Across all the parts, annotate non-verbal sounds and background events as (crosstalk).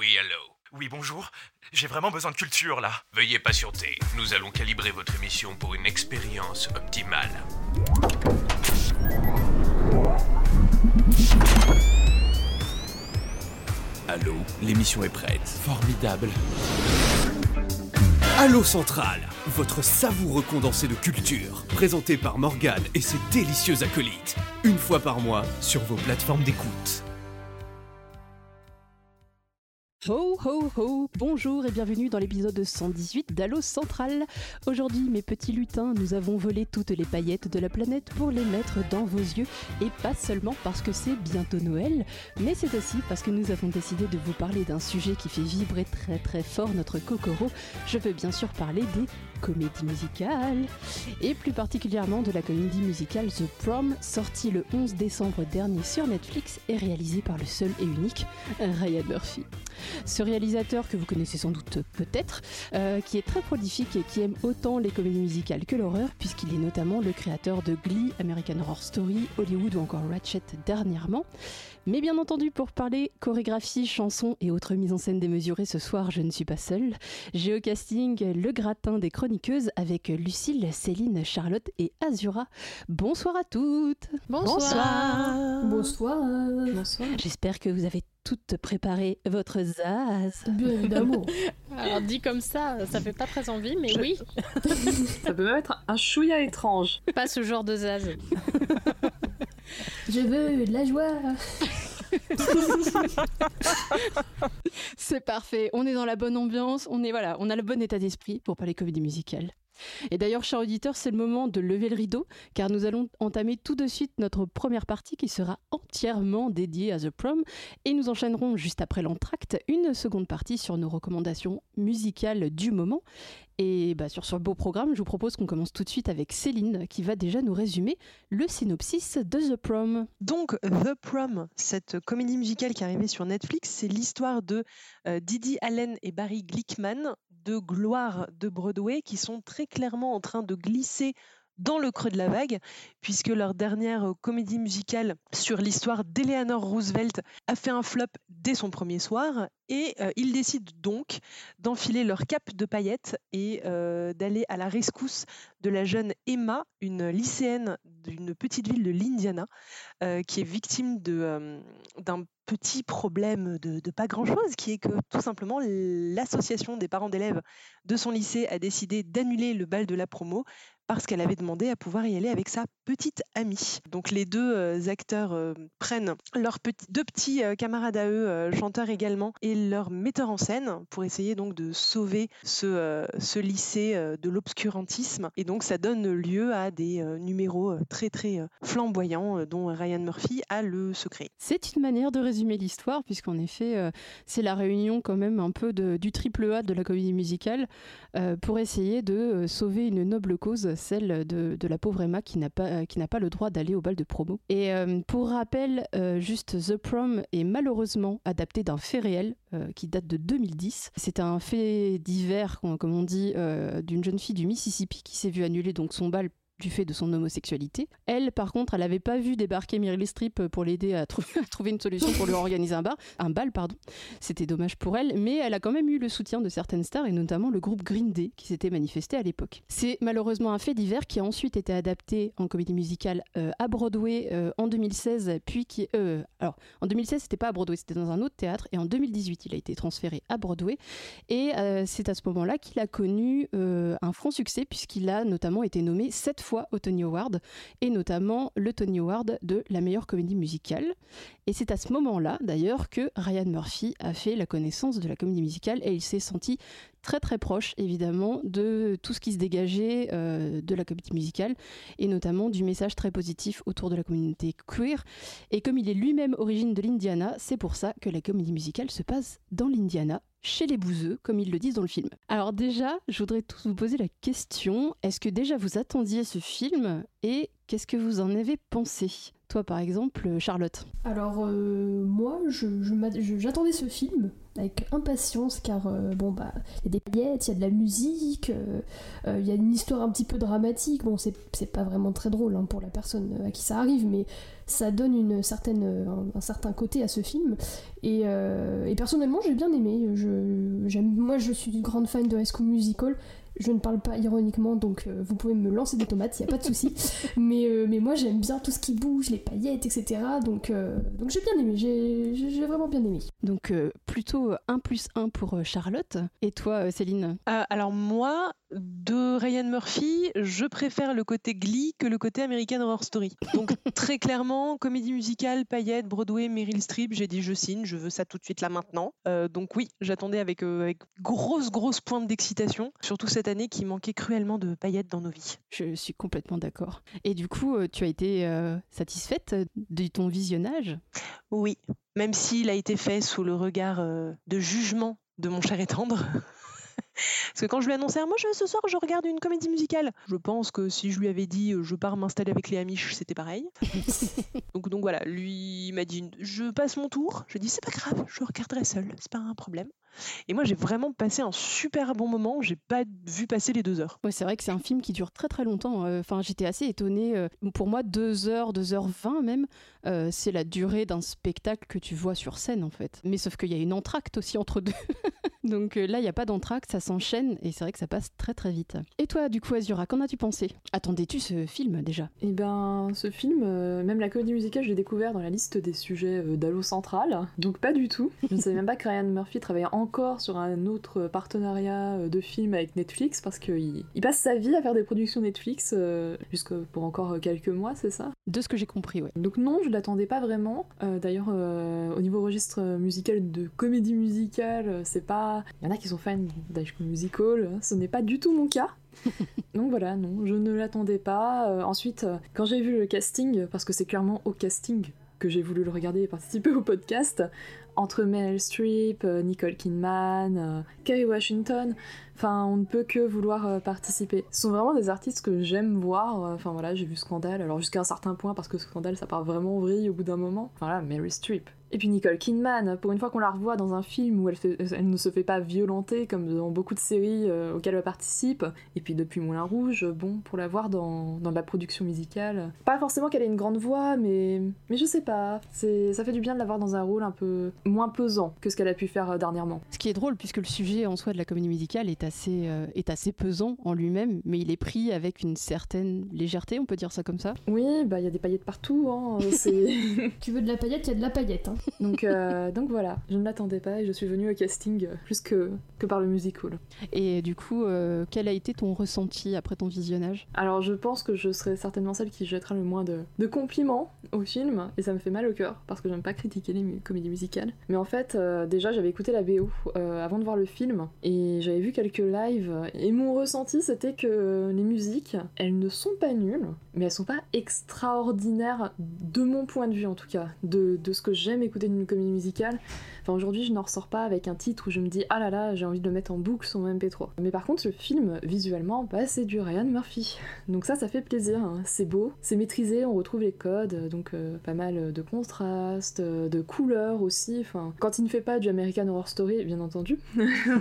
Oui, allô Oui, bonjour. J'ai vraiment besoin de culture là. Veuillez patienter. Nous allons calibrer votre émission pour une expérience optimale. Allô, l'émission est prête. Formidable. Allô Central, votre savoureux condensé de culture, présenté par Morgane et ses délicieux acolytes, une fois par mois sur vos plateformes d'écoute. Ho ho ho Bonjour et bienvenue dans l'épisode 118 d'Allo Central. Aujourd'hui, mes petits lutins, nous avons volé toutes les paillettes de la planète pour les mettre dans vos yeux et pas seulement parce que c'est bientôt Noël, mais c'est aussi parce que nous avons décidé de vous parler d'un sujet qui fait vibrer très très fort notre cocoro. Je veux bien sûr parler des comédies musicales et plus particulièrement de la comédie musicale The Prom, sortie le 11 décembre dernier sur Netflix et réalisée par le seul et unique Ryan Murphy. Ce réalisateur que vous connaissez sans doute peut-être, euh, qui est très prolifique et qui aime autant les comédies musicales que l'horreur, puisqu'il est notamment le créateur de Glee, American Horror Story, Hollywood ou encore Ratchet dernièrement. Mais bien entendu, pour parler chorégraphie, chansons et autres mises en scène démesurées ce soir, je ne suis pas seule. J'ai au casting le gratin des chroniqueuses avec Lucille, Céline, Charlotte et Azura. Bonsoir à toutes. Bonsoir. Bonsoir. Bonsoir. J'espère que vous avez toutes préparé votre zaz. Bien évidemment. (laughs) Alors dit comme ça, ça fait pas très envie, mais oui, Ça peut même être un chouïa étrange. pas ce genre de zaz. (laughs) Je veux de la joie. (laughs) C'est parfait, on est dans la bonne ambiance, on est voilà, on a le bon état d'esprit pour parler comédie musicale. Et d'ailleurs, chers auditeurs, c'est le moment de lever le rideau, car nous allons entamer tout de suite notre première partie qui sera entièrement dédiée à The Prom, et nous enchaînerons juste après l'entracte une seconde partie sur nos recommandations musicales du moment. Et bah, sur ce beau programme, je vous propose qu'on commence tout de suite avec Céline, qui va déjà nous résumer le synopsis de The Prom. Donc, The Prom, cette comédie musicale qui est arrivée sur Netflix, c'est l'histoire de euh, Didi Allen et Barry Glickman, deux gloires de Broadway, qui sont très clairement en train de glisser dans le creux de la vague, puisque leur dernière euh, comédie musicale sur l'histoire d'Eleanor Roosevelt a fait un flop dès son premier soir, et euh, ils décident donc d'enfiler leur cape de paillettes et euh, d'aller à la rescousse de la jeune Emma, une lycéenne d'une petite ville de l'Indiana, qui est victime de, d'un petit problème de, pas grand-chose, qui est que tout simplement l'association des parents d'élèves de son lycée a décidé d'annuler le bal de la promo parce qu'elle avait demandé à pouvoir y aller avec sa petite amie. Donc les deux euh, acteurs euh, prennent leurs deux petits euh, camarades à eux, euh, chanteurs également, et leur metteur en scène pour essayer donc de sauver ce, ce lycée de l'obscurantisme. Et donc ça donne lieu à des numéros très très flamboyants dont Ryan Murphy a le secret. C'est une manière de résumer l'histoire, puisqu'en effet, euh, c'est la réunion quand même un peu du triple A de la comédie musicale euh, pour essayer de euh, sauver une noble cause, celle de, de la pauvre Emma qui n'a pas, qui n'a pas le droit d'aller au bal de promo. Et pour rappel, juste The Prom est malheureusement adapté d'un fait réel qui date de 2010. C'est un fait divers, com- comme on dit, d'une jeune fille du Mississippi qui s'est vue annuler donc son bal du fait de son homosexualité. Elle, par contre, elle n'avait pas vu débarquer Meryl Streep pour l'aider à, trou- (laughs) à trouver une solution pour lui organiser un bar, un bal, pardon. C'était dommage pour elle, mais elle a quand même eu le soutien de certaines stars et notamment le groupe Green Day qui s'était manifesté à l'époque. C'est malheureusement un fait divers qui a ensuite été adapté en comédie musicale euh, à Broadway euh, en 2016, puis qui, euh, alors en 2016 c'était pas à Broadway, c'était dans un autre théâtre et en 2018 il a été transféré à Broadway et euh, c'est à ce moment-là qu'il a connu euh, un franc succès puisqu'il a notamment été nommé sept fois au Tony Award et notamment le Tony Award de la meilleure comédie musicale. Et c'est à ce moment-là d'ailleurs que Ryan Murphy a fait la connaissance de la comédie musicale et il s'est senti très très proche évidemment de tout ce qui se dégageait euh, de la comédie musicale et notamment du message très positif autour de la communauté queer. Et comme il est lui-même origine de l'Indiana, c'est pour ça que la comédie musicale se passe dans l'Indiana chez les bouseux, comme ils le disent dans le film. Alors déjà, je voudrais tous vous poser la question, est-ce que déjà vous attendiez ce film et qu'est-ce que vous en avez pensé? Toi par exemple, Charlotte? Alors, euh, moi, je- je j'attendais ce film avec impatience car euh, bon bah il y a des paillettes, il y a de la musique, euh, euh, il y a une histoire un petit peu dramatique. Bon c'est pas vraiment très drôle hein, pour la personne à qui ça arrive, mais ça donne une certaine, un, certain côté à ce film. Et, personnellement j'ai bien aimé. Je, moi je suis une grande fan de High School Musical. Je ne parle pas ironiquement, donc euh, vous pouvez me lancer des tomates, il n'y a pas de souci. (laughs) mais, euh, mais moi j'aime bien tout ce qui bouge, les paillettes, etc. Donc, euh, donc j'ai bien aimé, j'ai, j'ai j'ai vraiment bien aimé. Donc euh, plutôt 1 plus 1 pour Charlotte. Et toi, Céline? Euh, alors moi, de Ryan Murphy, je préfère le côté Glee que le côté American Horror Story. Donc (laughs) très clairement, comédie musicale, paillettes, Broadway, Meryl Streep, j'ai dit je signe, je veux ça tout de suite là maintenant. Euh, donc oui, j'attendais avec, euh, avec grosse grosse pointe d'excitation, surtout cette année qui manquait cruellement de paillettes dans nos vies. Je suis complètement d'accord. Et du coup, euh, tu as été euh, satisfaite de ton visionnage? Oui, même s'il a été fait sous le regard euh, de jugement de mon cher et tendre. (laughs) Parce que quand je lui ai annoncé, moi je, ce soir je regarde une comédie musicale, je pense que si je lui avais dit euh, je pars m'installer avec les Amish, c'était pareil. (laughs) donc, donc voilà, lui il m'a dit je passe mon tour, je dis c'est pas grave, je regarderai seul, c'est pas un problème. Et moi j'ai vraiment passé un super bon moment, j'ai pas vu passer les deux heures. Ouais, c'est vrai que c'est un film qui dure très très longtemps. Euh, Enfin, j'étais assez étonnée. euh, Pour moi, 2 heures, 2 heures 20 même, euh, c'est la durée d'un spectacle que tu vois sur scène en fait. Mais sauf qu'il y a une entracte aussi entre deux. (laughs) Donc là, il n'y a pas d'entracte, ça s'enchaîne et c'est vrai que ça passe très très vite. Et toi, du coup, Azura, qu'en as-tu pensé? Attendais-tu ce film déjà? Et ben, ce film, euh, même la comédie musicale, je l'ai découvert dans la liste des sujets euh, d'Allo Central, donc pas du tout. Je ne savais même pas que Ryan Murphy travaillait encore sur un autre partenariat euh, de film avec Netflix, parce qu'il il passe sa vie à faire des productions Netflix, euh, jusque pour encore quelques mois, c'est ça? De ce que j'ai compris, ouais. donc non, je l'attendais pas vraiment. Euh, D'ailleurs, euh, au niveau registre musical de comédie musicale, euh, c'est pas... Il y en a qui sont fans School Musical, ce n'est pas du tout mon cas. (laughs) Donc voilà, non, je ne l'attendais pas. Euh, ensuite, euh, quand j'ai vu le casting, parce que c'est clairement au casting que j'ai voulu le regarder et participer (laughs) au podcast, entre Meryl Streep, euh, Nicole Kidman, Kerry Washington, enfin on ne peut que vouloir euh, participer. Ce sont vraiment des artistes que j'aime voir, euh, enfin voilà, j'ai vu Scandale, alors jusqu'à un certain point parce que Scandale ça part vraiment en vrille au bout d'un moment. Enfin là, Meryl Streep. Et puis Nicole Kidman, pour une fois qu'on la revoit dans un film où elle, ne se fait pas violenter comme dans beaucoup de séries euh, auxquelles elle participe, et puis depuis Moulin Rouge, bon, pour la voir dans, dans la production musicale. Pas forcément qu'elle ait une grande voix, mais, mais je sais pas, ça fait du bien de la voir dans un rôle un peu moins pesant que ce qu'elle a pu faire dernièrement. Ce qui est drôle, puisque le sujet en soi de la comédie musicale est euh, est assez pesant en lui-même, mais il est pris avec une certaine légèreté, on peut dire ça comme ça. Oui, bah il y a des paillettes partout, hein, (laughs) c'est... Tu veux de la paillette, il y a de la paillette. Hein. donc, euh, donc voilà, je ne l'attendais pas et je suis venue au casting euh, plus que, que par le musical. Et du coup, euh, quel a été ton ressenti après ton visionnage? Alors je pense que je serai certainement celle qui jettera le moins de, de compliments au film, et ça me fait mal au cœur, parce que j'aime pas critiquer les mu- comédies musicales. Mais en fait, euh, déjà j'avais écouté la BO euh, avant de voir le film, et j'avais vu quelques lives, et mon ressenti c'était que les musiques, elles ne sont pas nulles, mais elles sont pas extraordinaires, de mon point de vue en tout cas, de, de ce que j'aime écouter d'une comédie musicale. Aujourd'hui je n'en ressors pas avec un titre où je me dis ah là là j'ai envie de le mettre en boucle sur mon MP3. Mais par contre le film visuellement bah c'est du Ryan Murphy. (laughs) Donc ça ça fait plaisir, hein. c'est beau, c'est maîtrisé, on retrouve les codes, donc euh, pas mal de contrastes, euh, de couleurs aussi. Enfin quand il ne fait pas du American Horror Story bien entendu, (laughs)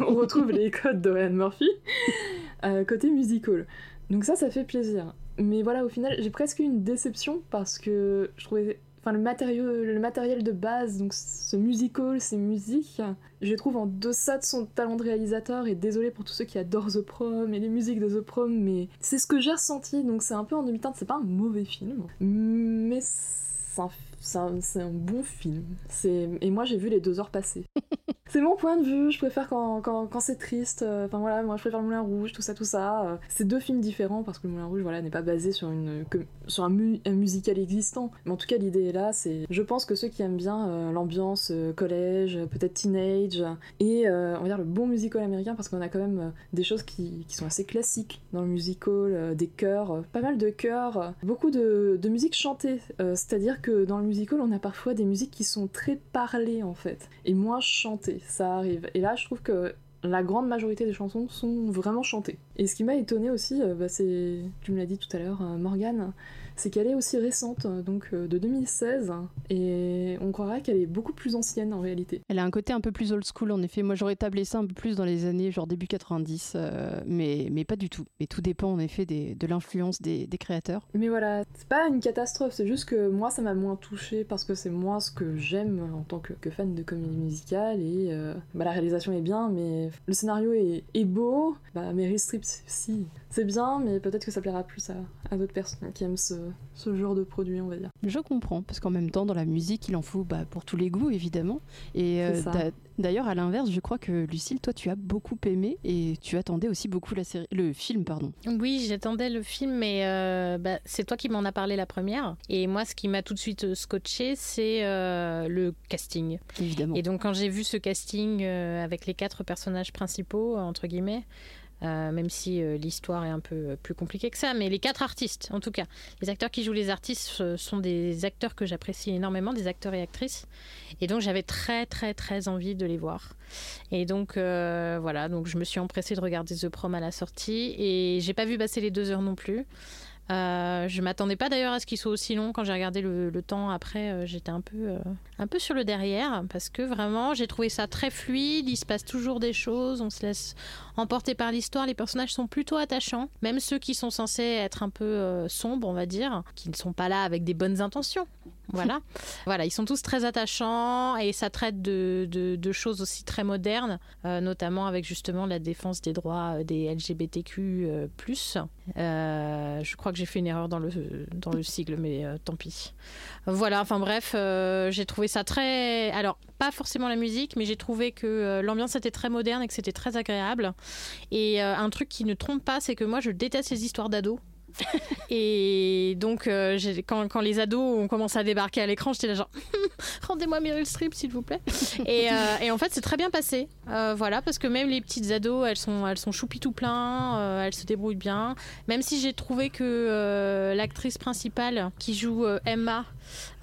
on retrouve les codes de Ryan Murphy (laughs) euh, côté musical. Donc ça ça fait plaisir. Mais voilà au final j'ai presque une déception parce que je trouvais enfin le matériau, le matériel de base, donc ce musical, ces musiques, je les trouve en deçà de son talent de réalisateur et désolé pour tous ceux qui adorent The Prom et les musiques de The Prom, mais c'est ce que j'ai ressenti, donc c'est un peu en demi-teinte, c'est pas un mauvais film, mais c'est un, c'est un- un bon film. Et moi j'ai vu les deux heures passer. (laughs) C'est mon point de vue, je préfère quand, quand, quand c'est triste. euh, Enfin voilà, moi je préfère le Moulin Rouge, tout ça, tout ça. euh. C'est deux films différents parce que le Moulin Rouge voilà, n'est pas basé sur, une, sur un, mu- un musical existant. Mais en tout cas, l'idée est là. C'est, je pense que ceux qui aiment bien euh, l'ambiance collège, peut-être teenage, et on va dire le bon musical américain parce qu'on a quand même des choses qui, qui sont assez classiques dans le musical, des chœurs, pas mal de chœurs, beaucoup de, de musique chantée. C'est-à-dire que dans le musical, on a parfois des musiques qui sont très parlées en fait, et moins chantées. Ça arrive. Et là, je trouve que la grande majorité des chansons sont vraiment chantées. Et ce qui m'a étonné aussi, euh, bah, c'est, tu me l'as dit tout à l'heure, euh, Morgane, c'est qu'elle est aussi récente, euh, donc euh, de 2016, et on croirait qu'elle est beaucoup plus ancienne en réalité. Elle a un côté un peu plus old school en effet. Moi j'aurais tablé ça un peu plus dans les années genre début 90, euh, mais, mais pas du tout. Et tout dépend en effet des- de l'influence des, des créateurs. Mais voilà, c'est pas une catastrophe, c'est juste que moi ça m'a moins touché parce que c'est moins ce que j'aime en tant que, que fan de comédie musicale et euh, bah, la réalisation est bien, mais le scénario est, est beau. Bah, Meryl Streep, si, c'est bien, mais peut-être que ça plaira plus à, à d'autres personnes qui aiment ce, ce genre de produit, on va dire. Je comprends, parce qu'en même temps, dans la musique, il en faut bah, pour tous les goûts, évidemment. Et euh, d'ailleurs, à l'inverse, je crois que Lucille, toi, tu as beaucoup aimé et tu attendais aussi beaucoup la série, le film, pardon. Oui, j'attendais le film, mais euh, bah, c'est toi qui m'en as parlé la première. Et moi, ce qui m'a tout de suite euh, scotché, c'est euh, le casting. Évidemment. Et donc, quand j'ai vu ce casting euh, avec les quatre personnages principaux, entre guillemets, euh, même si euh, l'histoire est un peu euh, plus compliquée que ça, mais les quatre artistes, en tout cas, les acteurs qui jouent les artistes sont des acteurs que j'apprécie énormément, des acteurs et actrices. Et donc, j'avais très, très, très envie de les voir. Et donc, voilà, donc je me suis empressée de regarder The Prom à la sortie et j'ai pas vu passer les deux heures non plus. Euh, je m'attendais pas d'ailleurs à ce qu'il soit aussi long. Quand j'ai regardé le, temps après, j'étais un peu, un peu sur le derrière parce que vraiment, j'ai trouvé ça très fluide. Il se passe toujours des choses. On se laisse emporter par l'histoire. Les personnages sont plutôt attachants, même ceux qui sont censés être un peu euh, sombres, on va dire, qui ne sont pas là avec des bonnes intentions. (laughs) Voilà, voilà, ils sont tous très attachants et ça traite de, de- de choses aussi très modernes, euh, notamment avec justement la défense des droits euh, des LGBTQ+. euh, je crois que j'ai fait une erreur dans le, dans le sigle, mais tant pis. Voilà, enfin bref, j'ai trouvé ça très... Alors, pas forcément la musique, mais j'ai trouvé que euh, l'ambiance était très moderne et que c'était très agréable. Et euh, un truc qui ne trompe pas, c'est que moi, je déteste les histoires d'ados. (laughs) et donc, euh, quand, quand les ados ont commencé à débarquer à l'écran, j'étais là genre, (laughs) rendez-moi Meryl Streep, s'il vous plaît. et, euh, (laughs) et en fait, c'est très bien passé. Euh, voilà, parce que même les petites ados, elles sont, elles sont choupi tout plein, elles se débrouillent bien. Même si j'ai trouvé que l'actrice principale qui joue Emma,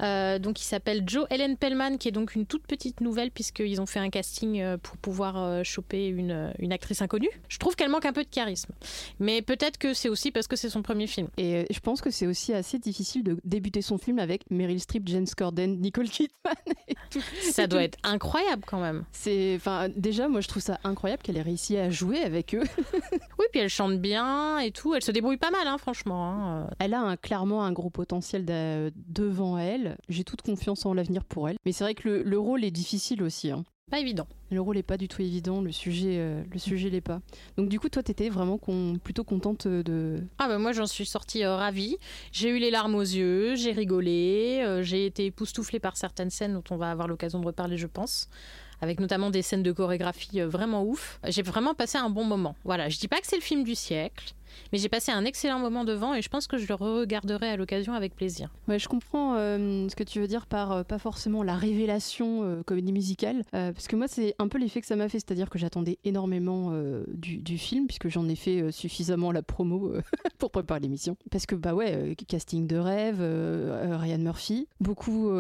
euh, donc qui s'appelle Jo Ellen Pellman, qui est donc une toute petite nouvelle puisqu'ils ont fait un casting euh, pour pouvoir euh, choper une, une actrice inconnue. Je trouve qu'elle manque un peu de charisme. Mais peut-être que c'est aussi parce que c'est son premier film. Et je pense que c'est aussi assez difficile de débuter son film avec Meryl Streep, James Corden, Nicole Kidman (laughs) et tout. Ça doit être incroyable quand même. C'est, enfin, déjà, moi, je trouve ça incroyable qu'elle ait réussi à jouer avec eux. (laughs) Oui, puis elle chante bien et tout. Elle se débrouille pas mal, hein, franchement. hein. Elle a un- clairement un gros potentiel d'a- devant elle. J'ai toute confiance en l'avenir pour elle. Mais c'est vrai que le, le rôle est difficile aussi. hein. Pas évident. Le rôle est pas du tout évident. Le sujet, euh, le sujet l'est pas. Donc du coup, toi, t'étais vraiment con- plutôt contente de. Ah bah moi j'en suis sortie euh, ravie. J'ai eu les larmes aux yeux, j'ai rigolé, euh, j'ai été époustouflée par certaines scènes dont on va avoir l'occasion de reparler je pense. Avec notamment des scènes de chorégraphie euh, vraiment ouf. J'ai vraiment passé un bon moment. Voilà, je dis pas que c'est le film du siècle, mais j'ai passé un excellent moment devant et je pense que je le regarderai à l'occasion avec plaisir. Ouais, je comprends euh, ce que tu veux dire par euh, pas forcément la révélation euh, comédie musicale, parce que moi c'est un peu l'effet que ça m'a fait, c'est-à-dire que j'attendais énormément du, film, puisque j'en ai fait suffisamment la promo (laughs) pour préparer l'émission, parce que bah ouais, casting de rêve, Ryan Murphy, beaucoup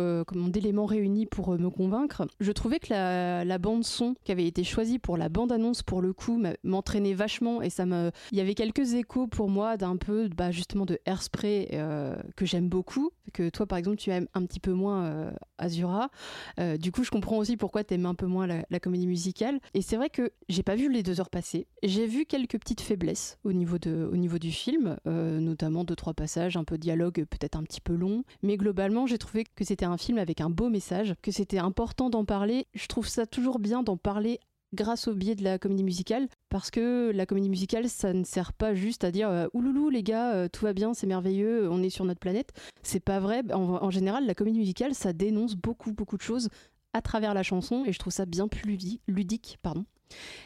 d'éléments réunis pour me convaincre. Je trouvais que la, bande son qui avait été choisie pour la bande annonce pour le coup m'entraînait vachement et ça me, il y avait quelques échos pour moi d'un peu bah, justement de Hairspray euh, que j'aime beaucoup que toi par exemple tu aimes un petit peu moins euh, Azura. Euh, du coup je comprends aussi pourquoi tu aimes un peu moins la, comédie musicale. Et c'est vrai que j'ai pas vu les deux heures passer. J'ai vu quelques petites faiblesses au niveau, de, au niveau du film notamment deux trois passages un peu dialogue peut-être un petit peu long. Mais globalement j'ai trouvé que c'était un film avec un beau message que c'était important d'en parler. Je trouve ça toujours bien d'en parler grâce au biais de la comédie musicale parce que la comédie musicale ça ne sert pas juste à dire euh, ouloulou les gars euh, tout va bien c'est merveilleux on est sur notre planète. C'est pas vrai. En, général la comédie musicale ça dénonce beaucoup beaucoup de choses à travers la chanson et je trouve ça bien plus ludi- ludique pardon.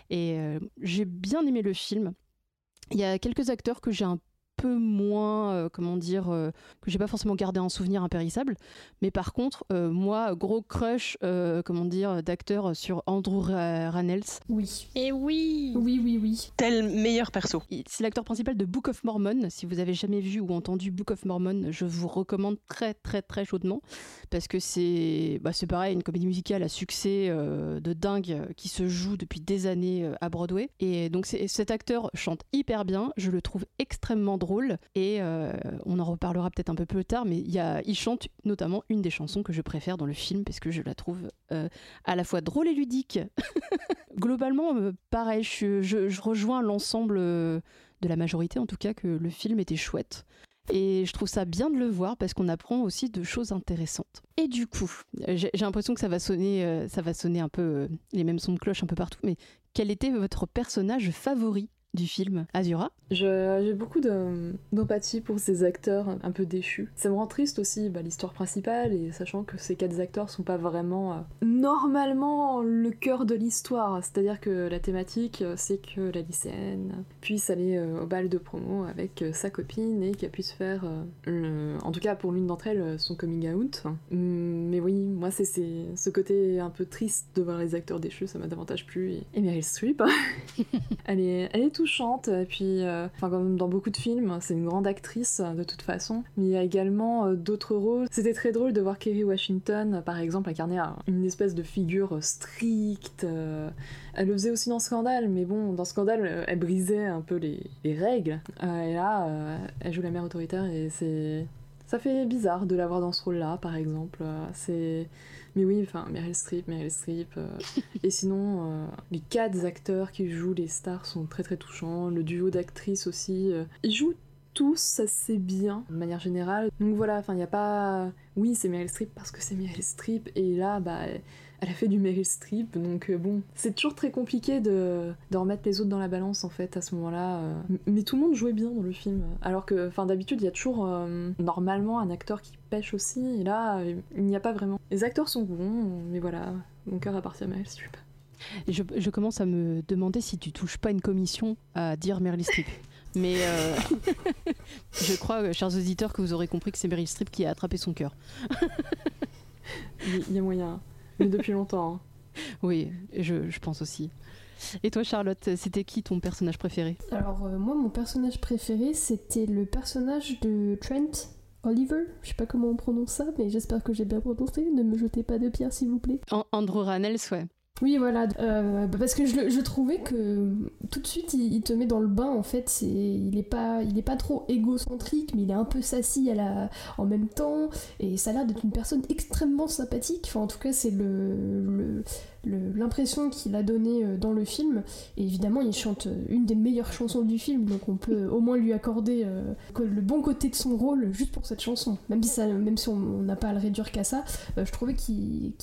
Et euh, j'ai bien aimé le film. Il y a quelques acteurs que j'ai un peu moins, euh, comment dire, euh, que j'ai pas forcément gardé en souvenir impérissable. Mais par contre, euh, moi, gros crush, euh, comment dire, d'acteur sur Andrew Ra- Rannells. Oui. Et oui Oui, oui, oui. Tel meilleur perso. C'est l'acteur principal de Book of Mormon. Si vous avez jamais vu ou entendu Book of Mormon, je vous recommande très très très chaudement parce que c'est bah, c'est pareil, une comédie musicale à succès euh, de dingue qui se joue depuis des années euh, à Broadway. Et donc cet acteur chante hyper bien, je le trouve extrêmement drôle. Et euh, on en reparlera peut-être un peu plus tard, mais il, chante notamment une des chansons que je préfère dans le film parce que je la trouve euh, à la fois drôle et ludique. (laughs) Globalement, euh, pareil, je, je- je rejoins l'ensemble de la majorité, en tout cas, que le film était chouette. Et je trouve ça bien de le voir parce qu'on apprend aussi de choses intéressantes. Et du coup, j'ai l'impression que ça va sonner, ça va sonner un peu les mêmes sons de cloche un peu partout. Mais quel était votre personnage favori? Du film Azura J'ai beaucoup de- d'empathie pour ces acteurs un peu déchus. Ça me rend triste aussi bah, l'histoire principale et sachant que ces quatre acteurs sont pas vraiment euh, normalement le cœur de l'histoire. C'est-à-dire que la thématique euh, c'est que la lycéenne puisse aller euh, au bal de promo avec sa copine et qu'elle puisse faire, en tout cas pour l'une d'entre elles, son coming out. Hum, Mais oui, moi c'est ce côté un peu triste de voir les acteurs déchus, ça m'a davantage plu. Et, Meryl Streep, (laughs) elle est, elle touchante, et puis, euh, enfin, comme dans beaucoup de films, c'est une grande actrice euh, de toute façon, mais il y a également euh, d'autres rôles. C'était très drôle de voir Kerry Washington, par exemple, incarner un- une espèce de figure stricte. elle le faisait aussi dans Scandale, mais bon, dans Scandale, elle brisait un peu les, les règles, et là, elle joue la mère autoritaire, et c'est. Ça fait bizarre de la voir dans ce rôle-là, par exemple. Euh, C'est. Mais oui, enfin, Meryl Streep, Meryl Streep. euh, et sinon, euh, les quatre acteurs qui jouent les stars sont très très touchants. Le duo d'actrices aussi. ils jouent tous assez bien, de manière générale. Donc voilà, enfin, il n'y a pas. Oui, c'est Meryl Streep parce que c'est Meryl Streep. Et là, bah. Elle a fait du Meryl Streep, donc euh, bon, c'est toujours très compliqué de, de remettre les autres dans la balance en fait à ce moment-là. euh. Mais tout le monde jouait bien dans le film, alors que, enfin, d'habitude il y a toujours euh, normalement un acteur qui pêche aussi, et là il n'y a pas vraiment. Les acteurs sont bons, mais voilà, mon cœur appartient à Meryl Streep. Et je, je commence à me demander si tu touches pas une commission à dire Meryl Streep. (laughs) Mais euh, (laughs) je crois, chers auditeurs, que vous aurez compris que c'est Meryl Streep qui a attrapé son cœur. Il y a moyen, mais depuis longtemps. hein. Oui, je, je pense aussi. Et toi, Charlotte, c'était qui ton personnage préféré? Alors, euh, moi, mon personnage préféré, c'était le personnage de Trent Oliver. Je sais pas comment on prononce ça, mais j'espère que j'ai bien prononcé. Ne me jetez pas de pierre, s'il vous plaît. An- Andrew Rannells, ouais. Oui, voilà. Euh, bah, parce que je, trouvais que tout de suite, il, te met dans le bain. En fait, il est pas, il pas trop égocentrique, mais il est un peu sassy à la, en même temps. Et ça a l'air d'être une personne extrêmement sympathique. Enfin, en tout cas, c'est le- l'impression qu'il a donnée euh, dans le film. Et évidemment, il chante euh, une des meilleures chansons du film, donc on peut au moins lui accorder euh, le bon côté de son rôle juste pour cette chanson. Même si, ça, même si on n'a pas à le réduire qu'à ça, euh, je trouvais qu'il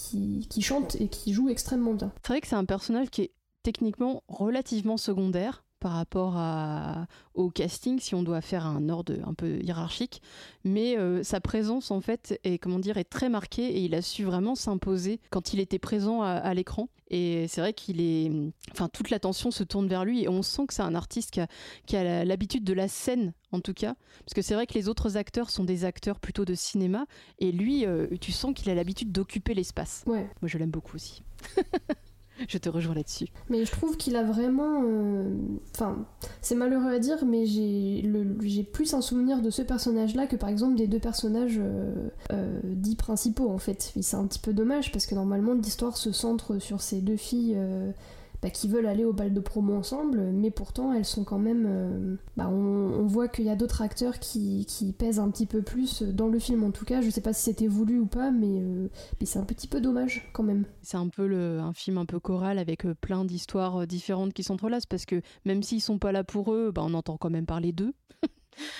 chante et qu'il joue extrêmement bien. C'est vrai que c'est un personnage qui est techniquement relativement secondaire par rapport à- au casting, si on doit faire un ordre un peu hiérarchique. Mais euh, sa présence, en fait, est, comment dire, est très marquée et il a su vraiment s'imposer quand il était présent à, à l'écran. Et c'est vrai qu'il est. Enfin, toute l'attention se tourne vers lui et on sent que c'est un artiste qui a, qui a l'habitude de la scène, en tout cas. Parce que c'est vrai que les autres acteurs sont des acteurs plutôt de cinéma et lui, euh, tu sens qu'il a l'habitude d'occuper l'espace. Ouais. Moi, je l'aime beaucoup aussi. (laughs) (laughs) je te rejoins là-dessus. Mais je trouve qu'il a vraiment. euh, Enfin, c'est malheureux à dire, mais j'ai plus un souvenir de ce personnage-là que par exemple des deux personnages euh, euh, dits principaux en fait. C'est un petit peu dommage parce que normalement l'histoire se centre sur ces deux filles. Bah, qui veulent aller au bal de promo ensemble, mais pourtant elles sont quand même. euh, bah, on, voit qu'il y a d'autres acteurs qui, qui pèsent un petit peu plus dans le film en tout cas. Je sais pas si c'était voulu ou pas, mais, euh, mais c'est un petit peu dommage quand même. C'est un peu le- un film un peu choral avec euh, plein d'histoires différentes qui s'entrelacent parce que même s'ils sont pas là pour eux, bah, on entend quand même parler d'eux. (laughs)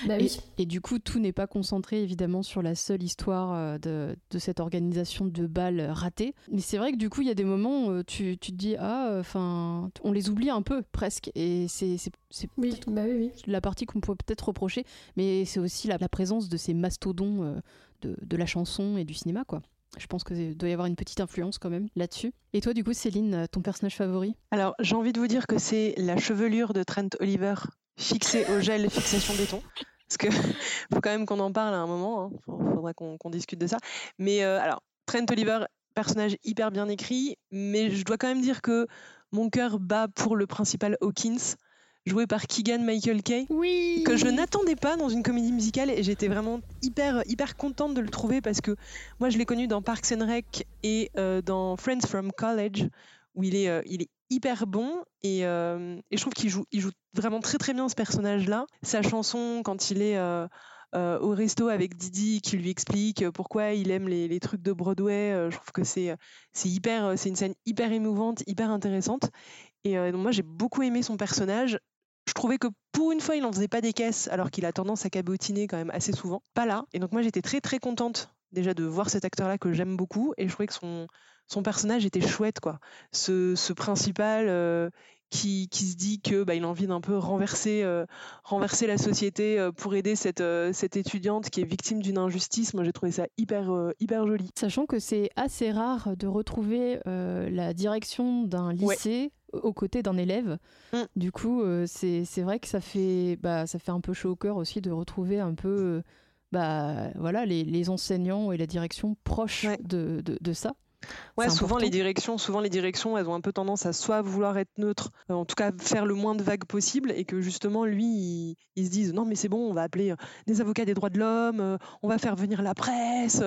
Bah Et, oui. et du coup, tout n'est pas concentré évidemment sur la seule histoire euh, de, de cette organisation de bal euh, ratée. Mais c'est vrai que du coup, il y a des moments où euh, tu, tu te dis ah, enfin, on les oublie un peu presque. Et c'est Oui, bah oui, oui. la partie qu'on pourrait peut-être reprocher, mais c'est aussi la, la présence de ces mastodons euh, de, de la chanson et du cinéma, quoi. Je pense qu'il doit y avoir une petite influence quand même là-dessus. Et toi, du coup, Céline, euh, ton personnage favori? Alors, j'ai envie de vous dire que c'est la chevelure de Trent Oliver fixée au gel fixation béton. Parce que (laughs) faut quand même qu'on en parle à un moment. Il faudra qu'on qu'on discute de ça. Mais euh, alors, Trent Oliver, personnage hyper bien écrit, mais je dois quand même dire que mon cœur bat pour le principal Hawkins, joué par Keegan Michael Kay Oui que je n'attendais pas dans une comédie musicale et j'étais vraiment hyper hyper contente de le trouver parce que moi je l'ai connu dans Parks and Rec et euh, dans Friends from College où il est, il est hyper bon et, et je trouve qu'il joue, vraiment très très bien ce personnage-là. Sa chanson, quand il est au resto avec Didi, qui lui explique pourquoi il aime les, trucs de Broadway, je trouve que c'est c'est une scène hyper émouvante, hyper intéressante. Et donc moi j'ai beaucoup aimé son personnage je trouvais que pour une fois, il n'en faisait pas des caisses, alors qu'il a tendance à cabotiner quand même assez souvent. Pas là. Et donc moi, j'étais très très contente déjà de voir cet acteur-là que j'aime beaucoup, et je trouvais que son, son personnage était chouette, quoi. Ce, ce principal euh, qui, qui, se dit que bah, il a envie d'un peu renverser, euh, renverser la société euh, pour aider cette, cette étudiante qui est victime d'une injustice. Moi, j'ai trouvé ça hyper, hyper joli. Sachant que c'est assez rare de retrouver la direction d'un lycée aux côtés d'un élève. Mm. Du coup, c'est vrai que ça fait, bah, ça fait un peu chaud au cœur aussi de retrouver un peu bah, voilà, les, les, enseignants et la direction proches de, de, ça. Ouais, souvent les directions, souvent les directions, elles ont un peu tendance à soit vouloir être neutres, euh, en tout cas faire le moins de vagues possible, et que justement lui, ils se disent non mais c'est bon, on va appeler des avocats des droits de l'homme, on va faire venir la presse.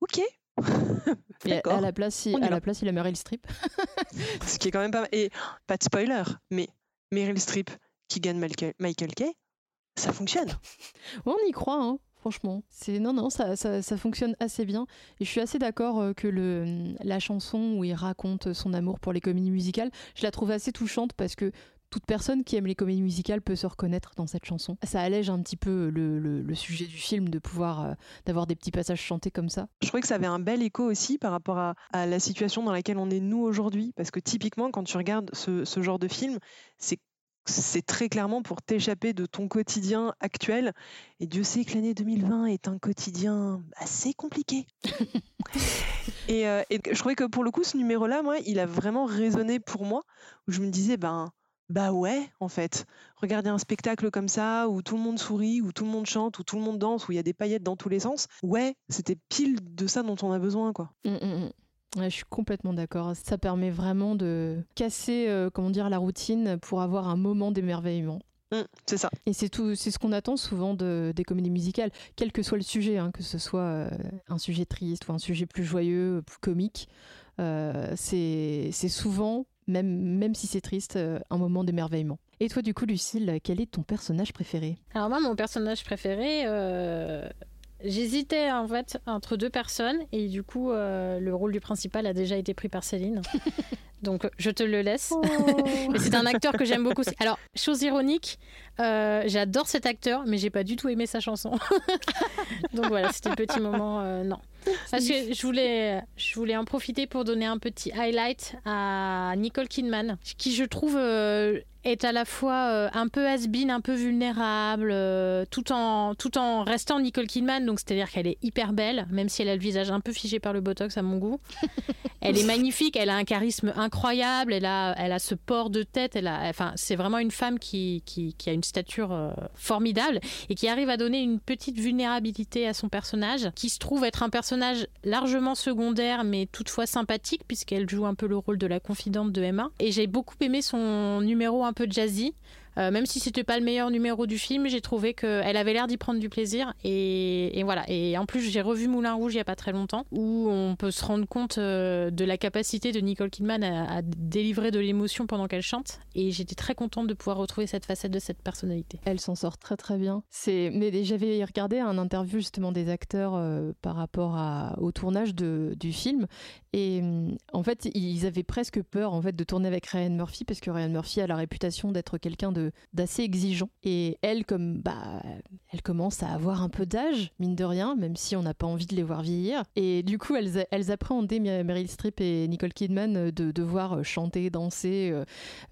ok, (laughs) à la place, il, à la place, il a Meryl Streep. Ce qui est quand même pas Et pas de spoiler, mais Meryl Streep qui gagne Michael, Kay, ça fonctionne. on y croit, hein, franchement. C'est non, non, ça, ça, fonctionne assez bien. Et je suis assez d'accord euh, que le, la chanson où il raconte son amour pour les comédies musicales, je la trouve assez touchante parce que toute personne qui aime les comédies musicales peut se reconnaître dans cette chanson. Ça allège un petit peu le, sujet du film de pouvoir euh, d'avoir des petits passages chantés comme ça. Je trouvais que ça avait un bel écho aussi par rapport à, la situation dans laquelle on est nous aujourd'hui, parce que typiquement quand tu regardes ce, genre de film, c'est c'est très clairement pour t'échapper de ton quotidien actuel. Et Dieu sait que l'année 2020 est un quotidien assez compliqué. (laughs) et, euh, et, je trouvais que pour le coup, ce numéro-là, moi, il a vraiment résonné pour moi, où je me disais, ben, bah ouais, en fait. Regarder un spectacle comme ça, où tout le monde sourit, où tout le monde chante, où tout le monde danse, où il y a des paillettes dans tous les sens, ouais, c'était pile de ça dont on a besoin, quoi. Mmh, mmh, mmh. je suis complètement d'accord. Ça permet vraiment de casser, euh, comment dire, la routine pour avoir un moment d'émerveillement. c'est ça. Et c'est tout, c'est ce qu'on attend souvent de, des comédies musicales, quel que soit le sujet, hein, que ce soit euh, un sujet triste ou un sujet plus joyeux, plus comique. Euh, c'est souvent même, même si c'est triste, euh, un moment d'émerveillement. Et toi, du coup, Lucille, quel est ton personnage préféré? Alors moi, mon personnage préféré, euh, j'hésitais en fait entre deux personnes, et du coup, euh, le rôle du principal a déjà été pris par Céline. (laughs) Donc, je te le laisse. Oh. (laughs) mais c'est un acteur que j'aime beaucoup. Alors, chose ironique, j'adore cet acteur, mais j'ai pas du tout aimé sa chanson. (laughs) Donc voilà, c'était un petit moment. non. Parce que je voulais, je voulais en profiter pour donner un petit highlight à Nicole Kidman, qui je trouve euh, est à la fois euh, un peu has-been, un peu vulnérable, euh, tout, en, tout en restant Nicole Kidman. Donc, c'est-à-dire qu'elle est hyper belle, même si elle a le visage un peu figé par le botox à mon goût. elle est (laughs) magnifique, elle a un charisme incroyable, elle a, elle a ce port de tête. Elle a, enfin, c'est vraiment une femme qui, qui, a une stature formidable et qui arrive à donner une petite vulnérabilité à son personnage, qui se trouve être un personnage largement secondaire, mais toutefois sympathique, puisqu'elle joue un peu le rôle de la confidente de Emma. Et j'ai beaucoup aimé son numéro un peu jazzy, euh, même si c'était pas le meilleur numéro du film, j'ai trouvé qu'elle avait l'air d'y prendre du plaisir. Et, voilà. Et en plus, j'ai revu Moulin Rouge il y a pas très longtemps, où on peut se rendre compte euh, de la capacité de Nicole Kidman à, délivrer de l'émotion pendant qu'elle chante. Et j'étais très contente de pouvoir retrouver cette facette de cette personnalité. Elle s'en sort très très bien. Mais j'avais regardé un interview justement des acteurs euh, par rapport au tournage de, du film, et en fait, ils avaient presque peur en fait de tourner avec Ryan Murphy parce que Ryan Murphy a la réputation d'être quelqu'un de d'assez exigeant. Et elle, comme bah, elle commence à avoir un peu d'âge, mine de rien, même si on n'a pas envie de les voir vieillir. Et du coup, elles, elles appréhendaient Meryl Streep et Nicole Kidman de devoir chanter, danser, euh,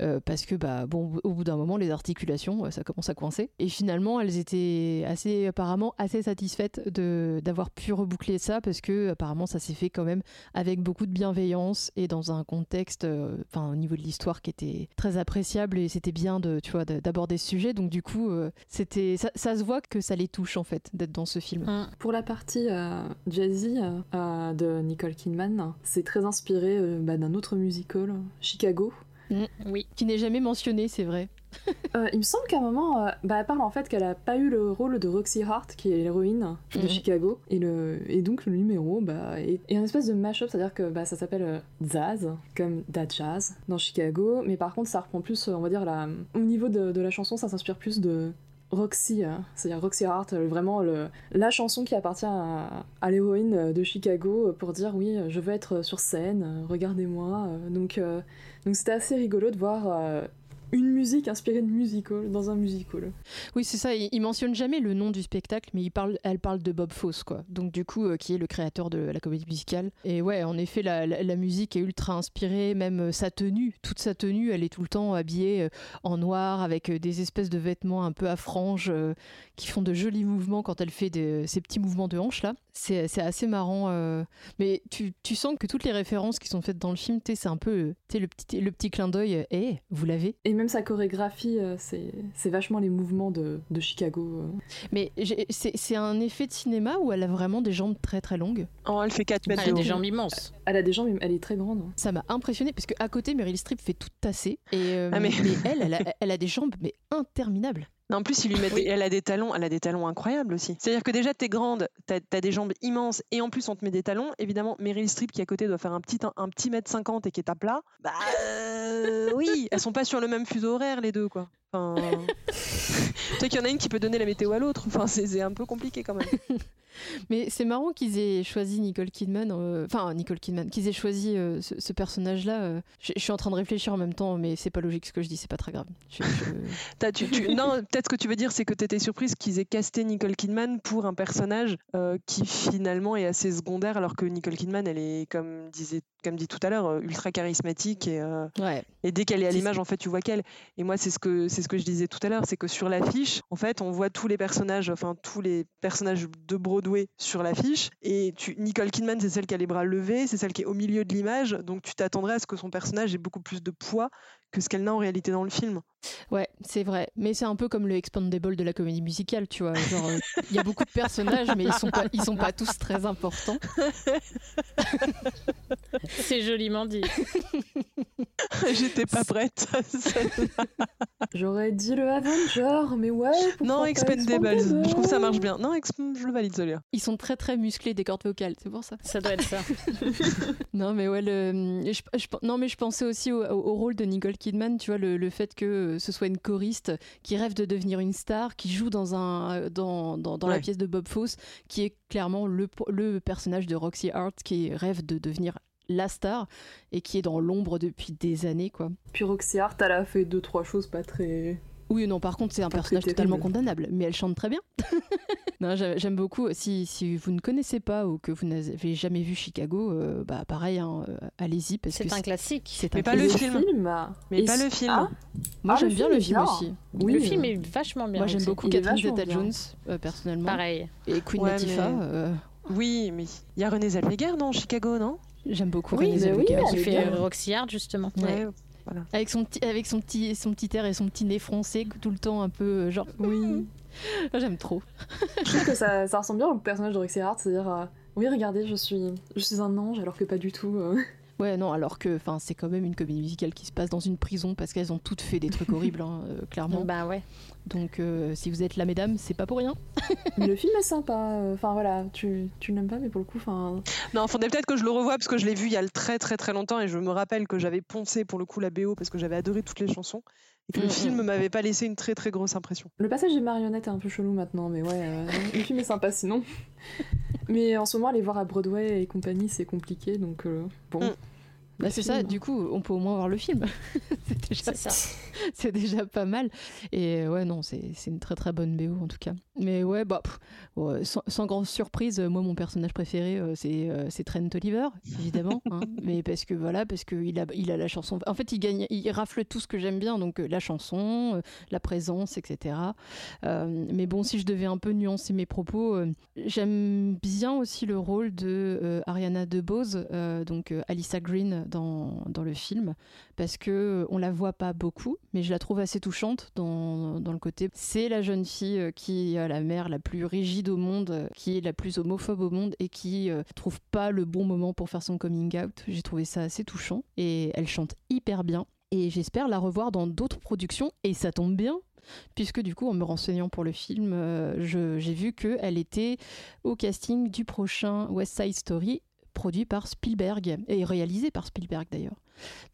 euh, parce que bah bon, au bout d'un moment, les articulations, ça commence à coincer. Et finalement, elles étaient assez apparemment assez satisfaites de d'avoir pu reboucler ça parce que apparemment ça s'est fait quand même avec beaucoup de bienveillance et dans un contexte, euh, enfin au niveau de l'histoire qui était très appréciable et c'était bien de, tu vois, d'aborder ce sujet. Donc du coup, euh, c'était, ça, se voit que ça les touche en fait d'être dans ce film. Mm. Pour la partie euh, jazzy euh, de Nicole Kidman, c'est très inspiré bah, d'un autre musical, Chicago. Mm. Oui. Qui n'est jamais mentionné, c'est vrai. Euh, il me semble qu'à un moment, euh, bah, elle parle en fait qu'elle a pas eu le rôle de Roxy Hart, qui est l'héroïne de Mhm. Chicago, et, le, et donc le numéro bah, est, est un espèce de mash-up, c'est-à-dire que bah, ça s'appelle euh, Zaz, comme Da Jazz, dans Chicago, mais par contre ça reprend plus, euh, on va dire, la, au niveau de, de la chanson, ça s'inspire plus de Roxy, c'est-à-dire Roxy Hart, vraiment le, la chanson qui appartient à, à l'héroïne de Chicago pour dire oui, je veux être sur scène, regardez-moi. donc euh, donc c'était assez rigolo de voir euh, une musique inspirée de musical dans un musical. Oui, c'est ça. Il, mentionne jamais le nom du spectacle, mais il parle, elle parle de Bob Fosse, quoi. Donc du coup, euh, qui est le créateur de la comédie musicale. Et ouais, en effet, la, la- musique est ultra inspirée. Même euh, sa tenue, toute sa tenue, elle est tout le temps habillée euh, en noir avec des espèces de vêtements un peu à franges qui font de jolis mouvements quand elle fait de- ces petits mouvements de hanche là. C'est c'est assez marrant. euh. Mais tu, tu sens que toutes les références qui sont faites dans le film, sais, c'est un peu euh, le petit le petit clin d'œil. euh, Eh, vous l'avez. Et même sa chorégraphie, euh, c'est c'est vachement les mouvements de, de Chicago. euh. Mais j'ai- c'est c'est un effet de cinéma où elle a vraiment des jambes très très longues? Oh, elle fait 4 mètres Elle a de des jambes immenses. Elle a des jambes, elle est très grande. hein. Ça m'a impressionné parce qu'à côté, Meryl Streep fait tout tasser. Et, euh, Ah, mais... mais- elle, elle a, elle a des jambes mais interminables. Non, en plus, il lui met des- elle a des talons, elle a des talons incroyables aussi. C'est-à-dire que déjà, t'es grande, t'as as des jambes immenses, et en plus, on te met des talons. Évidemment, Meryl Streep qui à côté doit faire un petit, un petit mètre cinquante et qui est à plat. Bah euh, oui, elles sont pas sur le même fuseau horaire les deux, quoi. Enfin, (laughs) tu sais qu'il y en a une qui peut donner la météo à l'autre. Enfin, c'est un peu compliqué quand même. (laughs) Mais c'est marrant qu'ils aient choisi Nicole Kidman, euh, enfin Nicole Kidman, qu'ils aient choisi euh, ce, ce personnage-là. euh. Je suis en train de réfléchir en même temps, mais c'est pas logique ce que je dis, c'est pas très grave. Je- je- (laughs) T'as- tu- tu- non, peut-être ce que tu veux dire, c'est que tu étais surprise qu'ils aient casté Nicole Kidman pour un personnage qui finalement est assez secondaire, alors que Nicole Kidman, elle est, comme, disait, comme dit tout à l'heure, ultra charismatique et, Ouais. et dès qu'elle est à l'image, en fait, tu vois qu'elle. Et moi, c'est ce que c'est ce que je disais tout à l'heure, c'est que sur l'affiche, en fait, on voit tous les personnages, enfin tous les personnages de Broadway sur l'affiche. Et tu, Nicole Kidman, c'est celle qui a les bras levés, c'est celle qui est au milieu de l'image, donc tu t'attendrais à ce que son personnage ait beaucoup plus de poids que ce qu'elle n'a en réalité dans le film. Ouais, c'est vrai. Mais c'est un peu comme le Expandable de la comédie musicale, tu vois. Genre, euh, il y a beaucoup de personnages, mais ils sont pas, ils sont pas tous très importants. (laughs) C'est joliment dit. (laughs) J'étais pas prête. J'aurais dit le Avenger, mais ouais. pourquoi non, pas Expendables. Je trouve que ça marche bien. Non, je le valide celui-là. Ils sont très très musclés des cordes vocales, c'est pour ça. Ça doit être ça. (laughs) Non, mais ouais, le, je, je- non, mais je pensais aussi au, au- au rôle de Nicole Kidman, tu vois, le, le fait que euh, ce soit une choriste qui rêve de devenir une star, qui joue dans, un, dans, dans, dans la pièce de Bob Fosse, qui est clairement le, le personnage de Roxy Hart, qui rêve de devenir la star et qui est dans l'ombre depuis des années, quoi. Puis Roxy Hart, elle a fait deux trois choses pas très. Oui, non, par contre, c'est un Pas personnage totalement condamnable, mais elle chante très bien. (laughs) non, j'aime beaucoup. Si, si vous ne connaissez pas ou que vous n'avez jamais vu Chicago, euh, bah pareil, hein, euh, allez-y parce que C'est un classique. c'est Mais un pas le plaisir. film. Mais Et pas le film. Ah, Moi, Ah, j'aime le bien le film aussi. oui, le euh, film est vachement bien. Moi, j'aime beaucoup Catherine Zeta-Jones, euh, personnellement. Pareil. Et Queen Ouais, Latifah. mais- euh, Oui, mais il y a René Zellweger dans Chicago, non? J'aime beaucoup Oui, Renée mais oui, Zellweger. Qui fait Roxy Hart, justement. Ouais. Avec son petit, avec son petit, son petit air et son petit nez froncé, tout le temps un peu euh, genre. Oui. (laughs) J'aime trop. Je trouve que ça, ça ressemble bien au personnage de Roxy Hart, c'est-à-dire, euh, oui, regardez, je suis, je suis un ange, alors que pas du tout. euh. Ouais, non, alors que, enfin, c'est quand même une comédie musicale qui se passe dans une prison parce qu'elles ont toutes fait des trucs horribles, hein, euh, clairement. Bah ouais. Donc, euh, si vous êtes là, mesdames, c'est pas pour rien. Mais (laughs) le film est sympa. euh, Enfin voilà, tu, tu l'aimes pas, mais pour le coup, enfin. Non, faudrait peut-être que je le revoie parce que je l'ai vu il y a très très très longtemps et je me rappelle que j'avais poncé pour le coup la BO parce que j'avais adoré toutes les chansons et que le Mm, film m'avait pas laissé une très très grosse impression. Le passage des marionnettes est un peu chelou maintenant, mais ouais, euh, le film est sympa sinon. (laughs) Mais en ce moment, aller voir à Broadway et compagnie, c'est compliqué, donc euh, bon. Mm. Bah, c'est ça, du coup, on peut au moins voir le film. (laughs) c'est déjà, C'est ça. (laughs) c'est déjà pas mal. Et ouais, non, c'est c'est une très très bonne BO en tout cas. Mais ouais, bah, pff, ouais, sans, sans grande surprise, euh, moi mon personnage préféré euh, c'est euh, Trent Oliver, évidemment. hein. (laughs) mais parce que voilà, parce qu'il a, il a la chanson. En fait, il gagne, il rafle tout ce que j'aime bien, donc euh, la chanson, la présence, etc. Mais bon, si je devais un peu nuancer mes propos, j'aime bien aussi le rôle de Ariana DeBose, donc Alyssa Green dans, dans le film, parce que on la voit pas beaucoup, mais je la trouve assez touchante dans, dans le côté. C'est la jeune fille qui a la mère la plus rigide au monde, euh, qui est la plus homophobe au monde et qui euh, trouve pas le bon moment pour faire son coming out. J'ai trouvé ça assez touchant et elle chante hyper bien. Et j'espère la revoir dans d'autres productions. Et ça tombe bien, puisque du coup, en me renseignant pour le film, euh, j'ai vu qu'elle était au casting du prochain West Side Story, produit par Spielberg, et réalisé par Spielberg d'ailleurs.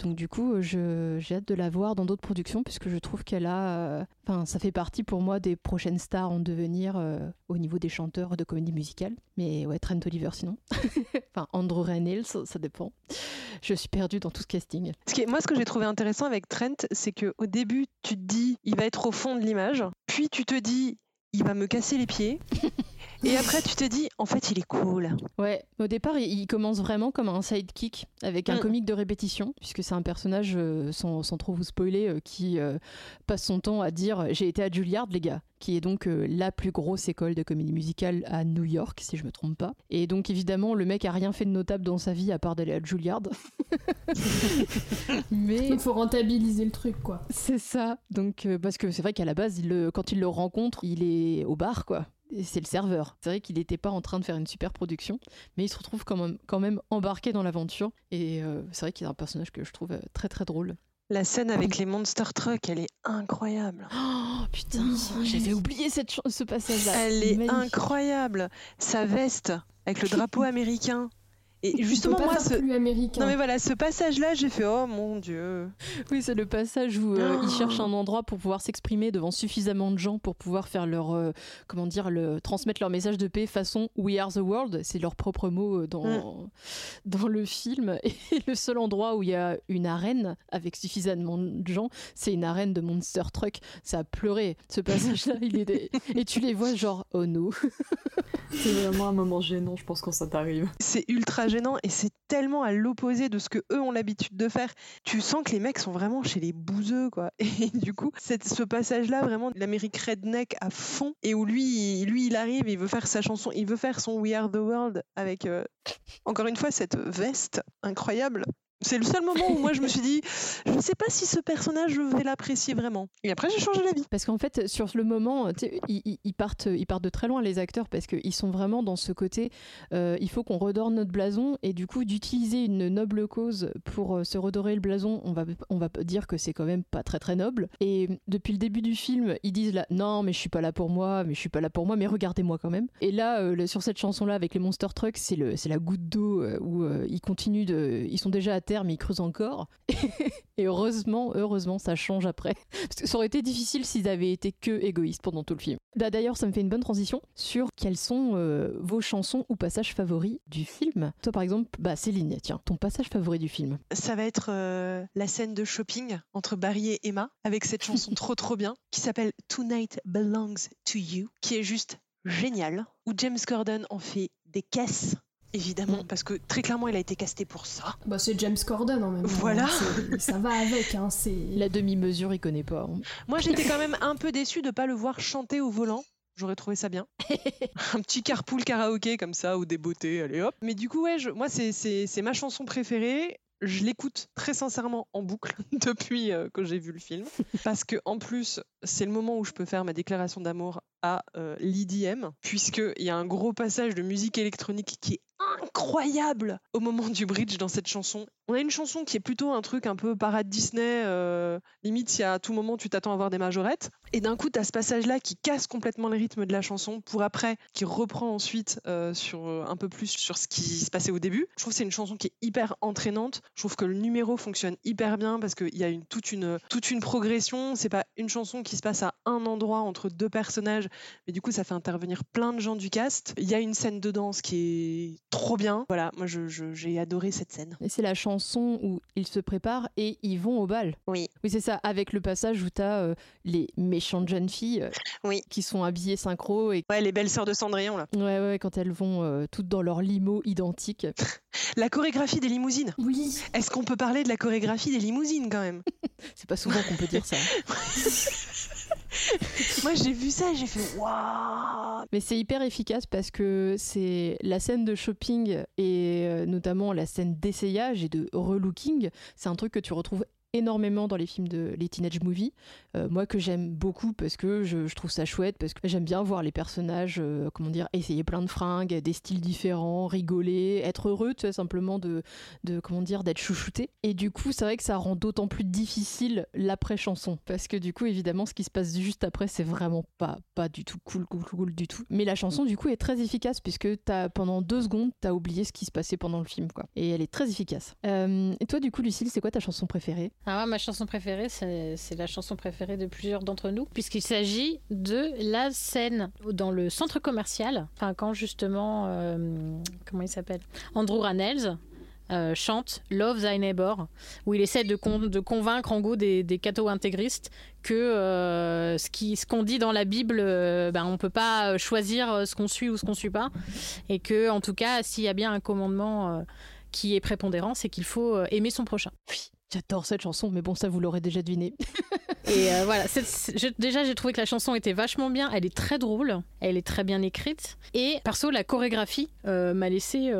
Donc du coup, j'ai hâte de la voir dans d'autres productions, puisque je trouve qu'elle a... euh, Enfin, ça fait partie pour moi des prochaines stars en devenir euh, au niveau des chanteurs de comédie musicale. Mais ouais, Trent Oliver sinon. (laughs) enfin, Andrew Reynolds, ça, ça dépend. Je suis perdue dans tout ce casting. Ce qui est- moi, ce que j'ai trouvé intéressant avec Trent, c'est que au début, tu te dis, il va être au fond de l'image, puis tu te dis, il va me casser les pieds, (laughs) et après, tu te dis, en fait, il est cool. Ouais, au départ, il, commence vraiment comme un sidekick avec un Mm. comique de répétition, puisque c'est un personnage, euh, sans, sans trop vous spoiler, euh, qui euh, passe son temps à dire J'ai été à Juilliard, les gars, qui est donc euh, la plus grosse école de comédie musicale à New York, si je me trompe pas. Et donc, évidemment, le mec a rien fait de notable dans sa vie à part d'aller à Juilliard. (laughs) Mais. Il faut rentabiliser le truc, quoi. C'est ça. Donc, euh, parce que c'est vrai qu'à la base, il quand il le rencontre, il est au bar, quoi. C'est le serveur. C'est vrai qu'il n'était pas en train de faire une super production, mais il se retrouve quand même, quand même embarqué dans l'aventure. Et euh, c'est vrai qu'il est un personnage que je trouve euh, très très drôle. La scène avec les Monster Trucks, elle est incroyable. Oh putain, Oui, j'avais oublié cette ce passage-là. Elle est incroyable. Sa veste avec le drapeau américain. Et justement, moi, ce... plus américain. Non mais voilà, ce passage-là, j'ai fait oh mon dieu. Oui, c'est le passage où euh, Oh. ils cherchent un endroit pour pouvoir s'exprimer devant suffisamment de gens pour pouvoir faire leur, euh, comment dire, le, transmettre leur message de paix façon We Are the World. C'est leur propre mot euh, dans, dans le film. (laughs) Et le seul endroit où il y a une arène avec suffisamment de gens, c'est une arène de Monster Truck. Ça a pleuré. Ce passage-là, il est (laughs) et tu les vois genre oh no. (laughs) C'est vraiment un moment gênant, je pense, quand ça t'arrive. C'est ultra gênant et c'est tellement à l'opposé de ce que eux ont l'habitude de faire. Tu sens que les mecs sont vraiment chez les bouseux quoi. (laughs) Et du coup, cette- ce passage-là vraiment l'Amérique redneck à fond et où lui, lui il arrive, il veut faire sa chanson, il veut faire son We Are the World avec euh, encore une fois cette veste incroyable. C'est le seul moment où moi je me suis dit, je ne sais pas si ce personnage je vais l'apprécier vraiment. Et après j'ai changé d'avis. Parce qu'en fait, sur le moment, ils, partent, ils partent de très loin, les acteurs, parce qu'ils sont vraiment dans ce côté, euh, il faut qu'on redore notre blason, et du coup, d'utiliser une noble cause pour euh, se redorer le blason, on va, on va dire que c'est quand même pas très très noble. Et depuis le début du film, ils disent là, non, mais je suis pas là pour moi, mais je suis pas là pour moi, mais regardez-moi quand même. Et là, euh, sur cette chanson-là, avec les Monster Trucks, c'est la goutte d'eau où ils continuent de. Ils sont déjà à mais ils creusent encore. (laughs) Et heureusement, heureusement, ça change après. Parce que ça aurait été difficile s'ils avaient été que égoïstes pendant tout le film. Bah, D'ailleurs, ça me fait une bonne transition sur quelles sont euh, vos chansons ou passages favoris du film. Toi, par exemple, bah Céline, tiens, ton passage favori du film. Ça va être euh, la scène de shopping entre Barry et Emma avec cette chanson (laughs) trop trop bien qui s'appelle Tonight Belongs to You, qui est juste géniale, où James Corden en fait des caisses. Évidemment, Mm. parce que très clairement, il a été casté pour ça. Bah, c'est James Corden en même temps. Voilà. C'est- Ça va avec, hein. C'est. La demi-mesure, il connaît pas. hein. Moi, j'étais quand même un peu déçue de pas le voir chanter au volant. J'aurais trouvé ça bien. (laughs) un petit carpool karaoké comme ça, ou des beautés, allez hop. Mais du coup, ouais, je- moi, c'est- c'est c'est ma chanson préférée. Je l'écoute très sincèrement en boucle (laughs) depuis euh, que j'ai vu le film. Parce que en plus, c'est le moment où je peux faire ma déclaration d'amour à euh, l'IDM, puisqu'il y a un gros passage de musique électronique qui est incroyable au moment du bridge dans cette chanson. On a une chanson qui est plutôt un truc un peu parade Disney, euh, limite si à tout moment tu t'attends à voir des majorettes. Et d'un coup, tu as ce passage-là qui casse complètement le rythme de la chanson pour après, qui reprend ensuite euh, sur euh, un peu plus sur ce qui se passait au début. Je trouve que c'est une chanson qui est hyper entraînante. Je trouve que le numéro fonctionne hyper bien parce qu'il y a une, toute, une, toute une progression. C'est pas une chanson qui se passe à un endroit entre deux personnages, mais du coup, ça fait intervenir plein de gens du cast. Il y a une scène de danse qui est trop bien. Voilà, moi, je- je- j'ai adoré cette scène. Et c'est la chanson où ils se préparent et ils vont au bal. Oui. Oui, c'est ça, avec le passage où tu as les méchantes jeunes filles euh, Oui. qui sont habillées synchro et Ouais, les belles sœurs de Cendrillon, là. ouais, ouais, quand elles vont euh, toutes dans leur limo identique. (laughs) La chorégraphie des limousines. Oui. Est-ce qu'on peut parler de la chorégraphie des limousines quand même? (laughs) C'est pas souvent qu'on peut dire ça. (laughs) (laughs) Moi j'ai vu ça et j'ai fait waouh. Mais c'est hyper efficace parce que c'est la scène de shopping et euh, notamment la scène d'essayage et de relooking, c'est un truc que tu retrouves énormément dans les films de les teenage movies. Euh, moi que j'aime beaucoup parce que je, trouve ça chouette, parce que j'aime bien voir les personnages, euh, comment dire, essayer plein de fringues, des styles différents, rigoler, être heureux, tu vois, simplement de, de comment dire, d'être chouchouté. Et du coup, c'est vrai que ça rend d'autant plus difficile l'après-chanson. Parce que du coup, évidemment, ce qui se passe juste après, c'est vraiment pas, pas du tout cool, cool, cool du tout. Mais la chanson, du coup, est très efficace puisque as, pendant deux secondes, t'as oublié ce qui se passait pendant le film, quoi. Et elle est très efficace. Euh, et toi, du coup, Lucille, c'est quoi ta chanson préférée? Ah, Ma chanson préférée, c'est la chanson préférée de plusieurs d'entre nous, puisqu'il s'agit de la scène dans le centre commercial, enfin, quand justement, euh, comment il s'appelle? Andrew Rannells euh, chante Love Thy Neighbor, où il essaie de, convaincre en gros des, des cathos intégristes que euh, ce qu'on dit dans la Bible, euh, ben, on peut pas choisir ce qu'on suit ou ce qu'on suit pas, et que en tout cas, s'il y a bien un commandement qui est prépondérant, c'est qu'il faut aimer son prochain. J'adore cette chanson, mais bon, ça vous l'aurez déjà deviné. (laughs) Et voilà, déjà j'ai trouvé que la chanson était vachement bien, elle est très drôle, elle est très bien écrite, et perso la chorégraphie m'a laissé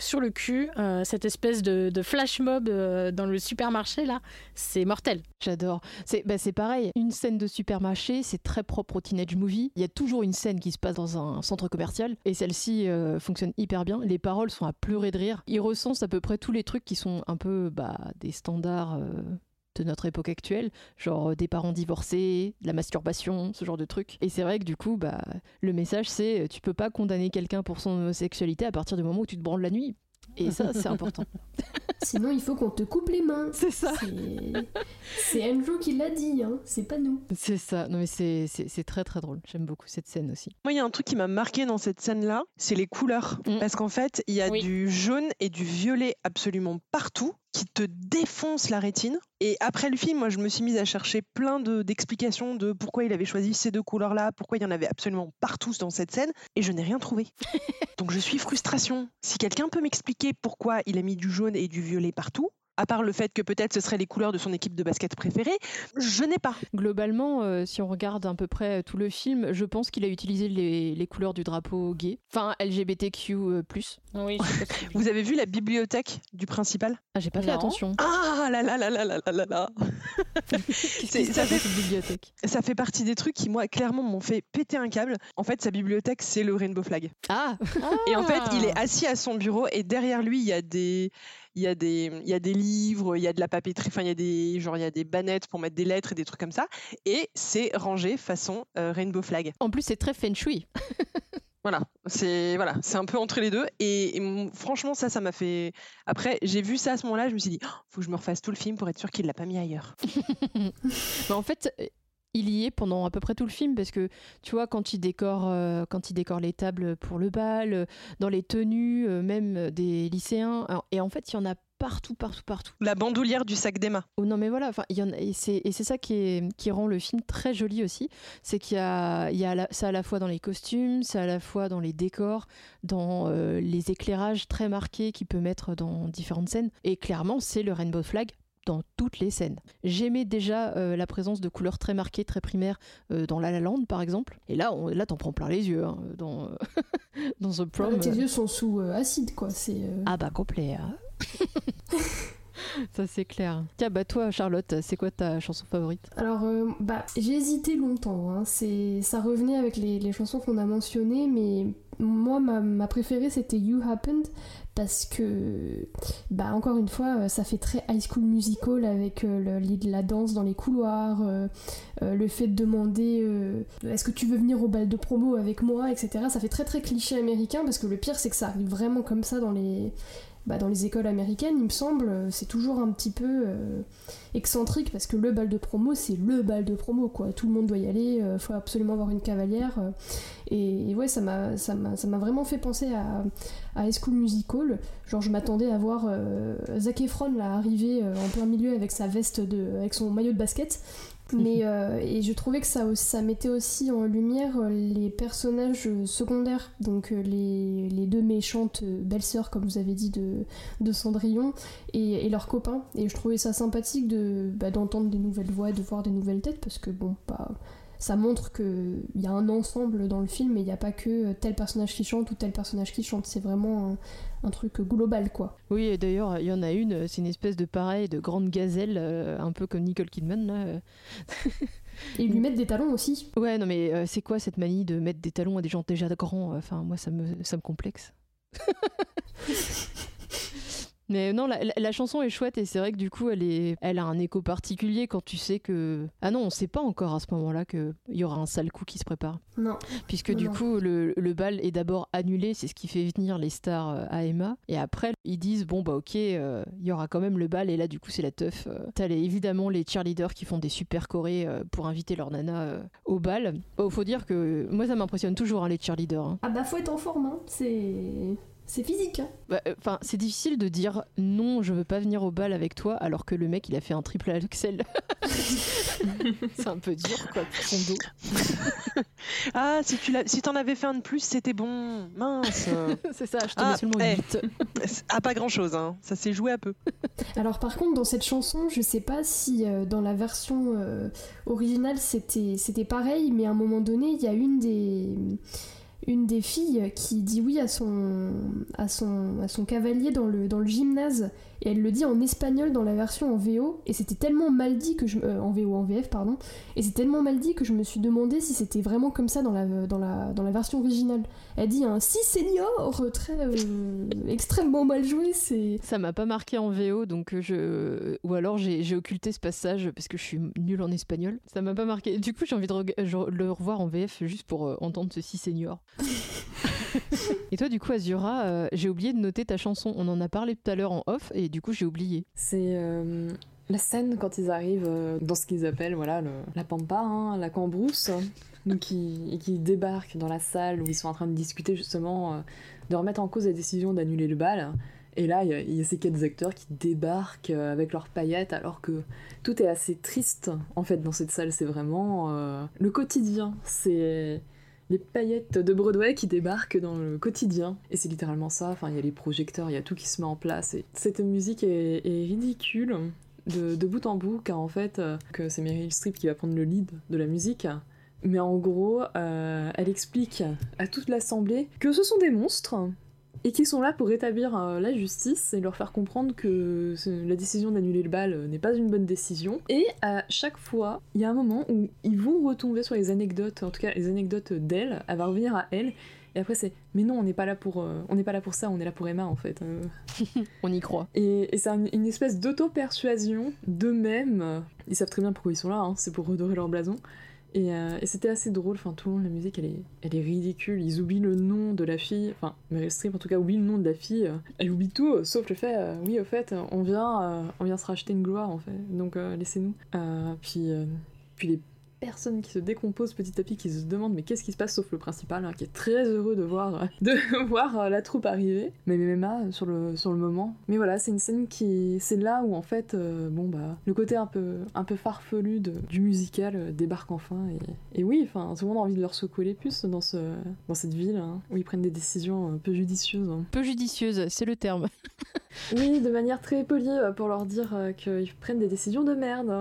sur le cul, euh, cette espèce de, flash mob euh, dans le supermarché là, c'est mortel. J'adore. C'est bah, pareil, une scène de supermarché, c'est très propre au teenage movie. Il y a toujours une scène qui se passe dans un centre commercial et celle-ci euh, fonctionne hyper bien. Les paroles sont à pleurer de rire. Ils recensent à peu près tous les trucs qui sont un peu bah, des standards de notre époque actuelle, genre euh, des parents divorcés, la masturbation, ce genre de trucs. Et c'est vrai que du coup, bah, le message c'est euh, tu peux pas condamner quelqu'un pour son homosexualité à partir du moment où tu te branles la nuit. Et ça, c'est (laughs) important. Sinon, il faut qu'on te coupe les mains. C'est ça. C'est Andrew qui l'a dit, hein. c'est pas nous. C'est ça. Non, mais c'est très très drôle. J'aime beaucoup cette scène aussi. Moi, il y a un truc qui m'a marqué dans cette scène-là, c'est les couleurs. Mm. Parce qu'en fait, il y a du jaune et du violet absolument partout qui te défonce la rétine. Et après le film, moi, je me suis mise à chercher plein d'explications de, pourquoi il avait choisi ces deux couleurs-là, pourquoi il y en avait absolument partout dans cette scène, et je n'ai rien trouvé. (laughs) Donc je suis frustration. Si quelqu'un peut m'expliquer pourquoi il a mis du jaune et du violet partout, à part le fait que peut-être ce seraient les couleurs de son équipe de basket préférée, je n'ai pas. Globalement, euh, si on regarde à peu près tout le film, je pense qu'il a utilisé les, couleurs du drapeau gay, enfin LGBTQ+. Euh, (laughs) oui, Vous avez vu la bibliothèque du principal? Ah, j'ai pas fait attention. Ah là là là là là là là ça fait bibliothèque? Ça fait partie des trucs qui moi clairement m'ont fait péter un câble. En fait, sa bibliothèque c'est le Rainbow Flag. Ah. Et en fait, il est assis à son bureau et derrière lui il y a des il y a des il y a des livres, il y a de la papeterie, enfin il y a des genre il y a des bannettes pour mettre des lettres et des trucs comme ça et c'est rangé façon euh, rainbow flag. En plus c'est très feng shui. (laughs) Voilà, c'est voilà, c'est un peu entre les deux et, franchement ça ça m'a fait après j'ai vu ça à ce moment-là, je me suis dit oh, faut que je me refasse tout le film pour être sûr qu'il l'a pas mis ailleurs. (laughs) Mais en fait, il y est pendant à peu près tout le film parce que tu vois quand il décore euh, quand il décore les tables pour le bal euh, dans les tenues euh, même des lycéens et en fait il y en a partout partout partout. La bandoulière du sac d'Emma. Oh non mais voilà enfin il y en a, et c'est et c'est ça qui est qui rend le film très joli aussi c'est qu'il y a il y a ça à la fois dans les costumes c'est à la fois dans les décors dans les éclairages très marqués qu'il peut mettre dans différentes scènes et clairement c'est le rainbow flag dans toutes les scènes. J'aimais déjà euh, la présence de couleurs très marquées, très primaires euh, dans La La Land par exemple. Et là, on, là t'en prends plein les yeux hein, dans, (laughs) dans The Prom. Ah, tes yeux sont sous euh, acide quoi. C'est, Ah bah complet. Hein. (laughs) Ça c'est clair. Tiens bah toi Charlotte, c'est quoi ta chanson favorite? Alors bah j'ai hésité longtemps. Hein. C'est ça revenait avec les, les chansons qu'on a mentionnées, mais moi ma, ma préférée c'était You Happened parce que, bah, encore une fois, euh, ça fait très high school musical avec euh, la danse dans les couloirs, euh, le fait de demander est-ce que tu veux venir au bal de promo avec moi, etc. Ça fait très très cliché américain parce que le pire c'est que ça arrive vraiment comme ça dans les, bah, dans les écoles américaines, il me semble, c'est toujours un petit peu excentrique parce que le bal de promo, c'est le bal de promo, quoi. Tout le monde doit y aller, il faut absolument avoir une cavalière. et, ouais, ça m'a vraiment fait penser à, à High School Musical. Genre, je m'attendais à voir euh, Zac Efron arriver euh, en plein milieu avec sa veste, de, avec son maillot de basket. Mais, (laughs) euh, et je trouvais que ça, ça mettait aussi en lumière les personnages secondaires, donc les, les deux méchantes belles-sœurs, comme vous avez dit, de, de Cendrillon, et, et, leurs copains. Et je trouvais ça sympathique de, bah, d'entendre des nouvelles voix, de voir des nouvelles têtes, parce que bon, pas. Ça montre qu'il y a un ensemble dans le film et il n'y a pas que tel personnage qui chante ou tel personnage qui chante. C'est vraiment un, truc global, quoi. Oui, et d'ailleurs, il y en a une, c'est une espèce de pareil, de grande gazelle, euh, un peu comme Nicole Kidman, là. (laughs) Et lui mettre des talons aussi. Ouais, non, mais euh, c'est quoi cette manie de mettre des talons à des gens déjà grands? Enfin, moi, ça me, ça me complexe. (laughs) Mais non, la, chanson est chouette et c'est vrai que du coup, elle, est, elle a un écho particulier quand tu sais que. Ah non, on sait pas encore à ce moment-là qu'il y aura un sale coup qui se prépare. Non. Puisque du coup, le, le, bal est d'abord annulé, c'est ce qui fait venir les stars euh, à Emma. Et après, ils disent bon, bah ok, euh, il y aura quand même le bal et là, du coup, c'est la teuf. Euh. T'as les, évidemment les cheerleaders qui font des super chorés pour inviter leur nana au bal. Bon, faut dire que moi, ça m'impressionne toujours, hein, les cheerleaders. Hein. Ah bah, faut être en forme, hein. c'est. C'est physique. Hein. Bah, euh, enfin, c'est difficile de dire non, je veux pas venir au bal avec toi, alors que le mec il a fait un triple Axel. (laughs) c'est un peu dur quoi pour son dos. (laughs) ah, si tu si t'en avais fait un de plus, c'était bon. Mince. (laughs) c'est ça, je te ah, mets seulement hey. 8. ah, pas grand chose, hein. Ça s'est joué un peu. Alors par contre, dans cette chanson, je sais pas si euh, dans la version euh, originale c'était c'était pareil, mais à un moment donné, il y a une des une des filles qui dit oui à son, à son, à son cavalier dans le, dans le gymnase et elle le dit en espagnol dans la version en VO et c'était tellement mal dit que je euh, en VO en VF pardon. Et c'est tellement mal dit que je me suis demandé si c'était vraiment comme ça dans la dans la dans la version originale. Elle dit un si senior très euh, extrêmement mal joué c'est ça m'a pas marqué en VO donc euh, je ou alors j'ai occulté ce passage parce que je suis nulle en espagnol. Ça m'a pas marqué. Du coup j'ai envie de le revoir en VF juste pour entendre ce si senior (laughs) et toi, du coup, Azura, j'ai oublié de noter ta chanson. On en a parlé tout à l'heure en off, et du coup, j'ai oublié. C'est euh, la scène quand ils arrivent euh, dans ce qu'ils appellent voilà, la pampa, hein, la cambrousse, donc qui, qui débarquent dans la salle où ils sont en train de discuter justement euh, de remettre en cause la décision d'annuler le bal. Et là, il y, a ces quatre acteurs qui débarquent avec leurs paillettes, alors que tout est assez triste en fait dans cette salle. C'est vraiment le quotidien. C'est les paillettes de Broadway qui débarquent dans le quotidien. Et c'est littéralement ça, enfin il y a les projecteurs, il y a tout qui se met en place. Et cette musique est, ridicule de, bout en bout, car en fait, euh, c'est Meryl Streep qui va prendre le lead de la musique. Mais en gros, euh, elle explique à toute l'assemblée que ce sont des monstres et qui sont là pour rétablir euh, la justice et leur faire comprendre que la décision d'annuler le bal euh, n'est pas une bonne décision. Et à chaque fois, il y a un moment où ils vont retomber sur les anecdotes, en tout cas les anecdotes d'elle, elle va revenir à elle. Et après c'est mais non on n'est pas là pour euh, on n'est pas là pour ça on est là pour Emma en fait. (laughs) on y croit. Et, c'est une espèce d'auto persuasion d'eux-mêmes. Ils savent très bien pourquoi ils sont là hein, c'est pour redorer leur blason. Euh, et, c'était assez drôle, enfin tout le monde, la musique elle est, elle est ridicule, ils oublient le nom de la fille, enfin Meryl Streep en tout cas oublie le nom de la fille, elle oublie tout, euh, sauf le fait, euh, oui au fait, on vient, on vient se racheter une gloire en fait, donc laissez-nous. puis, puis les personne qui se décompose petit à petit, qui se demande mais qu'est-ce qui se passe sauf le principal, hein, qui est très heureux de voir, (laughs) de voir euh, la troupe arriver, mais MMA sur le, sur le moment. Mais voilà, c'est une scène qui, c'est là où en fait, euh, bon bah, le côté un peu, un peu farfelu de, du musical euh, débarque enfin. Et, et oui, enfin, tout le monde a envie de leur secouer les puces dans, ce, dans cette ville hein, où ils prennent des décisions peu judicieuses. Hein. Peu judicieuses, c'est le terme. (laughs) oui, de manière très polie pour leur dire qu'ils prennent des décisions de merde.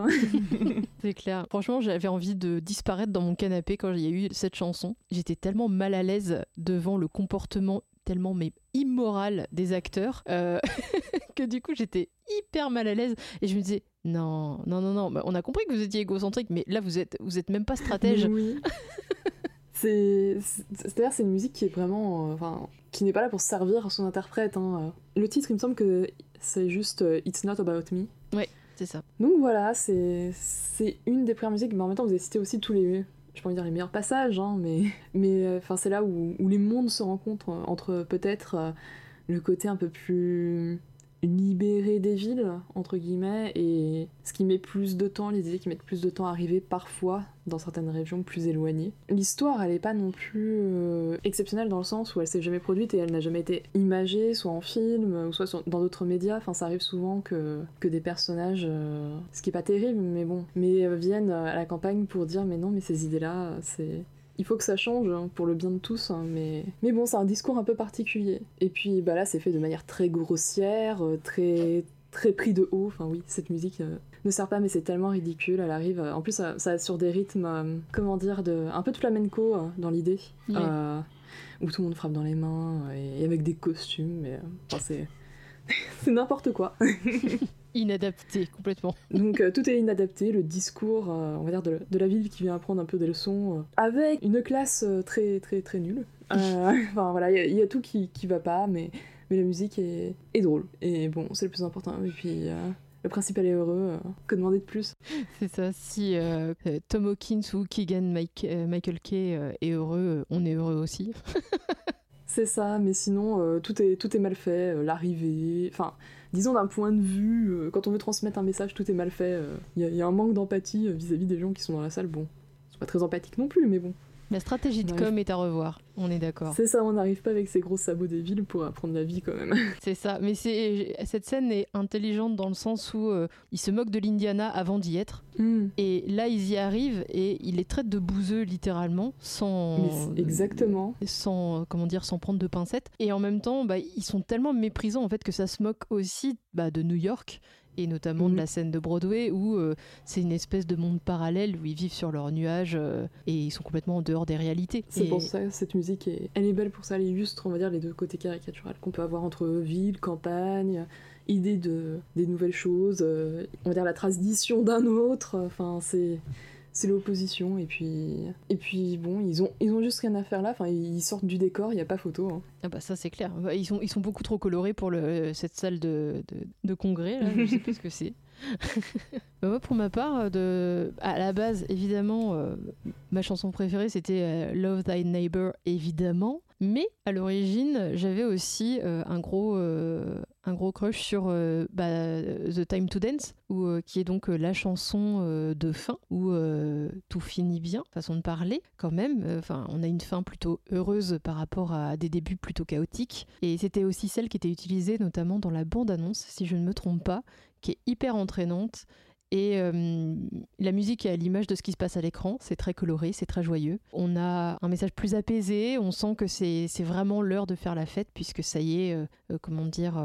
(laughs) c'est clair. Franchement, j'avais envie de disparaître dans mon canapé quand il y a eu cette chanson. J'étais tellement mal à l'aise devant le comportement tellement mais immoral des acteurs euh, (laughs) que du coup j'étais hyper mal à l'aise et je me disais non non non non bah, on a compris que vous étiez égocentrique mais là vous êtes vous êtes même pas stratège oui. (laughs) c'est c'est une musique qui est vraiment euh, enfin qui n'est pas là pour servir son interprète hein. le titre il me semble que c'est juste euh, It's Not About Me ouais ça. Donc voilà, c'est une des premières musiques, mais en même temps vous avez cité aussi tous les, je peux dire les meilleurs passages, hein, mais, (laughs) mais euh, enfin c'est là où, où, les mondes se rencontrent entre peut-être euh, le côté un peu plus libéré des villes, entre guillemets, et ce qui met plus de temps, les idées qui mettent plus de temps à arriver parfois dans certaines régions plus éloignées. L'histoire, elle est pas non plus euh, exceptionnelle dans le sens où elle s'est jamais produite et elle n'a jamais été imagée, soit en film, ou soit dans d'autres médias. Enfin, ça arrive souvent que, que des personnages, euh, ce qui est pas terrible, mais bon, mais euh, viennent à la campagne pour dire mais non, mais ces idées-là, c'est il faut que ça change hein, pour le bien de tous, hein, mais... mais bon, c'est un discours un peu particulier. Et puis bah là, c'est fait de manière très grossière, euh, très très pris de haut. Enfin oui, cette musique, euh, ne sert pas, mais c'est tellement ridicule. Elle arrive. En plus, ça, ça sur des rythmes, comment dire, de, un peu de flamenco dans l'idée. où tout le monde frappe dans les mains et, avec des costumes. Mais, c'est (laughs) c'est n'importe quoi. (laughs) inadapté complètement. Donc euh, tout est inadapté, le discours, euh, on va dire, de, la ville qui vient apprendre un peu des leçons, euh, avec une classe très très très nulle. (laughs) enfin voilà, il y, a tout qui, qui va pas, mais, mais la musique est, est drôle. Et bon, c'est le plus important. Et puis le principal est heureux, que demander de plus? C'est ça, si Tom Hawkins ou Keegan Michael Kay est heureux, on est heureux aussi. (laughs) c'est ça, mais sinon, tout, est, tout est mal fait, l'arrivée, enfin disons d'un point de vue, euh, quand on veut transmettre un message, tout est mal fait. Il euh, y, a un manque d'empathie euh, vis-à-vis des gens qui sont dans la salle. Bon, c'est pas très empathique non plus, mais bon. La stratégie de com est à revoir, on est d'accord. C'est ça, on n'arrive pas avec ces gros sabots des villes pour apprendre la vie quand même. (laughs) c'est ça, mais c'est cette scène est intelligente dans le sens où euh, ils se moquent de l'Indiana avant d'y être. Hmm. Et là, ils y arrivent et ils les traitent de bouseux littéralement, sans exactement, sans comment dire, sans prendre de pincettes. Et en même temps, bah, ils sont tellement méprisants en fait que ça se moque aussi bah, de New York et notamment de mhm. la scène de Broadway où euh, c'est une espèce de monde parallèle où ils vivent sur leurs nuages euh, et ils sont complètement en dehors des réalités. C'est pour ça cette musique est, elle est belle pour ça, elle illustre on va dire les deux côtés caricaturales qu'on peut avoir entre ville, campagne, idée de des nouvelles choses, euh, on va dire la tradition d'un autre. Enfin c'est c'est l'opposition et puis et puis bon ils ont ils ont juste rien à faire là enfin ils sortent du décor il y a pas photo hein. ah bah ça c'est clair ils sont ils sont beaucoup trop colorés pour cette salle de, de, congrès là je sais pas ce que c'est bah, moi pour ma part de à la base évidemment euh, ma chanson préférée c'était euh, Love Thy Neighbor évidemment mais à l'origine, j'avais aussi euh, un, gros, euh, un gros crush sur euh, bah, The Time to Dance, qui est donc la chanson de fin, où tout finit bien, façon de parler quand même. Enfin, on a une fin plutôt heureuse par rapport à des débuts plutôt chaotiques. Et c'était aussi celle qui était utilisée notamment dans la bande-annonce, si je ne me trompe pas, qui est hyper entraînante et euh, la musique est à l'image de ce qui se passe à l'écran, c'est très coloré, c'est très joyeux. On a un message plus apaisé, on sent que c'est vraiment l'heure de faire la fête, puisque ça y est, euh, euh, comment dire,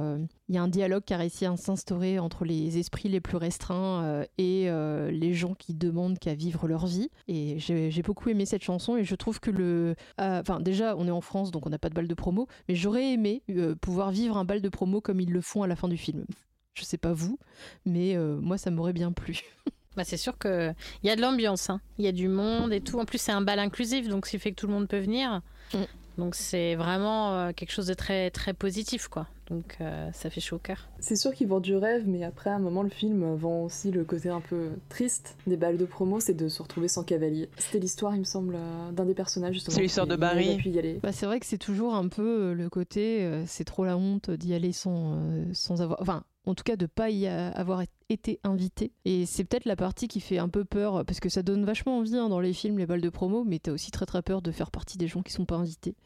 il y a un dialogue qui a réussi à s'instaurer entre les esprits les plus restreints et les gens qui demandent qu'à vivre leur vie. Et j'ai beaucoup aimé cette chanson et je trouve que le... Enfin déjà, on est en France, donc on n'a pas de balle de promo, mais j'aurais aimé pouvoir vivre un bal de promo comme ils le font à la fin du film. Je sais pas vous, mais euh, moi ça m'aurait bien plu. (laughs) Bah c'est sûr qu'il y a de l'ambiance, hein. il y a du monde et tout. En plus, c'est un bal inclusif, donc ce qui fait que tout le monde peut venir. Mm. Donc c'est vraiment euh, quelque chose de très très positif, quoi. Donc euh, ça fait chaud au cœur. C'est sûr qu'ils vendent du rêve, mais après, à un moment, le film vend aussi le côté un peu triste des balles de promo, c'est de se retrouver sans cavalier. C'était l'histoire, il me semble, d'un des personnages, justement. C'est l'histoire de Barry. Bah, c'est vrai que c'est toujours un peu le côté, c'est trop la honte d'y aller sans, sans avoir... Enfin, en tout cas de pas y avoir été invité. Et c'est peut-être la partie qui fait un peu peur, parce que ça donne vachement envie hein, dans les films, les balles de promo, mais t'as aussi très très peur de faire partie des gens qui sont pas invités.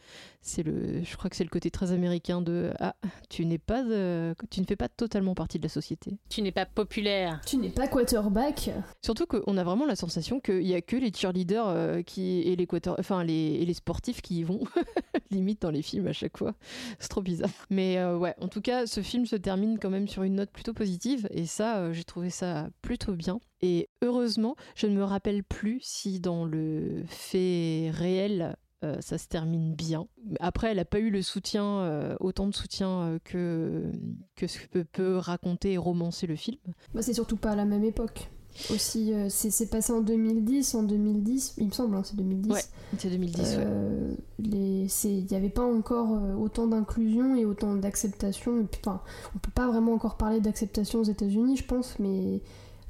C'est le, je crois que c'est le côté très américain de ah, tu n'es pas, euh, tu ne fais pas totalement partie de la société. Tu n'es pas populaire. Tu n'es pas quarterback. Surtout qu'on a vraiment la sensation qu'il y a que les cheerleaders euh, qui et les quarter, enfin les, et les sportifs qui y vont (laughs) limite dans les films à chaque fois. C'est trop bizarre. Mais euh, ouais, en tout cas, ce film se termine quand même sur une note plutôt positive et ça, j'ai trouvé ça plutôt bien. Et heureusement, je ne me rappelle plus si dans le fait réel, euh, ça se termine bien. Après, elle n'a pas eu le soutien, euh, autant de soutien euh, que, que ce que peut raconter et romancer le film. Bah, c'est surtout pas à la même époque. Aussi, c'est passé en 2010, en 2010, il me semble, hein, c'est 2010. Ouais, c'est 2010. Il n'y avait pas encore autant d'inclusion et autant d'acceptation. Enfin, on peut pas vraiment encore parler d'acceptation aux États-Unis, je pense, mais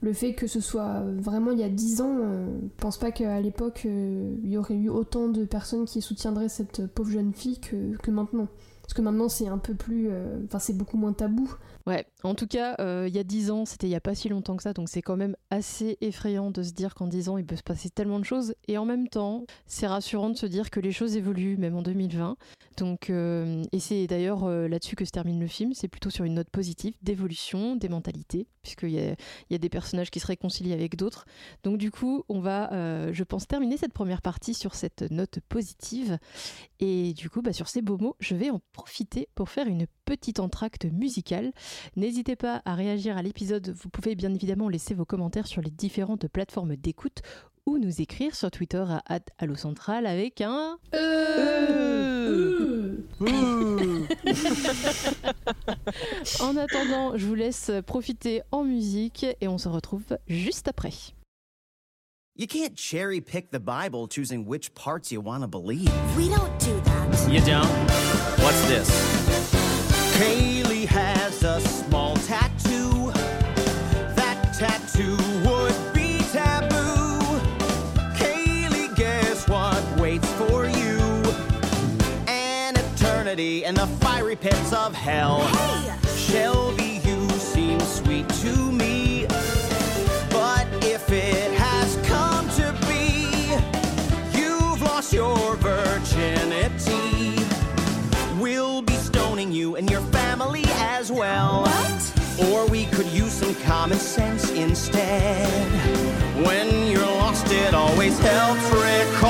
le fait que ce soit vraiment il y a 10 ans, euh, je pense pas qu'à l'époque euh, il y aurait eu autant de personnes qui soutiendraient cette pauvre jeune fille que, que maintenant. Parce que maintenant c'est un peu plus. Euh, enfin, c'est beaucoup moins tabou. Ouais, en tout cas, il y a 10 ans, c'était il y a pas si longtemps que ça, donc c'est quand même assez effrayant de se dire qu'en 10 ans il peut se passer tellement de choses. Et en même temps, c'est rassurant de se dire que les choses évoluent, même en 2020. Donc, et c'est d'ailleurs là-dessus que se termine le film, c'est plutôt sur une note positive d'évolution des mentalités puisqu'il y, y a, des personnages qui se réconcilient avec d'autres. Donc du coup, on va, euh, je pense, terminer cette première partie sur cette note positive. Et du coup, bah, sur ces beaux mots, je vais en profiter pour faire une petite entracte musicale. N'hésitez pas à réagir à l'épisode. Vous pouvez bien évidemment laisser vos commentaires sur les différentes plateformes d'écoute ou nous écrire sur Twitter à @allocentral avec un Euh. En attendant, je vous laisse profiter en musique et on se retrouve juste après. You can't cherry pick the Bible choosing which parts you want to believe. We don't do that. You don't? What's this? Kaylee has a small tattoo. That tattoo would be taboo. Kaylee, guess what waits for you? An eternity in the fiery pits of hell. Hey! Shelby, you seem sweet to me. As well. What? Or we could use some common sense instead. When you're lost, it always helps recalling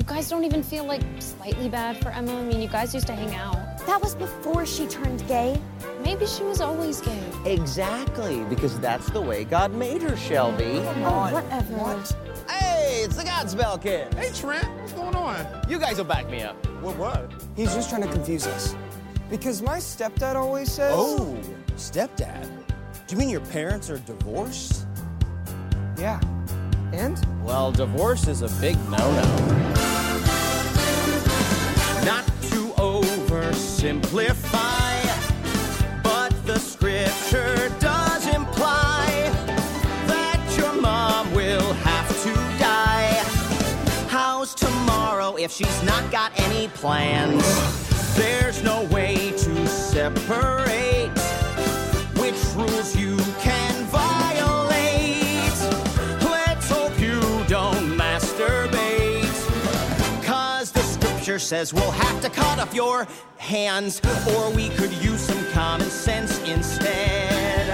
You guys don't even feel like slightly bad for Emma. I mean, you guys used to hang out. That was before she turned gay. Maybe she was always gay. Exactly, because that's the way God made her, Shelby. Oh, whatever. What? Hey, it's the Godspell kid. Hey, Trent, what's going on? You guys will back me up. What, what? He's just trying to confuse us. Because my stepdad always says. Oh, stepdad. Do you mean your parents are divorced? Yeah. And? Well, divorce is a big no-no. Not oversimplify, but the scripture does imply that your mom will have to die. How's tomorrow if she's not got any plans? There's no way to separate says we'll have to cut off your hands, or we could use some common sense instead.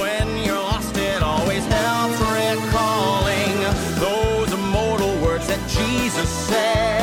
When you're lost, it always helps recalling those immortal words that Jesus said.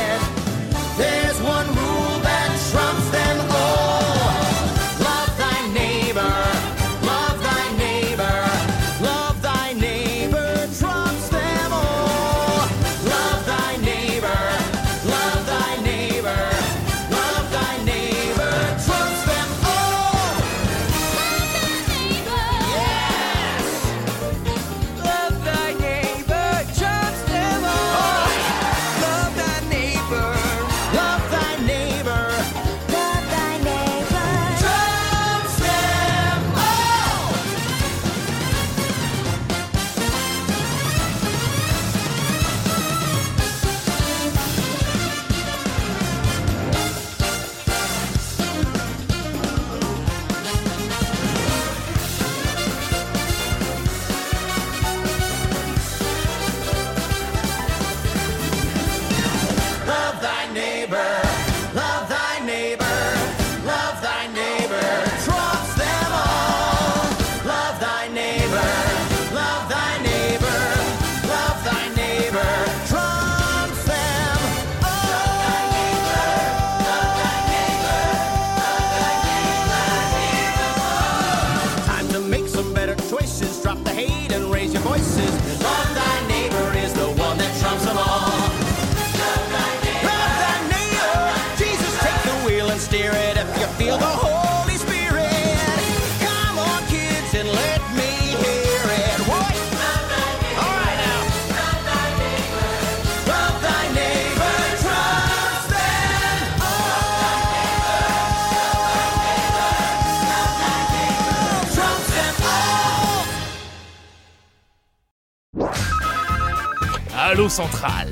Central.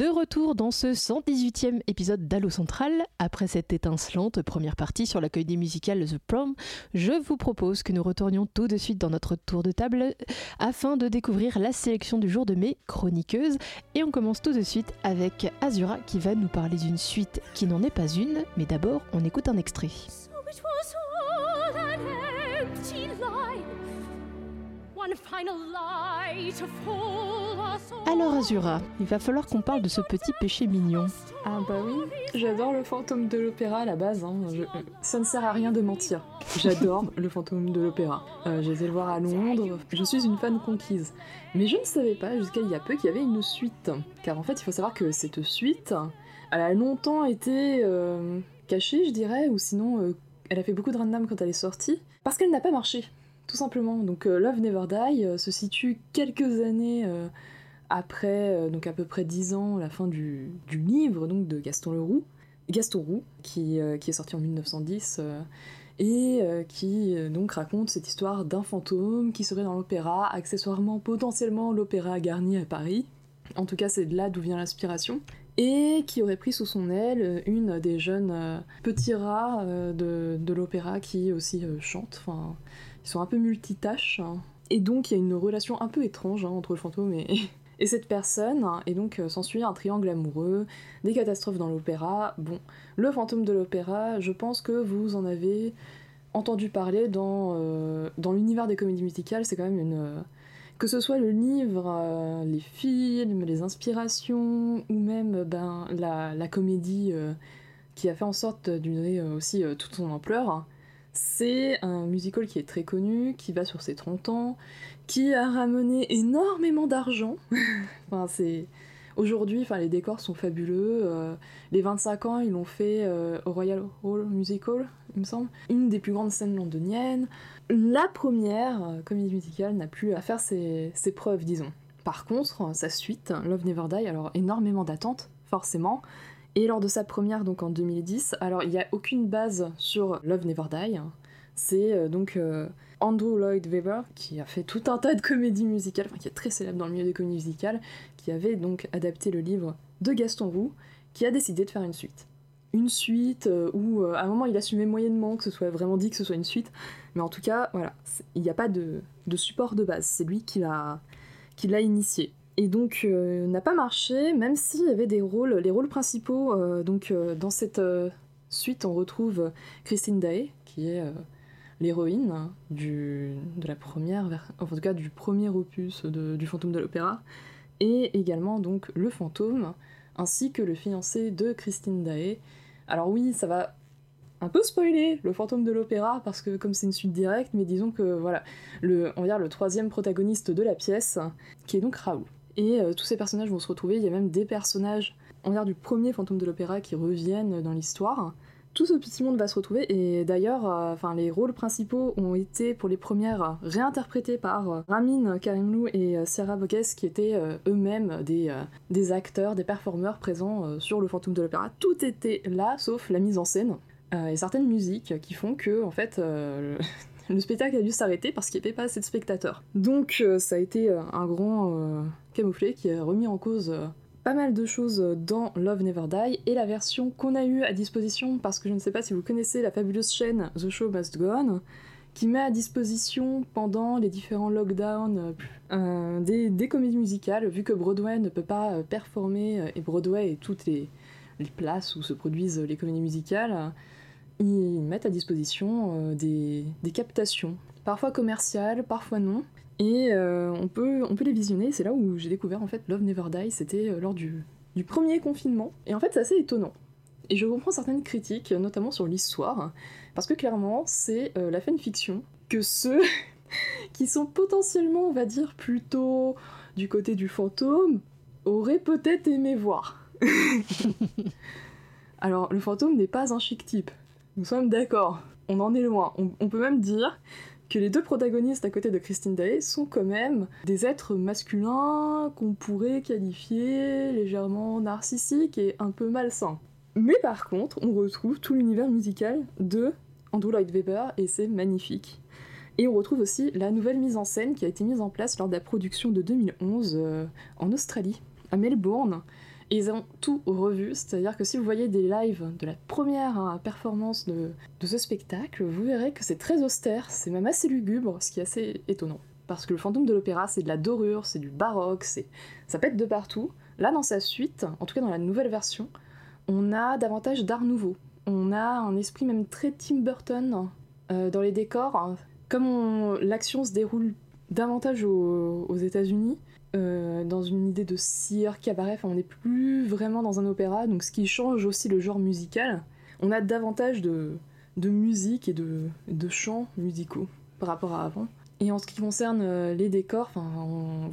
De retour dans ce 118e épisode d'Allo Central. Après cette étincelante première partie sur la comédie musicale The Prom, je vous propose que nous retournions tout de suite dans notre tour de table afin de découvrir la sélection du jour de mes chroniqueuses. Et on commence tout de suite avec Azura qui va nous parler d'une suite qui n'en est pas une, mais d'abord on écoute un extrait. It Alors Azura, il va falloir qu'on parle de ce petit péché mignon. Ah bah oui, j'adore le fantôme de l'opéra à la base. hein. Ça ne sert à rien de mentir. J'adore le fantôme de l'opéra. Euh, J'ai été le voir à Londres. Je suis une fan conquise. Mais je ne savais pas jusqu'à il y a peu qu'il y avait une suite. Car en fait, il faut savoir que cette suite, elle a longtemps été euh, cachée, je dirais, ou sinon, euh, elle a fait beaucoup de random quand elle est sortie, parce qu'elle n'a pas marché. Tout simplement. Donc Love Never Die se situe quelques années après, euh, donc à peu près 10 ans, la fin du, livre donc de Gaston Leroux. Gaston Roux, qui, euh, qui est sorti en 1910, euh, et qui donc raconte cette histoire d'un fantôme qui serait dans l'opéra, accessoirement potentiellement l'opéra Garnier à Paris. En tout cas, c'est de là d'où vient l'inspiration. Et qui aurait pris sous son aile une des jeunes petits rats de, de l'opéra qui aussi chante. Enfin, ils sont un peu multitâches. hein. Et donc, il y a une relation un peu étrange hein, entre le fantôme et, et cette personne. Et donc, euh, s'ensuit un triangle amoureux, des catastrophes dans l'opéra. Bon, le fantôme de l'opéra, je pense que vous en avez entendu parler dans, euh, l'univers des comédies musicales. C'est quand même une. euh, que ce soit le livre, les films, les inspirations, ou même ben, la, comédie qui a fait en sorte de donner aussi toute son ampleur, c'est un musical qui est très connu, qui va sur ses 30 ans, qui a ramené énormément d'argent. (laughs) enfin, c'est... Aujourd'hui, enfin, les décors sont fabuleux. euh, les 25 ans, ils l'ont fait euh, au Royal Hall Musical, il me semble. Une des plus grandes scènes londoniennes. La première euh, comédie musicale n'a plus à faire ses, ses preuves, disons. Par contre, sa suite, Love Never Die, alors énormément d'attentes, forcément. Et lors de sa première, donc en 2010, alors il n'y a aucune base sur Love Never Die. C'est euh, donc Andrew Lloyd Webber, qui a fait tout un tas de comédies musicales, enfin qui est très célèbre dans le milieu des comédies musicales, qui avait donc adapté le livre de Gaston Roux, qui a décidé de faire une suite. Une suite euh, où euh, à un moment il assumait moyennement que ce soit vraiment dit que ce soit une suite, mais en tout cas, voilà, il n'y a pas de, support de base, c'est lui qui l'a initié. Et donc euh, n'a pas marché, même s'il y avait des rôles, les rôles principaux, euh, donc dans cette suite on retrouve Christine Day, qui est l'héroïne du, premier opus du fantôme de l'opéra, et également donc le fantôme, ainsi que le fiancé de Christine Daé. Alors oui, ça va un peu spoiler le fantôme de l'opéra parce que comme c'est une suite directe, mais disons que voilà, le, on va le troisième protagoniste de la pièce, qui est donc Raoul. Et euh, tous ces personnages vont se retrouver, il y a même des personnages, on va du premier fantôme de l'opéra qui reviennent dans l'histoire. Tout ce petit monde va se retrouver et d'ailleurs, euh, enfin les rôles principaux ont été pour les premières réinterprétés par euh, Ramin Karimlou et euh, Sierra qui étaient eux-mêmes des, des acteurs, des performeurs présents sur le fantôme de l'opéra. Tout était là sauf la mise en scène et certaines musiques qui font que en fait le, (laughs) le spectacle a dû s'arrêter parce qu'il n'y avait pas assez de spectateurs. Donc ça a été un grand camouflet qui a remis en cause pas mal de choses dans Love Never Die et la version qu'on a eue à disposition parce que je ne sais pas si vous connaissez la fabuleuse chaîne The Show Must Go On qui met à disposition pendant les différents lockdowns euh, des, comédies musicales vu que Broadway ne peut pas euh, performer euh, et Broadway et toutes les, places où se produisent les comédies musicales ils mettent à disposition des captations. Parfois commerciales parfois non et euh, on, peut, on les visionner. C'est là où j'ai découvert en fait Love Never Die. C'était euh, lors du, premier confinement. Et en fait, c'est assez étonnant. Et je comprends certaines critiques, notamment sur l'histoire, parce que clairement, c'est euh, la fanfiction que ceux (laughs) qui sont potentiellement, on va dire, plutôt du côté du fantôme, auraient peut-être aimé voir. (laughs) Alors, le fantôme n'est pas un chic type. Nous sommes d'accord. On en est loin. On peut même dire que les deux protagonistes à côté de Christine Day sont quand même des êtres masculins qu'on pourrait qualifier légèrement narcissiques et un peu malsains. Mais par contre, on retrouve tout l'univers musical de Andrew Lloyd Webber et c'est magnifique. Et on retrouve aussi la nouvelle mise en scène qui a été mise en place lors de la production de 2011 euh, en Australie, à Melbourne, ils ont tout revu, c'est-à-dire que si vous voyez des lives de la première hein, performance de, ce spectacle, vous verrez que c'est très austère, c'est même assez lugubre, ce qui est assez étonnant. Parce que le fantôme de l'opéra, c'est de la dorure, c'est du baroque, c'est ça pète de partout. Là, dans sa suite, en tout cas dans la nouvelle version, on a davantage d'art nouveau. On a un esprit même très Tim Burton euh, dans les décors. Comme on- l'action se déroule davantage aux États-Unis, euh, dans une idée de cirque, cabaret, enfin, on n'est plus vraiment dans un opéra, donc ce qui change aussi le genre musical. On a davantage de, de musique et de, de chants musicaux par rapport à avant. Et en ce qui concerne euh, les décors, on-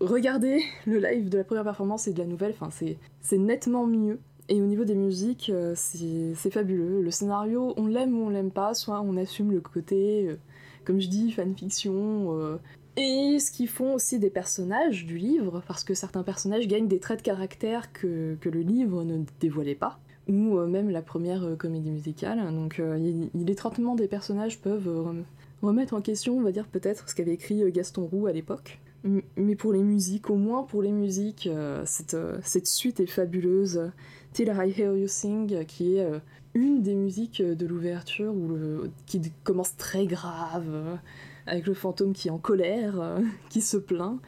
regardez le live de la première performance et de la nouvelle, c'est nettement mieux. Et au niveau des musiques, euh, c'est fabuleux. Le scénario, on l'aime ou on l'aime pas, soit on assume le côté, comme je dis, fanfiction. Et ce qu'ils font aussi des personnages du livre, parce que certains personnages gagnent des traits de caractère que, le livre ne dévoilait pas, ou euh, même la première euh, comédie musicale. Donc euh, les traitements des personnages peuvent rem- remettre en question, on va dire peut-être, ce qu'avait écrit Gaston Roux à l'époque. Mais pour les musiques, au moins pour les musiques, cette, suite est fabuleuse. Till I Hear You Sing, qui est une des musiques de l'ouverture, qui commence très grave, avec le fantôme qui est en colère, euh, (laughs) qui se plaint,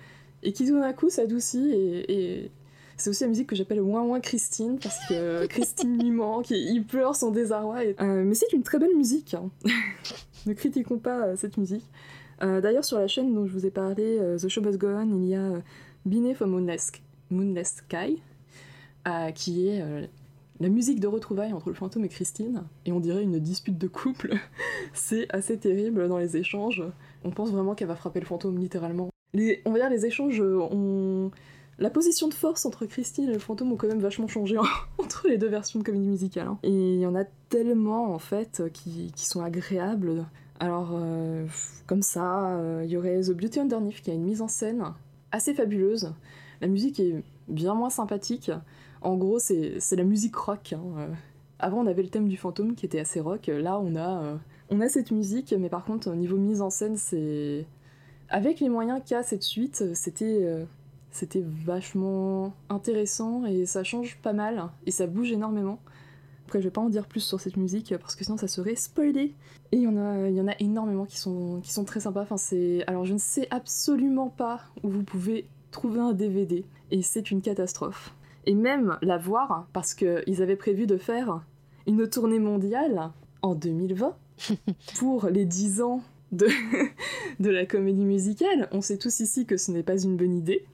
et qui tout d'un coup s'adoucit. Et, et c'est aussi la musique que j'appelle Ouin Ouin Christine, parce que euh, (laughs) Christine lui manque, et il pleure son désarroi. et- Euh, mais c'est une très belle musique. hein. (laughs) ne critiquons pas euh, cette musique. D'ailleurs, sur la chaîne dont je vous ai parlé, The Show Must Go On, il y a Binet from Moonless, Moonless Sky, qui est la musique de retrouvailles entre le fantôme et Christine, et on dirait une dispute de couple. c'est assez terrible dans les échanges. On pense vraiment qu'elle va frapper le fantôme littéralement. Les, on va dire les échanges euh, ont... La position de force entre Christine et le fantôme ont quand même vachement changé hein, (laughs) entre les deux versions de comédie musicale. hein. Et il y en a tellement en fait qui, sont agréables. Alors euh, comme ça, euh, il y aurait The Beauty Underneath qui a une mise en scène assez fabuleuse. La musique est bien moins sympathique. En gros, c'est la musique rock. hein. Avant, on avait le thème du fantôme qui était assez rock. Là, on a, on a cette musique, mais par contre, au niveau mise en scène, c'est. Avec les moyens qu'a cette suite, c'était. euh, c'était vachement intéressant et ça change pas mal et ça bouge énormément. Après, je vais pas en dire plus sur cette musique parce que sinon ça serait spoilé. Et il y en a, y en a énormément qui sont, qui sont très sympas. Enfin, c'est, alors je ne sais absolument pas où vous pouvez trouver un DVD et c'est une catastrophe. Et même la voir parce que ils avaient prévu de faire une tournée mondiale en 2020 (laughs) pour les 10 ans de, (laughs) de la comédie musicale. On sait tous ici que ce n'est pas une bonne idée.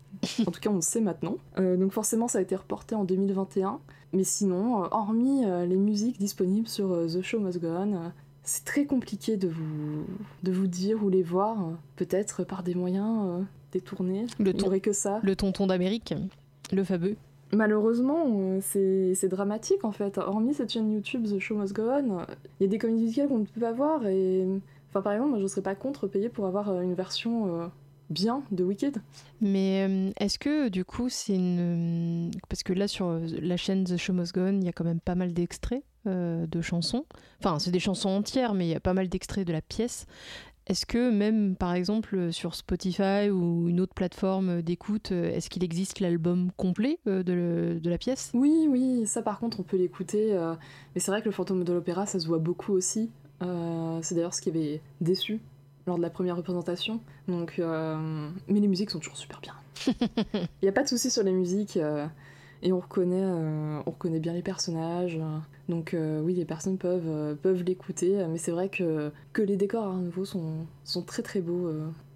En tout cas, on le sait maintenant. Euh, donc forcément, ça a été reporté en 2021. Mais sinon, euh, hormis euh, les musiques disponibles sur The Show Must Go On, c'est très compliqué de vous, de vous dire ou les voir, peut-être par des moyens détournés. Le Il ton- aurait que ça. Le tonton d'Amérique, le fameux. Malheureusement, euh, c'est dramatique en fait. Hormis cette chaîne YouTube The Show Must Go On, il y a des comédies musicales qu'on ne peut pas voir et. Enfin, par exemple, moi je serais pas contre payer pour avoir euh, une version euh, bien de Wicked. Mais est-ce que du coup c'est une... Parce que là sur la chaîne The Show Must Go On, il y a quand même pas mal d'extraits de chansons. Enfin, c'est des chansons entières, mais il y a pas mal d'extraits de la pièce. Est-ce que même par exemple sur Spotify ou une autre plateforme d'écoute, euh, est-ce qu'il existe l'album complet euh, de, le- de la pièce? Oui, oui, ça par contre on peut l'écouter. euh, mais c'est vrai que le fantôme de l'opéra ça se voit beaucoup aussi. Euh, c'est d'ailleurs ce qui avait déçu lors de la première représentation. Donc, euh, mais les musiques sont toujours super bien. (laughs) Il n'y a pas de souci sur les musiques et on reconnaît, euh, on reconnaît bien les personnages. donc euh, oui, les personnes peuvent, euh, peuvent l'écouter, mais c'est vrai que, que les décors à nouveau sont, sont très très beaux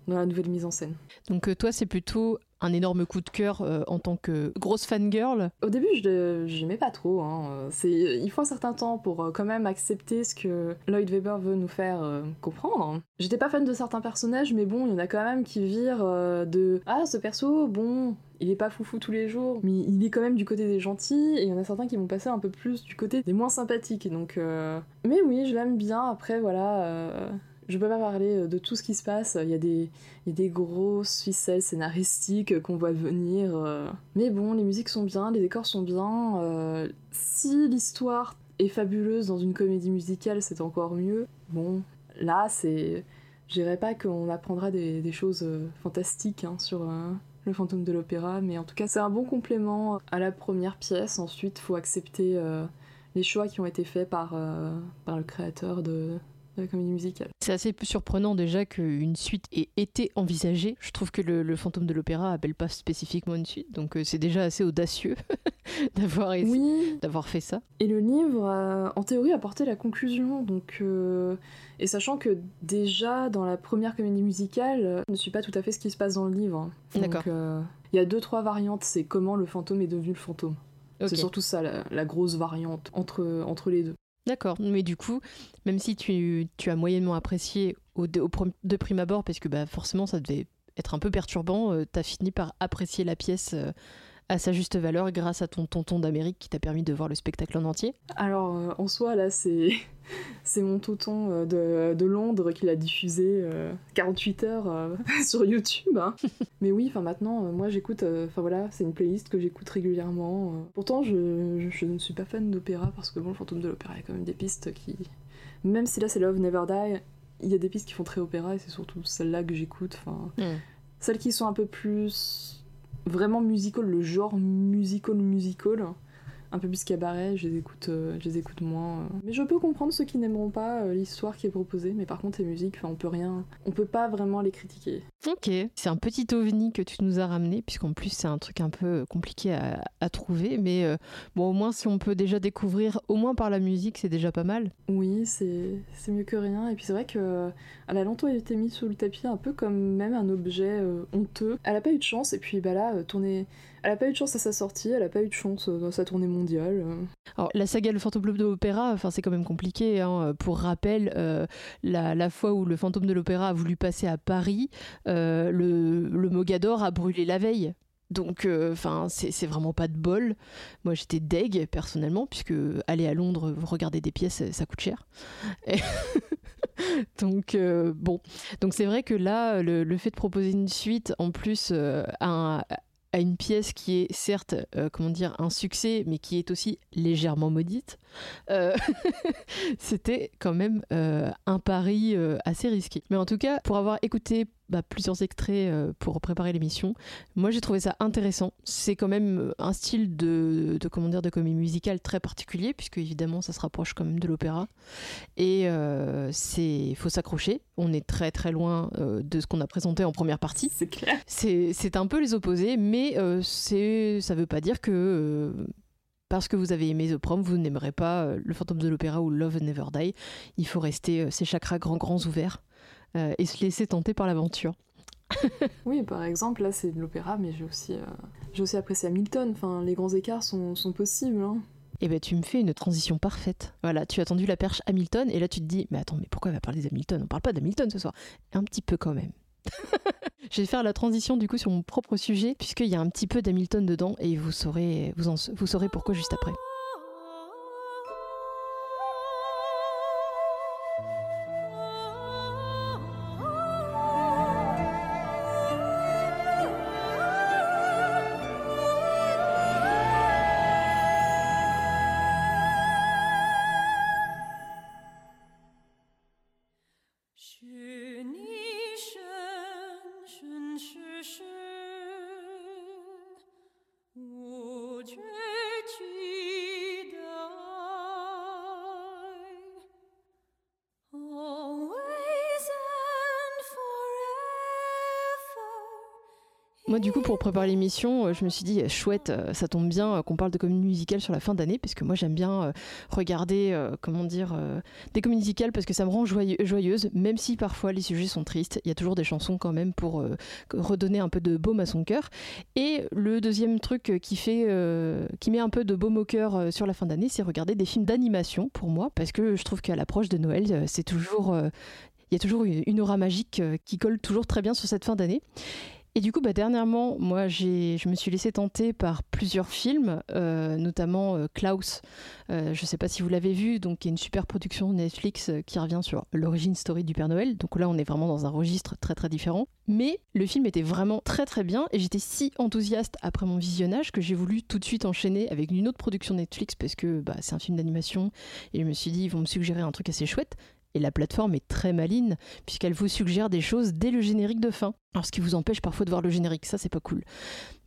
dans la nouvelle mise en scène. Donc toi c'est plutôt un énorme coup de cœur en tant que grosse fangirl. Au début, je j'aimais pas trop. hein. C'est, il faut un certain temps pour quand même accepter ce que Lloyd Webber veut nous faire comprendre. J'étais pas fan de certains personnages, mais bon, il y en a quand même qui virent de ah ce perso, bon, il est pas foufou tous les jours, mais il est quand même du côté des gentils. Et il y en a certains qui vont passer un peu plus du côté des moins sympathiques. Donc, euh, mais oui, je l'aime bien. Après, voilà. euh, Je peux pas parler euh, de tout ce qui se passe. Il y a des, il y a des grosses ficelles scénaristiques qu'on voit venir. euh. Mais bon, les musiques sont bien, les décors sont bien. Si l'histoire est fabuleuse dans une comédie musicale, c'est encore mieux. Bon, là, c'est. Je dirais pas qu'on apprendra des, choses fantastiques hein, sur le fantôme de l'opéra, mais en tout cas c'est un bon complément à la première pièce. Ensuite, faut accepter euh, les choix qui ont été faits par, euh, par le créateur de, de la comédie musicale. C'est assez surprenant déjà qu'une suite ait été envisagée. Je trouve que le, le fantôme de l'opéra appelle pas spécifiquement une suite, donc euh, c'est déjà assez audacieux (laughs) d'avoir Oui. d'avoir fait ça. Et le livre, a, en théorie, apportait la conclusion. Donc, euh, et sachant que déjà dans la première comédie musicale, euh, je ne suis pas tout à fait ce qui se passe dans le livre. D'accord. euh, Il y a deux trois variantes. C'est comment le fantôme est devenu le fantôme. C'est surtout ça la, la grosse variante entre entre les deux. D'accord, mais du coup, même si tu, as moyennement apprécié au, de- prime abord, parce que bah, forcément ça devait être un peu perturbant, tu t'as fini par apprécier la pièce euh, à sa juste valeur grâce à ton tonton d'Amérique qui t'a permis de voir le spectacle en entier. Alors euh, en soi là c'est (laughs) c'est mon tonton euh, de, de Londres qui l'a diffusé euh, 48 heures euh, (laughs) sur YouTube. hein. (laughs) Mais oui, enfin maintenant moi j'écoute, enfin voilà c'est une playlist que j'écoute régulièrement. Pourtant je, je, je ne suis pas fan d'opéra parce que bon le fantôme de l'opéra il y a quand même des pistes qui, même si là c'est Love Never Die, il y a des pistes qui font très opéra et c'est surtout celles-là que j'écoute. Enfin celles qui sont un peu plus vraiment musical, le genre musical musical, un peu plus cabaret, je les écoute, euh, je les écoute moins. euh. Mais je peux comprendre ceux qui n'aimeront pas euh, l'histoire qui est proposée, mais par contre les musiques, on peut rien, on peut pas vraiment les critiquer. Ok, c'est un petit ovni que tu nous as ramené, puisqu'en plus c'est un truc un peu compliqué à, à trouver, mais bon au moins si on peut déjà découvrir, au moins par la musique, c'est déjà pas mal. Oui, c'est mieux que rien. Et puis c'est vrai que elle a longtemps été mise sous le tapis, un peu comme même un objet honteux. Elle a pas eu de chance, et puis bah là, tournée... elle a pas eu de chance à sa sortie, elle a pas eu de chance euh, dans sa tournée mondiale. euh. Alors, la saga Le Fantôme de l'Opéra, enfin, c'est quand même compliqué. hein. Pour rappel, euh, la, fois où le Fantôme de l'Opéra a voulu passer à Paris, le, Mogador a brûlé la veille. Donc, enfin, c'est vraiment pas de bol. Moi, j'étais deg personnellement, puisque aller à Londres regarder des pièces, ça coûte cher. (laughs) Donc bon, donc c'est vrai que là, le, fait de proposer une suite en plus à, un- à une pièce qui est certes, euh, comment dire, un succès, mais qui est aussi légèrement maudite, euh, (laughs) c'était quand même euh, un pari assez risqué. Mais en tout cas, pour avoir écouté bah, plusieurs extraits euh, pour préparer l'émission, moi j'ai trouvé ça intéressant. C'est quand même un style de, de comment dire de comédie musicale très particulier, puisque évidemment ça se rapproche quand même de l'opéra. Et euh, c'est faut s'accrocher. On est très très loin euh, de ce qu'on a présenté en première partie. C'est clair. C'est un peu les opposés, mais euh, c'est ça veut pas dire que euh, parce que vous avez aimé The Prom, vous n'aimerez pas euh, Le Fantôme de l'Opéra ou Love Never Die. Il faut rester euh, ses chakras grands grands ouverts euh, et se laisser tenter par l'aventure. (laughs) Oui, par exemple, là c'est de l'opéra, mais j'ai aussi, euh, j'ai aussi apprécié Hamilton. Enfin, les grands écarts sont, sont possibles. hein. Et ben tu me fais une transition parfaite. Voilà, tu as tendu la perche Hamilton et là tu te dis mais attends mais pourquoi elle va parler d'Hamilton? On parle pas d'Hamilton ce soir. Un petit peu quand même. (laughs) Je vais faire la transition du coup sur mon propre sujet puisqu'il y a un petit peu d'Hamilton dedans et vous saurez vous, en- vous saurez pourquoi juste après. Du coup, pour préparer l'émission, euh, je me suis dit, euh, chouette, euh, ça tombe bien euh, qu'on parle de comédie musicale sur la fin d'année, parce que moi, j'aime bien regarder, comment dire, des comédies musicales, parce que ça me rend joyeuse, même si parfois les sujets sont tristes. Il y a toujours des chansons quand même pour redonner un peu de baume à son cœur. Et le deuxième truc qui fait, qui met un peu de baume au cœur sur la fin d'année, c'est regarder des films d'animation pour moi, parce que je trouve qu'à l'approche de Noël, c'est toujours, il y a toujours une, aura magique qui colle toujours très bien sur cette fin d'année. Et du coup, bah, dernièrement, moi, je me suis laissé tenter par plusieurs films, euh, notamment euh, Klaus. Euh, je ne sais pas si vous l'avez vu, donc y a une super production Netflix qui revient sur l'origine story du Père Noël. Donc là, on est vraiment dans un registre très très différent. Mais le film était vraiment très très bien et j'étais si enthousiaste après mon visionnage que j'ai voulu tout de suite enchaîner avec une autre production Netflix parce que bah, c'est un film d'animation et je me suis dit ils vont me suggérer un truc assez chouette. Et la plateforme est très maligne, puisqu'elle vous suggère des choses dès le générique de fin. Alors, ce qui vous empêche parfois de voir le générique, ça c'est pas cool.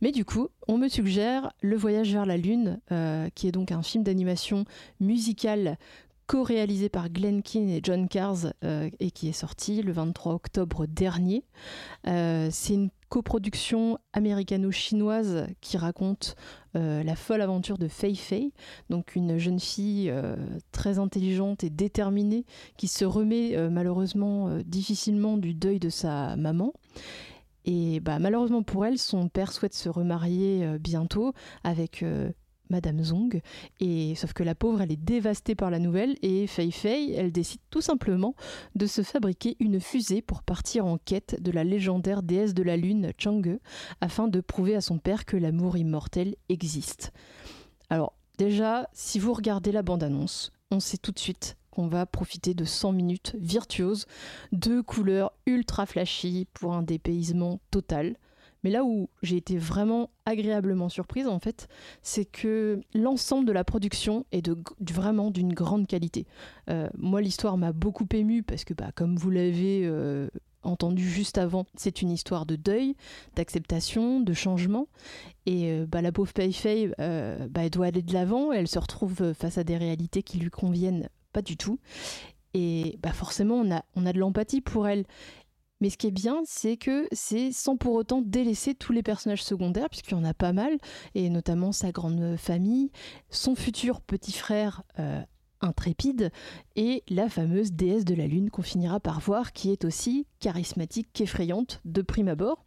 Mais du coup, on me suggère Le Voyage vers la Lune, euh, qui est donc un film d'animation musical co-réalisé par Glenn Keane et John Cars euh, et qui est sorti le 23 octobre dernier. Euh, c'est coproduction américano-chinoise qui raconte euh, la folle aventure de Fei Fei, donc une jeune fille euh, très intelligente et déterminée qui se remet euh, malheureusement difficilement du deuil de sa maman. Et bah, malheureusement pour elle, son père souhaite se remarier bientôt avec Madame Zong. Et sauf que la pauvre, elle est dévastée par la nouvelle et Fei Fei, elle décide tout simplement de se fabriquer une fusée pour partir en quête de la légendaire déesse de la lune Chang'e afin de prouver à son père que l'amour immortel existe. Alors déjà, si vous regardez la bande-annonce, on sait tout de suite qu'on va profiter de 100 minutes virtuoses de couleurs ultra flashy pour un dépaysement total. Mais là où j'ai été vraiment agréablement surprise, en fait, c'est que l'ensemble de la production est vraiment d'une grande qualité. Euh, moi, l'histoire m'a beaucoup émue parce que, bah, comme vous l'avez euh, entendu juste avant, c'est une histoire de deuil, d'acceptation, de changement. Et euh, bah, la pauvre Pei bah, elle doit aller de l'avant, elle se retrouve face à des réalités qui lui conviennent pas du tout. Et bah, forcément, on a de l'empathie pour elle. Mais ce qui est bien, c'est que c'est sans pour autant délaisser tous les personnages secondaires, puisqu'il y en a pas mal, et notamment sa grande famille, son futur petit frère euh, intrépide, et la fameuse déesse de la lune qu'on finira par voir, qui est aussi charismatique qu'effrayante de prime abord.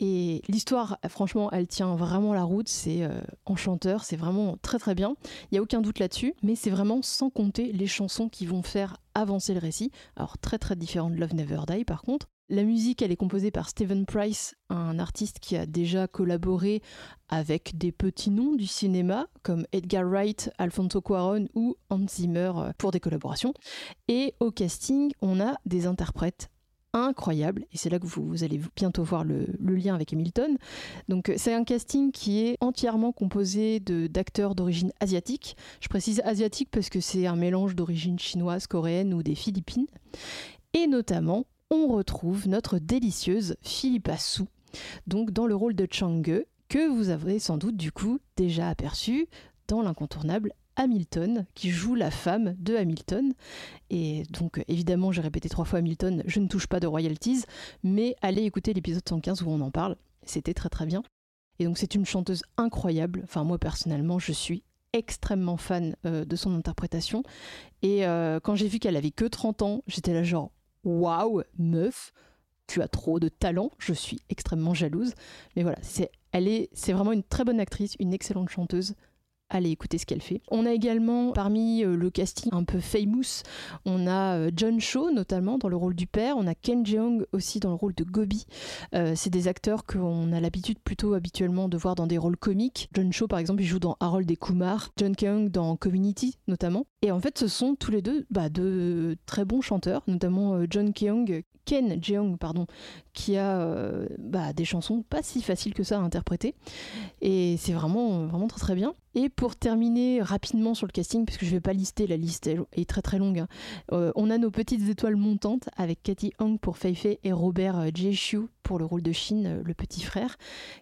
Et l'histoire, franchement, elle tient vraiment la route. C'est euh, enchanteur, c'est vraiment très très bien. Il n'y a aucun doute là-dessus, mais c'est vraiment sans compter les chansons qui vont faire avancer le récit. Alors très très différent de Love Never Die par contre. La musique, elle est composée par Stephen Price, un artiste qui a déjà collaboré avec des petits noms du cinéma comme Edgar Wright, Alfonso Cuarón ou Hans Zimmer euh, pour des collaborations. Et au casting, on a des interprètes incroyable et c'est là que vous, allez bientôt voir le, lien avec Hamilton. Donc euh, c'est un casting qui est entièrement composé d'acteurs d'origine asiatique. Je précise asiatique parce que c'est un mélange d'origine chinoise, coréenne ou des Philippines. Et notamment, on retrouve notre délicieuse Philippa Su, donc dans le rôle de Chang'e que vous avez sans doute du coup déjà aperçu dans l'incontournable Hamilton, qui joue la femme de Hamilton. Et donc, évidemment, j'ai répété trois fois Hamilton, je ne touche pas de royalties, mais allez écouter l'épisode 115 où on en parle. C'était très très bien. Et donc, c'est une chanteuse incroyable. Enfin, moi personnellement, je suis extrêmement fan euh, de son interprétation. Et euh, quand j'ai vu qu'elle avait que 30 ans, j'étais là genre, waouh, meuf, tu as trop de talent, je suis extrêmement jalouse. Mais voilà, c'est, elle est, c'est vraiment une très bonne actrice, une excellente chanteuse allez écouter ce qu'elle fait. On a également parmi euh, le casting un peu famous, on a euh, John Cho notamment dans le rôle du père, on a Ken Jeong aussi dans le rôle de Gobi. Euh, c'est des acteurs qu'on a l'habitude plutôt habituellement de voir dans des rôles comiques. John Cho par exemple, il joue dans Harold et Kumar, John Keong dans Community notamment. Et en fait, ce sont tous les deux bah, de très bons chanteurs, notamment John Keong Ken Jeong, pardon, qui a euh, bah, des chansons pas si faciles que ça à interpréter. Et c'est vraiment, vraiment très très bien. Et pour terminer rapidement sur le casting, puisque je vais pas lister, la liste est très très longue, hein, euh, on a nos petites étoiles montantes avec Cathy Hong pour Fei Fei et Robert euh, Jeshu pour le rôle de Shin, le petit frère,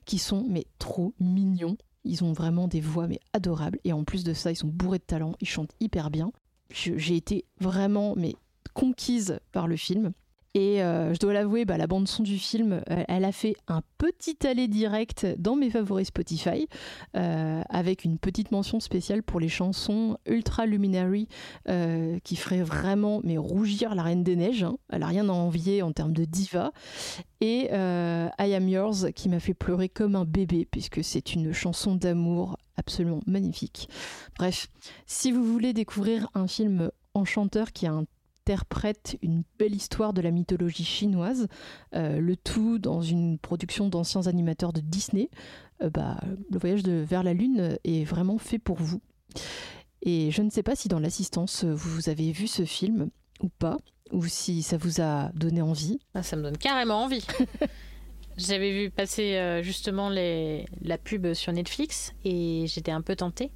qui sont mais trop mignons. Ils ont vraiment des voix mais adorables. Et en plus de ça, ils sont bourrés de talent, ils chantent hyper bien. J'ai été vraiment mais conquise par le film. Et euh, je dois l'avouer, bah, la bande son du film, euh, elle a fait un petit aller direct dans mes favoris Spotify, euh, avec une petite mention spéciale pour les chansons Ultra Luminary, qui ferait vraiment rougir la Reine des Neiges. hein. Elle a rien à envier en termes de diva. Et I Am Yours, qui m'a fait pleurer comme un bébé, puisque c'est une chanson d'amour absolument magnifique. Bref, si vous voulez découvrir un film enchanteur qui a un interprète une belle histoire de la mythologie chinoise, euh, le tout dans une production d'anciens animateurs de Disney. Euh, bah, le voyage de, vers la Lune est vraiment fait pour vous. Et je ne sais pas si dans l'assistance vous avez vu ce film ou pas, ou si ça vous a donné envie. Ah, ça me donne carrément envie. (laughs) J'avais vu passer euh, justement les... la pub sur Netflix et j'étais un peu tentée.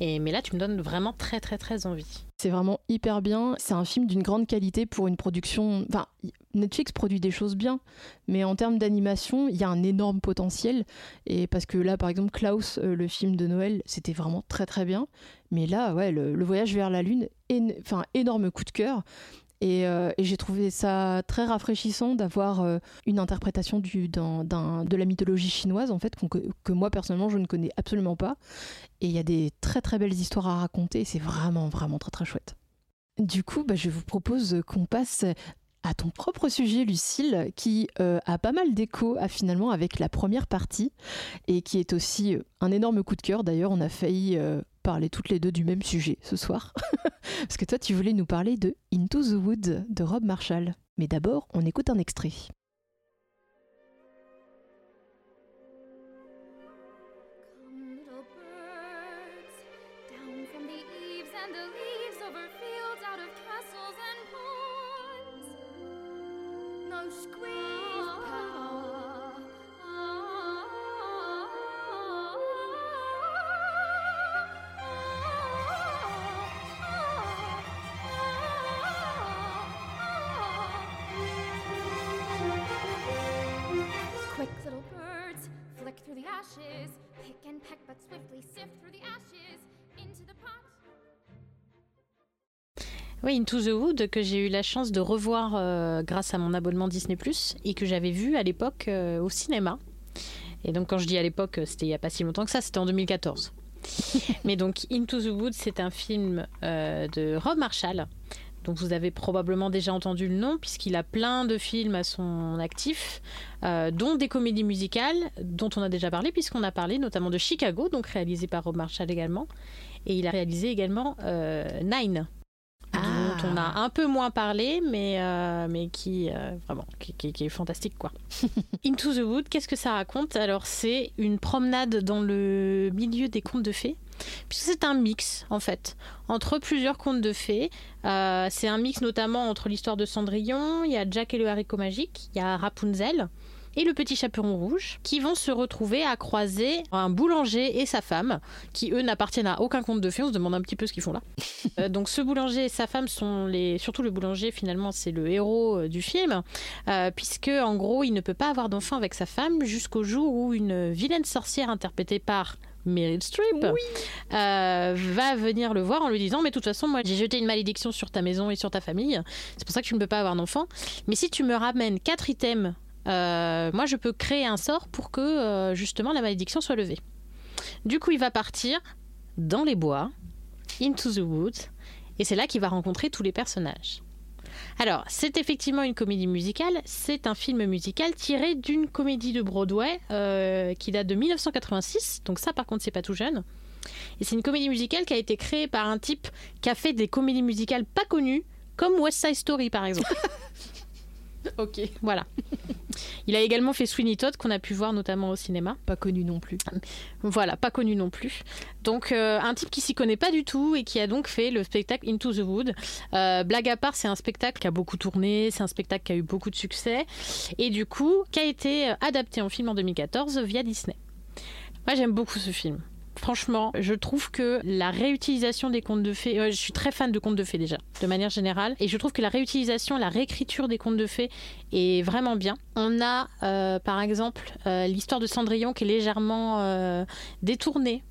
Et, mais là, tu me donnes vraiment très, très, très envie. C'est vraiment hyper bien. C'est un film d'une grande qualité pour une production. Enfin, Netflix produit des choses bien, mais en termes d'animation, il y a un énorme potentiel. Et parce que là, par exemple, Klaus, euh, le film de Noël, c'était vraiment très très bien. Mais là, ouais, le, le voyage vers la lune, enfin, énorme coup de cœur. Et, euh, et j'ai trouvé ça très rafraîchissant d'avoir euh, une interprétation de la mythologie chinoise, en fait, que, moi personnellement je ne connais absolument pas. Et il y a des très très belles histoires à raconter, c'est vraiment vraiment très très chouette. Du coup, bah, je vous propose qu'on passe à ton propre sujet, Lucille, qui euh, a pas mal d'écho finalement avec la première partie, et qui est aussi un énorme coup de cœur. D'ailleurs, on a failli parler toutes les deux du même sujet ce soir. (laughs) Parce que toi, tu voulais nous parler de Into the Woods de Rob Marshall. Mais d'abord, on écoute un extrait. Oui, Into the Wood, que j'ai eu la chance de revoir euh, grâce à mon abonnement Disney ⁇ et que j'avais vu à l'époque euh, au cinéma. Et donc quand je dis à l'époque, euh, c'était il n'y a pas si longtemps que ça, c'était en 2014. (laughs) Mais donc Into the Wood, c'est un film euh, de Rob Marshall. Donc vous avez probablement déjà entendu le nom puisqu'il a plein de films à son actif, euh, dont des comédies musicales dont on a déjà parlé puisqu'on a parlé notamment de Chicago, donc réalisé par Rob Marshall également. Et il a réalisé également euh, Nine, dont on a un peu moins parlé, mais, euh, mais qui, euh, vraiment, qui, qui- qui est fantastique. quoi. (laughs) Into the Wood, qu'est-ce que ça raconte? Alors, c'est une promenade dans le milieu des contes de fées. Puisque c'est un mix, en fait, entre plusieurs contes de fées. Euh, c'est un mix notamment entre l'histoire de Cendrillon, il y a Jack et le haricot magique, il y a Rapunzel et le petit chaperon rouge qui vont se retrouver à croiser un boulanger et sa femme qui eux n'appartiennent à aucun conte de fées on se demande un petit peu ce qu'ils font là (laughs) Euh, donc ce boulanger et sa femme sont les surtout le boulanger finalement c'est le héros euh, du film euh, puisque en gros il ne peut pas avoir d'enfant avec sa femme jusqu'au jour où une vilaine sorcière interprétée par Meryl Streep euh, va venir le voir en lui disant mais de toute façon moi j'ai jeté une malédiction sur ta maison et sur ta famille. C'est pour ça que tu ne peux pas avoir d'enfant. Mais si tu me ramènes quatre items euh, moi je peux créer un sort pour que euh, justement la malédiction soit levée. Du coup il va partir dans les bois into the woods et c'est là qu'il va rencontrer tous les personnages alors, c'est effectivement une comédie musicale. C'est un film musical tiré d'une comédie de Broadway euh, qui date de 1986. Donc ça, par contre, c'est pas tout jeune. Et c'est une comédie musicale qui a été créée par un type qui a fait des comédies musicales pas connues, comme West Side Story, par exemple. (laughs) ok. Voilà. Il a également fait Sweeney Todd, qu'on a pu voir notamment au cinéma. Pas connu non plus. Voilà, pas connu non plus. Donc, euh, un type qui s'y connaît pas du tout et qui a donc fait le spectacle Into the Wood. Euh, blague à part, c'est un spectacle qui a beaucoup tourné, c'est un spectacle qui a eu beaucoup de succès et du coup, qui a été adapté en film en 2014 via Disney. Moi, j'aime beaucoup ce film. Franchement, je trouve que la réutilisation des contes de fées, euh, je suis très fan de contes de fées déjà, de manière générale, et je trouve que la réutilisation, la réécriture des contes de fées est vraiment bien. On a euh, par exemple euh, l'histoire de Cendrillon qui est légèrement détournée.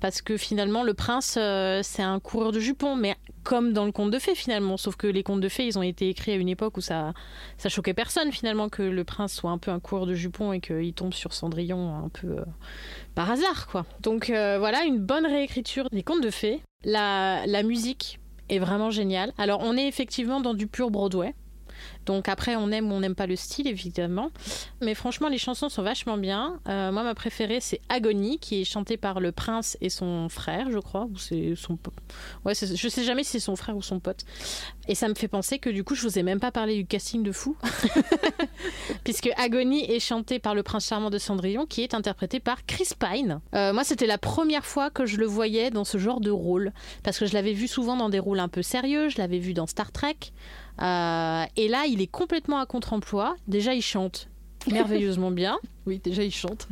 Parce que finalement, le prince, euh, c'est un coureur de jupons, mais comme dans le conte de fées finalement. Sauf que les contes de fées, ils ont été écrits à une époque où ça, ça choquait personne finalement que le prince soit un peu un coureur de jupons et qu'il tombe sur Cendrillon un peu euh, par hasard, quoi. Donc euh, voilà, une bonne réécriture des contes de fées. La, la musique est vraiment géniale. Alors on est effectivement dans du pur Broadway. Donc après, on aime ou on n'aime pas le style, évidemment. Mais franchement, les chansons sont vachement bien. Euh, moi, ma préférée, c'est Agony, qui est chantée par le prince et son frère, je crois. Ou c'est son Ouais, c'est- je sais jamais si c'est son frère ou son pote. Et ça me fait penser que du coup, je vous ai même pas parlé du casting de fou. (laughs) Puisque Agony est chantée par le prince charmant de Cendrillon, qui est interprété par Chris Pine. Euh, moi, c'était la première fois que je le voyais dans ce genre de rôle. Parce que je l'avais vu souvent dans des rôles un peu sérieux. Je l'avais vu dans Star Trek. Euh, et là, il est complètement à contre-emploi. Déjà, il chante (laughs) merveilleusement bien. Oui, déjà il chante.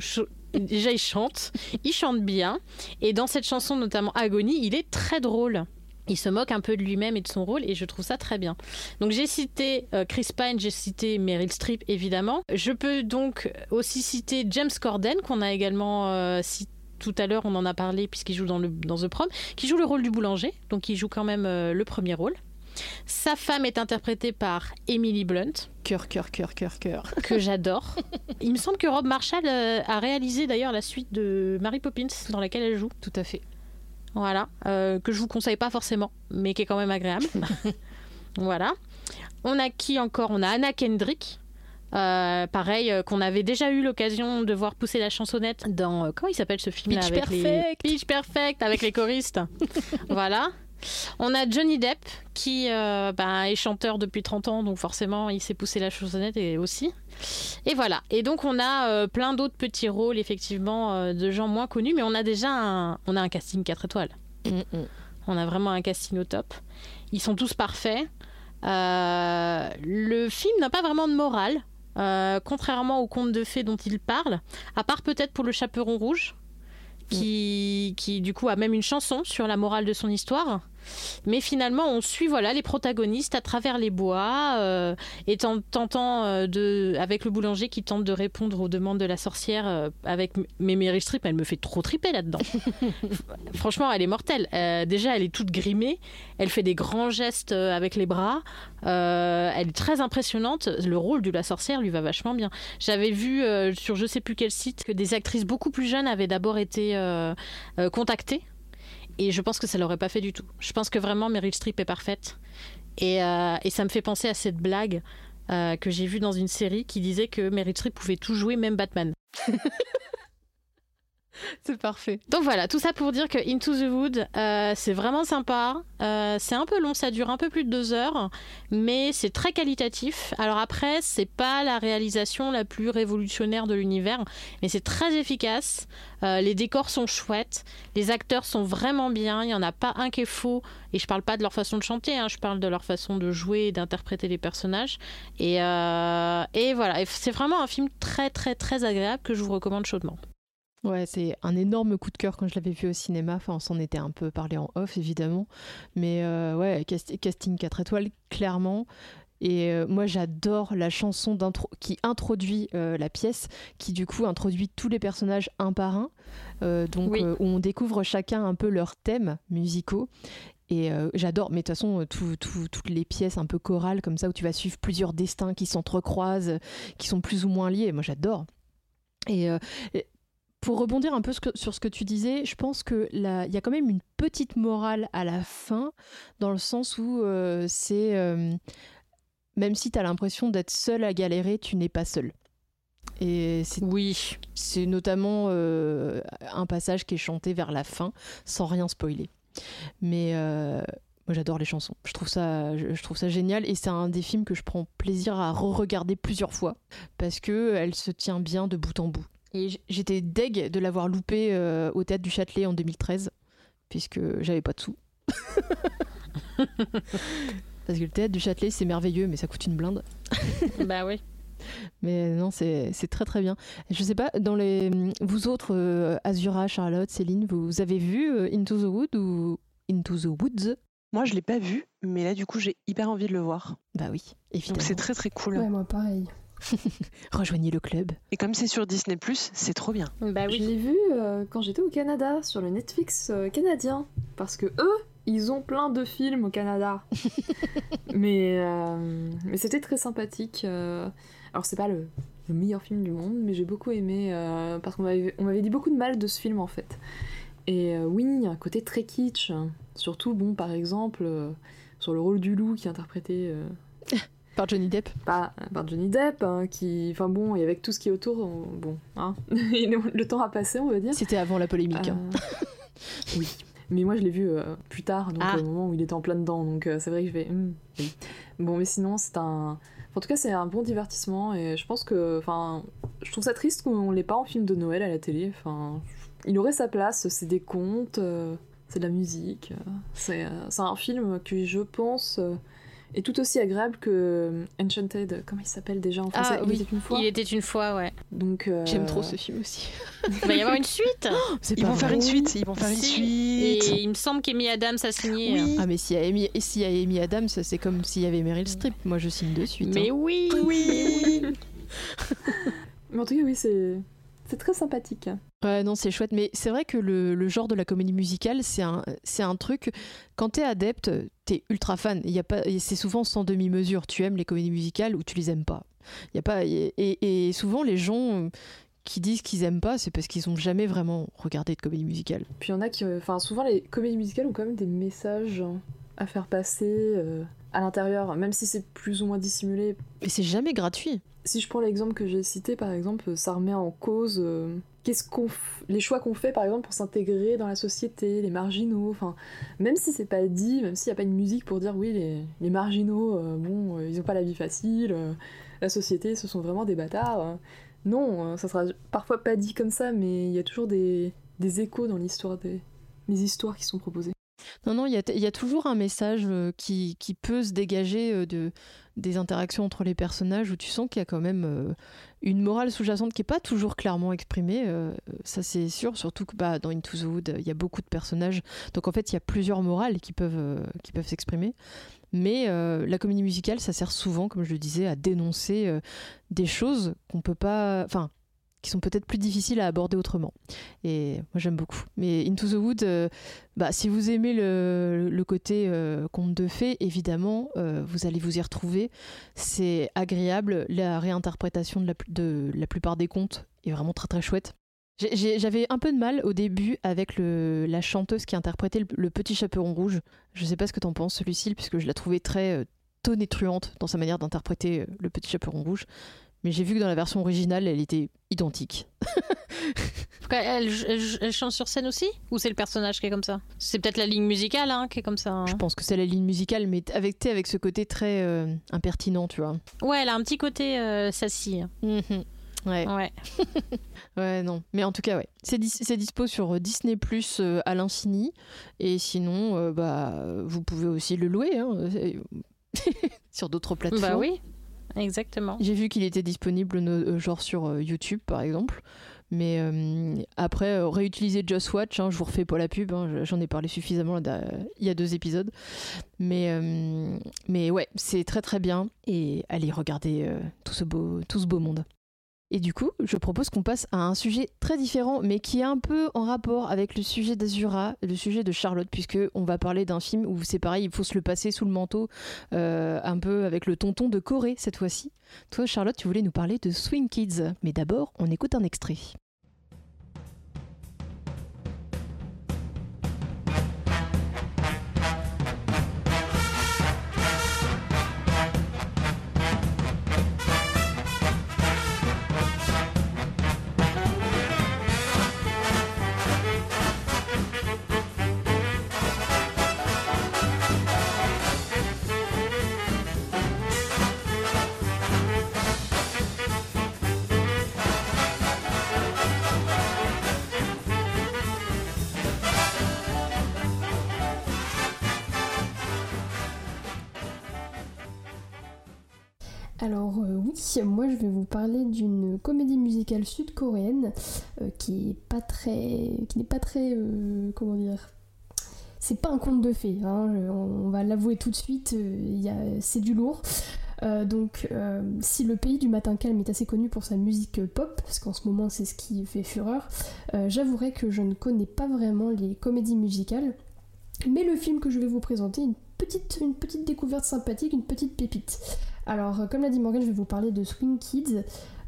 Déjà, il chante, il chante bien. Et dans cette chanson, notamment Agonie, il est très drôle. Il se moque un peu de lui-même et de son rôle, et je trouve ça très bien. Donc, j'ai cité euh, Chris Pine, j'ai cité Meryl Streep, évidemment. Je peux donc aussi citer James Corden, qu'on a également euh, cité tout à l'heure, on en a parlé puisqu'il joue dans, le, dans The Prom, qui joue le rôle du boulanger, donc il joue quand même euh, le premier rôle. Sa femme est interprétée par Emily Blunt. Cœur, cœur, cœur, cœur, cœur. Que j'adore. (laughs) Il me semble que Rob Marshall euh, a réalisé d'ailleurs la suite de Mary Poppins, dans laquelle elle joue. Tout à fait. Voilà. euh, que je vous conseille pas forcément, mais qui est quand même agréable. (laughs) voilà. On a qui encore? On a Anna Kendrick. Euh, pareil, euh, qu'on avait déjà eu l'occasion de voir pousser la chansonnette dans. euh, comment il s'appelle ce film là Pitch avec les Perfect. Pitch Perfect avec les choristes. (laughs) voilà. On a Johnny Depp qui euh, ben, est chanteur depuis 30 ans, donc forcément il s'est poussé la chansonnette et aussi. Et voilà. Et donc on a euh, plein d'autres petits rôles effectivement euh, de gens moins connus, mais on a déjà un, on a un casting 4 étoiles. On a vraiment un casting au top. Ils sont tous parfaits. Le film n'a pas vraiment de morale, contrairement au conte de fées dont il parle, à part peut-être pour le chaperon rouge, qui, qui du coup a même une chanson sur la morale de son histoire. Mais finalement, on suit voilà les protagonistes à travers les bois, euh, et ten- tentant euh, de, avec le boulanger qui tente de répondre aux demandes de la sorcière. euh, avec mais Meryl Streep, elle me fait trop triper là-dedans. (laughs) Franchement, elle est mortelle. Euh, déjà, elle est toute grimée. Elle fait des grands gestes avec les bras. Elle est très impressionnante. Le rôle de la sorcière lui va vachement bien. J'avais vu sur je sais plus quel site que des actrices beaucoup plus jeunes avaient d'abord été contactées. Et je pense que ça l'aurait pas fait du tout. Je pense que vraiment Meryl Streep est parfaite. Et, euh, ça me fait penser à cette blague euh, que j'ai vue dans une série qui disait que Meryl Streep pouvait tout jouer, même Batman. (laughs) (laughs) C'est parfait. Donc voilà, tout ça pour dire que Into the Wood, euh, c'est vraiment sympa. Euh, c'est un peu long, ça dure un peu plus de deux heures, mais c'est très qualitatif. Alors après, c'est pas la réalisation la plus révolutionnaire de l'univers, mais c'est très efficace. Euh, les décors sont chouettes, les acteurs sont vraiment bien. Il y en a pas un qui est faux. Et je parle pas de leur façon de chanter, hein, je parle de leur façon de jouer et d'interpréter les personnages. Et, voilà, c'est vraiment un film très très très agréable que je vous recommande chaudement. Ouais, c'est un énorme coup de cœur quand je l'avais vu au cinéma. Enfin, on s'en était un peu parlé en off, évidemment. Mais euh, ouais, cast- casting 4 étoiles, clairement. Et euh, moi, j'adore la chanson qui introduit euh, la pièce, qui du coup introduit tous les personnages un par un. Donc, Oui. où on découvre chacun un peu leurs thèmes musicaux. Et euh, j'adore, mais de toute façon, tout- tout- toutes les pièces un peu chorales comme ça, où tu vas suivre plusieurs destins qui s'entrecroisent, qui sont plus ou moins liés, moi j'adore. Et euh, et pour rebondir un peu ce que- sur ce que tu disais, je pense que il y a quand même une petite morale à la fin, dans le sens où euh, c'est euh, même si tu as l'impression d'être seul à galérer, tu n'es pas seul. Et c'est oui, c'est notamment euh, un passage qui est chanté vers la fin, sans rien spoiler. Mais moi j'adore les chansons. Je trouve ça, je trouve ça génial et c'est un des films que je prends plaisir à re-regarder plusieurs fois parce que elle se tient bien de bout en bout. Et j'étais deg de l'avoir loupé euh, au théâtre du Châtelet en 2013 puisque j'avais pas de sous. (laughs) Parce que le théâtre du Châtelet c'est merveilleux mais ça coûte une blinde. (laughs) bah oui. Mais non, c'est c'est très très bien. Je sais pas, dans les vous autres, euh, Azura, Charlotte, Céline, vous avez vu euh, Into the Wood ou Into the Woods? Moi, je l'ai pas vu, mais là, du coup, j'ai hyper envie de le voir. Bah oui, évidemment. Donc c'est très très cool. Ouais, moi pareil. (laughs) Rejoignez le club. Et comme c'est sur Disney+, c'est trop bien. Bah Je l'ai vu euh, quand j'étais au Canada, sur le Netflix euh, canadien. Parce que eux, ils ont plein de films au Canada. (laughs) mais euh, mais c'était très sympathique. euh. Alors, c'est pas le, le meilleur film du monde, mais j'ai beaucoup aimé. euh, parce qu'on m'avait on m'avait dit beaucoup de mal de ce film en fait. Et euh, oui, il y a un côté très kitsch. Surtout, bon, par exemple, euh, sur le rôle du loup qui est interprété. (laughs) Par Johnny Depp par, par Johnny Depp, hein, qui. Enfin bon, et avec tout ce qui est autour, on- bon, hein. (laughs) le temps a passé, on va dire. C'était avant la polémique. hein. Euh, oui. Mais moi, je l'ai vu euh, plus tard, donc Ah. au moment où il était en plein dedans, donc euh, c'est vrai que je vais. hmm, oui. Bon, mais sinon, c'est un. En tout cas, c'est un bon divertissement et je pense que. Enfin, je trouve ça triste qu'on l'ait pas en film de Noël à la télé. Enfin, il aurait sa place, c'est des contes, euh, c'est de la musique. euh, c'est euh, c'est un film qui, je pense, euh, est tout aussi agréable que euh, Enchanted. Comment il s'appelle déjà en français? Ah Il oui, était une fois? il était une fois, ouais. Donc euh, J'aime trop ce film aussi. Il va y avoir une suite. (gasps) Ils vont faire une suite, ils vont faire une suite. Et il me semble qu'Amy Adams a signé. Oui. Ah mais s'il y, a Amy- s'il y a Amy Adams, c'est comme s'il y avait Meryl Streep. Moi je signe de suite. Mais hein. oui, Oui. (laughs) Mais en tout cas, oui, c'est c'est très sympathique. Ouais, non, c'est chouette. Mais c'est vrai que le, le genre de la comédie musicale, c'est un, c'est un truc. Quand t'es adepte, t'es ultra fan. Il y a pas, c'est souvent sans demi-mesure. Tu aimes les comédies musicales ou tu les aimes pas. Il y a pas. Et, et- et souvent les gens qui disent qu'ils aiment pas, c'est parce qu'ils ont jamais vraiment regardé de comédie musicale. Puis il y en a qui. euh, Enfin, souvent, les comédies musicales ont quand même des messages hein, à faire passer euh, à l'intérieur, même si c'est plus ou moins dissimulé. Et c'est jamais gratuit. Si je prends l'exemple que j'ai cité, par exemple, ça remet en cause euh, qu'est-ce qu'on f- les choix qu'on fait, par exemple, pour s'intégrer dans la société, les marginaux. Enfin, même si c'est pas dit, même s'il n'y a pas une musique pour dire oui, les, les marginaux, euh, bon, euh, ils ont pas la vie facile, la société, ce sont vraiment des bâtards. non, ça sera parfois pas dit comme ça, mais il y a toujours des, des échos dans l'histoire des les histoires qui sont proposées. Non, non, il y a, toujours un message euh, qui, peut se dégager euh, de, des interactions entre les personnages où tu sens qu'il y a quand même euh, une morale sous-jacente qui n'est pas toujours clairement exprimée. ça, c'est sûr. Surtout que bah, dans Into the Wood, il y a beaucoup de personnages. Donc en fait, il y a plusieurs morales qui peuvent, s'exprimer. Mais la comédie musicale, ça sert souvent, comme je le disais, à dénoncer des choses qu'on peut pas. Enfin, qui sont peut-être plus difficiles à aborder autrement. Et moi, j'aime beaucoup. Mais Into the Wood, euh, bah, si vous aimez le, côté euh, conte de fées, évidemment, euh, vous allez vous y retrouver. C'est agréable. La réinterprétation de la, plupart des contes est vraiment très très chouette. J'avais un peu de mal au début avec la chanteuse qui interprétait le, petit chaperon rouge. Je sais pas ce que t'en penses, Lucille, puisque je la trouvais très tonitruante dans sa manière d'interpréter le petit chaperon rouge. Mais j'ai vu que dans la version originale, elle était identique. Elle, elle- elle chante sur scène aussi Ou c'est le personnage qui est comme ça? C'est peut-être la ligne musicale hein, qui est comme ça. hein. Je pense que c'est la ligne musicale, mais avec, avec ce côté très euh, impertinent, tu vois. Ouais, elle a un petit côté euh, sassy. Ouais. Ouais. (laughs) Ouais, non. Mais en tout cas, ouais. C'est dis- dispo sur euh, Disney Plus à l'infini. Et sinon, euh, bah, vous pouvez aussi le louer hein, euh, (laughs) sur d'autres plateformes. Bah oui, exactement. J'ai vu qu'il était disponible euh, genre sur euh, YouTube par exemple. Mais euh, après, euh, réutiliser Just Watch, hein, je vous refais pas la pub, hein, j'en ai parlé suffisamment il y a deux épisodes. Mais, mais ouais, c'est très très bien. Et allez, regardez euh, tout, ce beau, tout ce beau monde. Et du coup, je propose qu'on passe à un sujet très différent, mais qui est un peu en rapport avec le sujet d'Azura, le sujet de Charlotte, puisque on va parler d'un film où c'est pareil, il faut se le passer sous le manteau, euh, un peu avec le tonton de Corée cette fois-ci. Toi, Charlotte, tu voulais nous parler de Swing Kids, mais d'abord, on écoute un extrait. Alors euh, oui, moi je vais vous parler d'une comédie musicale sud-coréenne euh, qui n'est pas très, euh, comment dire, c'est pas un conte de fées. hein, on, va l'avouer tout de suite, c'est du lourd. Donc, si le pays du matin calme est assez connu pour sa musique pop, parce qu'en ce moment c'est ce qui fait fureur, j'avouerai que je ne connais pas vraiment les comédies musicales. Mais le film que je vais vous présenter, une une petite découverte sympathique, une petite pépite. Alors, euh, comme l'a dit Morgan, je vais vous parler de Swing Kids.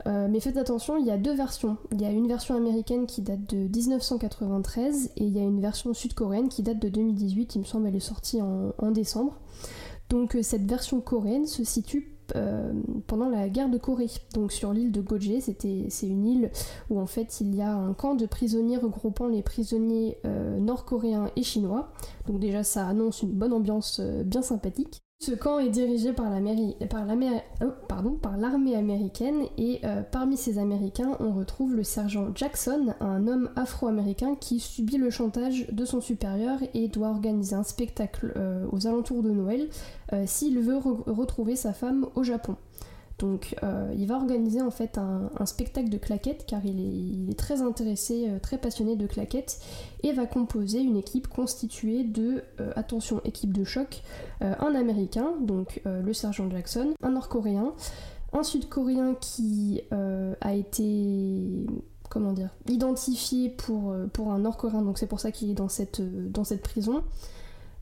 Euh, mais faites attention, il y a deux versions. Il y a une version américaine qui date de 1993 et il y a une version sud-coréenne qui date de 2018. Il me semble elle est sortie en, décembre. Donc euh, cette version coréenne se situe pendant la guerre de Corée, donc sur l'île de Goje. C'est une île où en fait il y a un camp de prisonniers regroupant les prisonniers nord-coréens et chinois. Donc déjà ça annonce une bonne ambiance bien sympathique. Ce camp est dirigé par oh, l'armée américaine et euh, parmi ces Américains, on retrouve le sergent Jackson, un homme afro-américain qui subit le chantage de son supérieur et doit organiser un spectacle euh, aux alentours de Noël euh, s'il veut re- retrouver sa femme au Japon. Donc euh, il va organiser en fait un, spectacle de claquettes car il est, très intéressé, euh, très passionné de claquettes et va composer une équipe constituée de, euh, attention, équipe de choc, un américain, donc le sergent Jackson, un nord-coréen, un sud-coréen qui a été identifié pour, un nord-coréen, donc c'est pour ça qu'il est dans cette prison,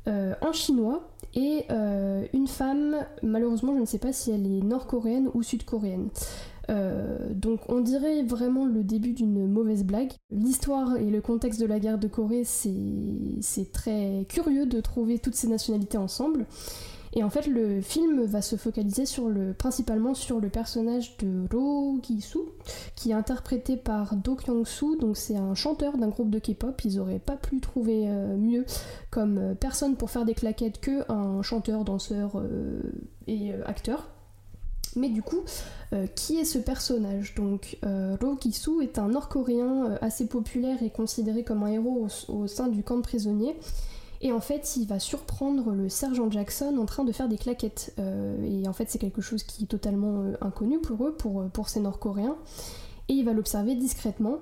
euh, un chinois et euh, une femme, malheureusement je ne sais pas si elle est nord-coréenne ou sud-coréenne. Euh, donc on dirait vraiment le début d'une mauvaise blague. L'histoire et le contexte de la guerre de Corée, c'est très curieux de trouver toutes ces nationalités ensemble. Et en fait, le film va se focaliser principalement sur le personnage de Ro Gi-soo, qui est interprété par Do Kyung-soo, donc c'est un chanteur d'un groupe de K-pop. Ils auraient pas pu trouver euh, mieux comme euh, personne pour faire des claquettes que un chanteur, danseur euh, et acteur. Mais du coup, qui est ce personnage? Donc, euh, Ro Ki-soo est un Nord-Coréen assez populaire et considéré comme un héros au, au sein du camp de prisonniers. Et en fait, il va surprendre le sergent Jackson en train de faire des claquettes. Euh, et en fait, c'est quelque chose qui est totalement euh, inconnu pour eux, pour, euh, pour ces Nord-Coréens. Et il va l'observer discrètement.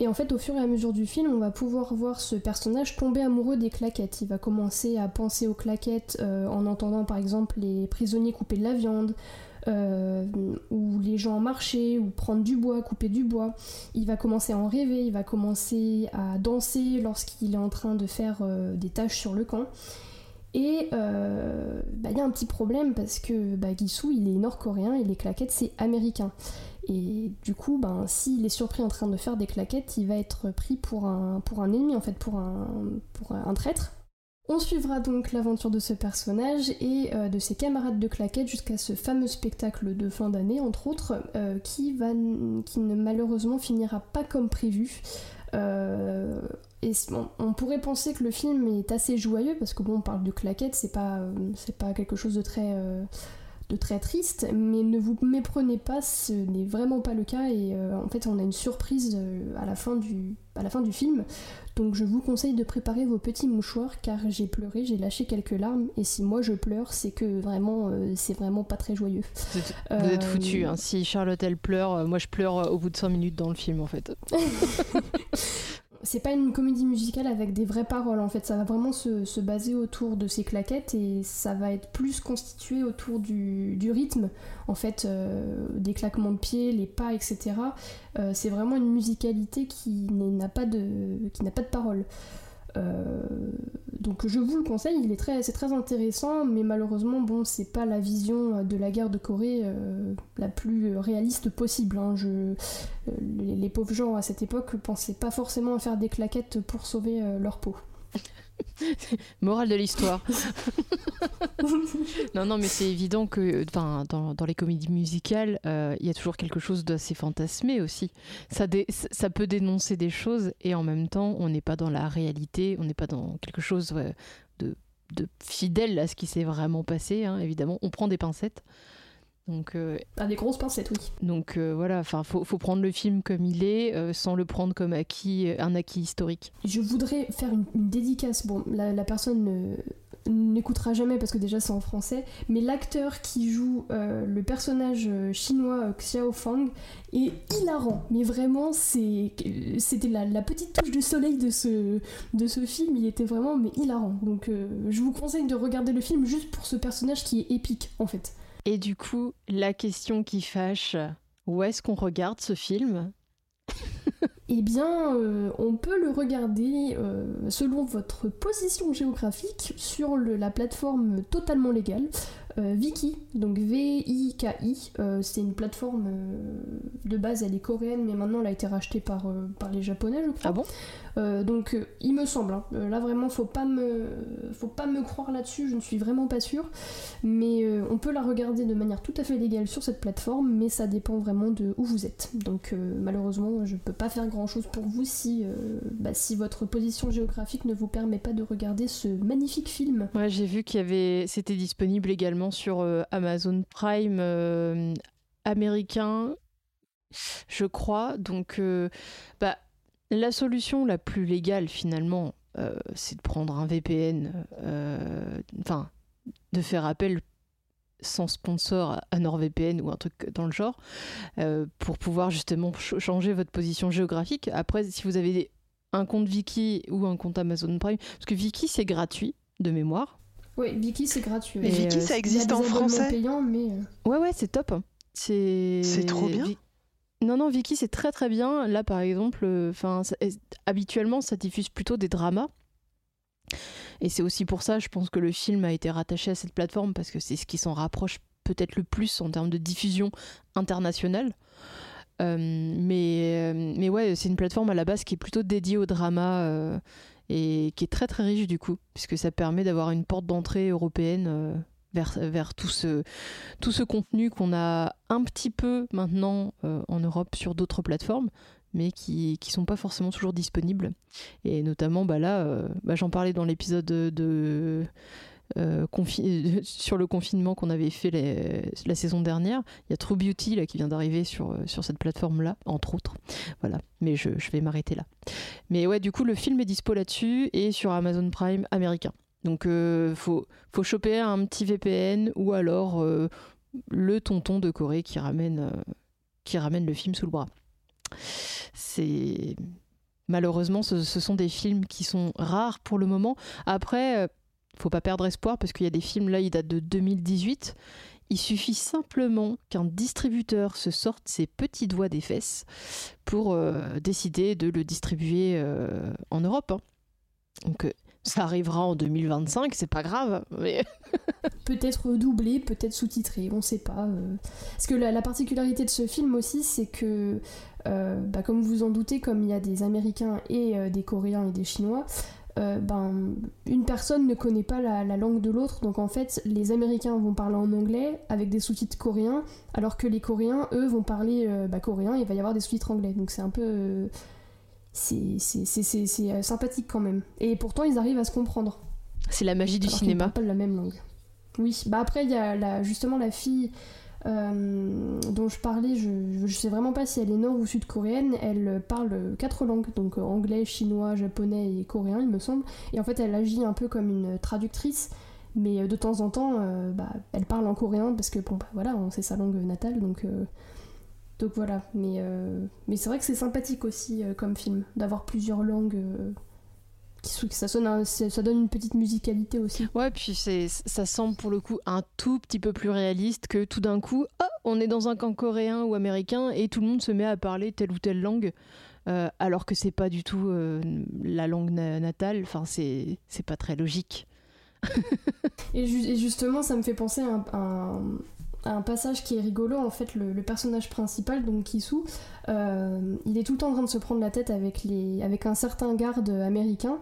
Et en fait, au fur et à mesure du film, on va pouvoir voir ce personnage tomber amoureux des claquettes. Il va commencer à penser aux claquettes en entendant par exemple les prisonniers couper de la viande, euh, ou les gens marcher, ou prendre du bois, couper du bois. Il va commencer à en rêver, il va commencer à danser lorsqu'il est en train de faire euh, des tâches sur le camp. Et euh, bah, il y a un petit problème parce que bah, Gisou il est nord-coréen et les claquettes c'est américain. Et du coup, ben, s'il est surpris en train de faire des claquettes, il va être pris pour un, pour un ennemi, en fait, pour un, pour un traître. On suivra donc l'aventure de ce personnage et euh, de ses camarades de claquettes jusqu'à ce fameux spectacle de fin d'année, entre autres, euh, qui, va, qui ne malheureusement finira pas comme prévu. Euh, et on, pourrait penser que le film est assez joyeux parce que bon, on parle de claquettes, c'est pas, c'est pas quelque chose de très, de très triste, mais ne vous méprenez pas, ce n'est vraiment pas le cas et euh, en fait on a une surprise euh, à la fin du, à la fin du film. Donc je vous conseille de préparer vos petits mouchoirs car j'ai pleuré, j'ai lâché quelques larmes et si moi je pleure, c'est que vraiment euh, c'est vraiment pas très joyeux. Vous êtes, Euh, foutus. Hein. Si Charlotte elle pleure, moi je pleure au bout de 5 minutes dans le film en fait. (laughs) c'est pas une comédie musicale avec des vraies paroles en fait, ça va vraiment se, se baser autour de ces claquettes et ça va être plus constitué autour du, rythme en fait, euh, des claquements de pieds, les pas, etc. Euh, c'est vraiment une musicalité qui n'a pas de, qui n'a pas de paroles. Euh, donc je vous le conseille, il est très, c'est très intéressant, mais malheureusement bon, c'est pas la vision de la guerre de Corée euh, la plus réaliste possible. hein. Euh, les, pauvres gens à cette époque pensaient pas forcément à faire des claquettes pour sauver euh, leur peau. (laughs) Morale de l'histoire. (laughs) non, non, mais c'est évident que dans, dans les comédies musicales, euh, il y a toujours quelque chose d'assez fantasmé aussi. Ça, ça peut dénoncer des choses et en même temps, on n'est pas dans la réalité, on n'est pas dans quelque chose de, de fidèle à ce qui s'est vraiment passé, hein, évidemment. On prend des pincettes. Donc, euh, Ah, des grosses pincettes, oui. donc euh, voilà, enfin, faut, faut prendre le film comme il est, euh, sans le prendre comme acquis, un acquis historique. Je voudrais faire une, une dédicace. Bon, la, la personne ne- n'écoutera jamais parce que déjà c'est en français, mais l'acteur qui joue le personnage chinois Xiao Fang est hilarant. Mais vraiment, c'était la, la petite touche de soleil de ce, de ce film. Il était vraiment mais hilarant. Donc je vous conseille de regarder le film juste pour ce personnage qui est épique en fait. Et du coup, la question qui fâche, où est-ce qu'on regarde ce film? Eh bien, euh, on peut le regarder euh, selon votre position géographique sur le- la plateforme totalement légale. euh, Viki, donc V-I-K-I. c'est une plateforme de base, elle est coréenne, mais maintenant elle a été rachetée par, par les Japonais, je crois. Ah bon? Euh, donc euh, il me semble, hein. Euh, là vraiment faut pas me, faut pas me croire là-dessus, je ne suis vraiment pas sûre, mais on peut la regarder de manière tout à fait légale sur cette plateforme, mais ça dépend vraiment de où vous êtes. Donc malheureusement je peux pas faire grand-chose pour vous si, bah, si votre position géographique ne vous permet pas de regarder ce magnifique film. Ouais, j'ai vu qu'il y avait, c'était disponible également sur Amazon Prime américain, je crois. Donc, bah, la solution la plus légale finalement, euh, c'est de prendre un VPN, euh, enfin, de faire appel sans sponsor à- NordVPN ou un truc dans le genre, euh, pour pouvoir justement ch- changer votre position géographique. Après, si vous avez un compte Viki ou un compte Amazon Prime, parce que Viki c'est gratuit de mémoire. Oui, Viki c'est gratuit. Et, ouais. Viki, ça Il y a existe des en abonnements français? payants, mais... Ouais, ouais, c'est top. C'est C'est trop bien. Vi- Non, non, Vicky, c'est très très bien. Là, par exemple, enfin, habituellement, ça diffuse plutôt des dramas. Et c'est aussi pour ça, je pense que le film a été rattaché à cette plateforme parce que c'est ce qui s'en rapproche peut-être le plus en termes de diffusion internationale. Euh, mais, euh, mais ouais, c'est une plateforme à la base qui est plutôt dédiée au drama euh, et qui est très très riche du coup, puisque ça permet d'avoir une porte d'entrée européenne euh, vers, tout, ce, tout ce contenu qu'on a un petit peu maintenant euh, en Europe sur d'autres plateformes, mais qui ne sont pas forcément toujours disponibles. Et notamment, bah là, euh, bah, j'en parlais dans l'épisode de, euh, (laughs) sur le confinement qu'on avait fait la saison dernière. Il y a True Beauty là, qui vient d'arriver sur, sur cette plateforme-là, entre autres. Voilà, mais je, je vais m'arrêter là. Mais ouais, du coup, le film est dispo là-dessus et sur Amazon Prime américain. Donc, euh, faut, choper un petit VPN ou alors euh, le tonton de Corée qui ramène, euh, qui ramène le film sous le bras. C'est malheureusement, ce, sont des films qui sont rares pour le moment. Après, faut pas perdre espoir parce qu'il y a des films là, ils datent de 2018. Il suffit simplement qu'un distributeur se sorte ses petits doigts des fesses pour décider de le distribuer en Europe. hein. Donc ça arrivera en 2025, c'est pas grave. (laughs) Peut-être doublé, peut-être sous-titré, on sait pas. euh. Parce que la, la particularité de ce film aussi, c'est que, euh, bah, comme vous en doutez, comme il y a des Américains et euh, des Coréens et des Chinois, ben, une personne ne connaît pas la, la langue de l'autre, donc en fait, les Américains vont parler en anglais avec des sous-titres coréens, alors que les Coréens, eux, vont parler bah, coréen, il va y avoir des sous-titres anglais. Donc c'est un peu... c'est euh, sympathique quand même. Et pourtant, ils arrivent à se comprendre. C'est la magie du Alors cinéma. parlent pas la même langue. Oui, bah après, il y a la- justement la fille euh, dont je parlais, je, je sais vraiment pas si elle est nord ou sud-coréenne, elle parle quatre langues, donc euh, anglais, chinois, japonais et coréen, il me semble. Et en fait, elle agit un peu comme une traductrice, mais de temps en temps, euh, bah, elle parle en coréen parce que, bon, bah, voilà, c'est sa langue natale, donc. euh, donc voilà, mais, euh, mais c'est vrai que c'est sympathique aussi euh, comme film, d'avoir plusieurs langues. euh, qui, ça, sonne un- ça donne une petite musicalité aussi. Ouais, puis ça semble pour le coup un tout petit peu plus réaliste que tout d'un coup, oh, on est dans un camp coréen ou américain et tout le monde se met à parler telle ou telle langue, alors que c'est pas du tout la langue na- natale. Enfin, c'est, pas très logique. Et, ju- et justement, ça me fait penser à un, un- à un passage qui est rigolo. En fait, le, le personnage principal, donc Kisu, euh, il est tout le temps en train de se prendre la tête avec, les, avec un certain garde américain.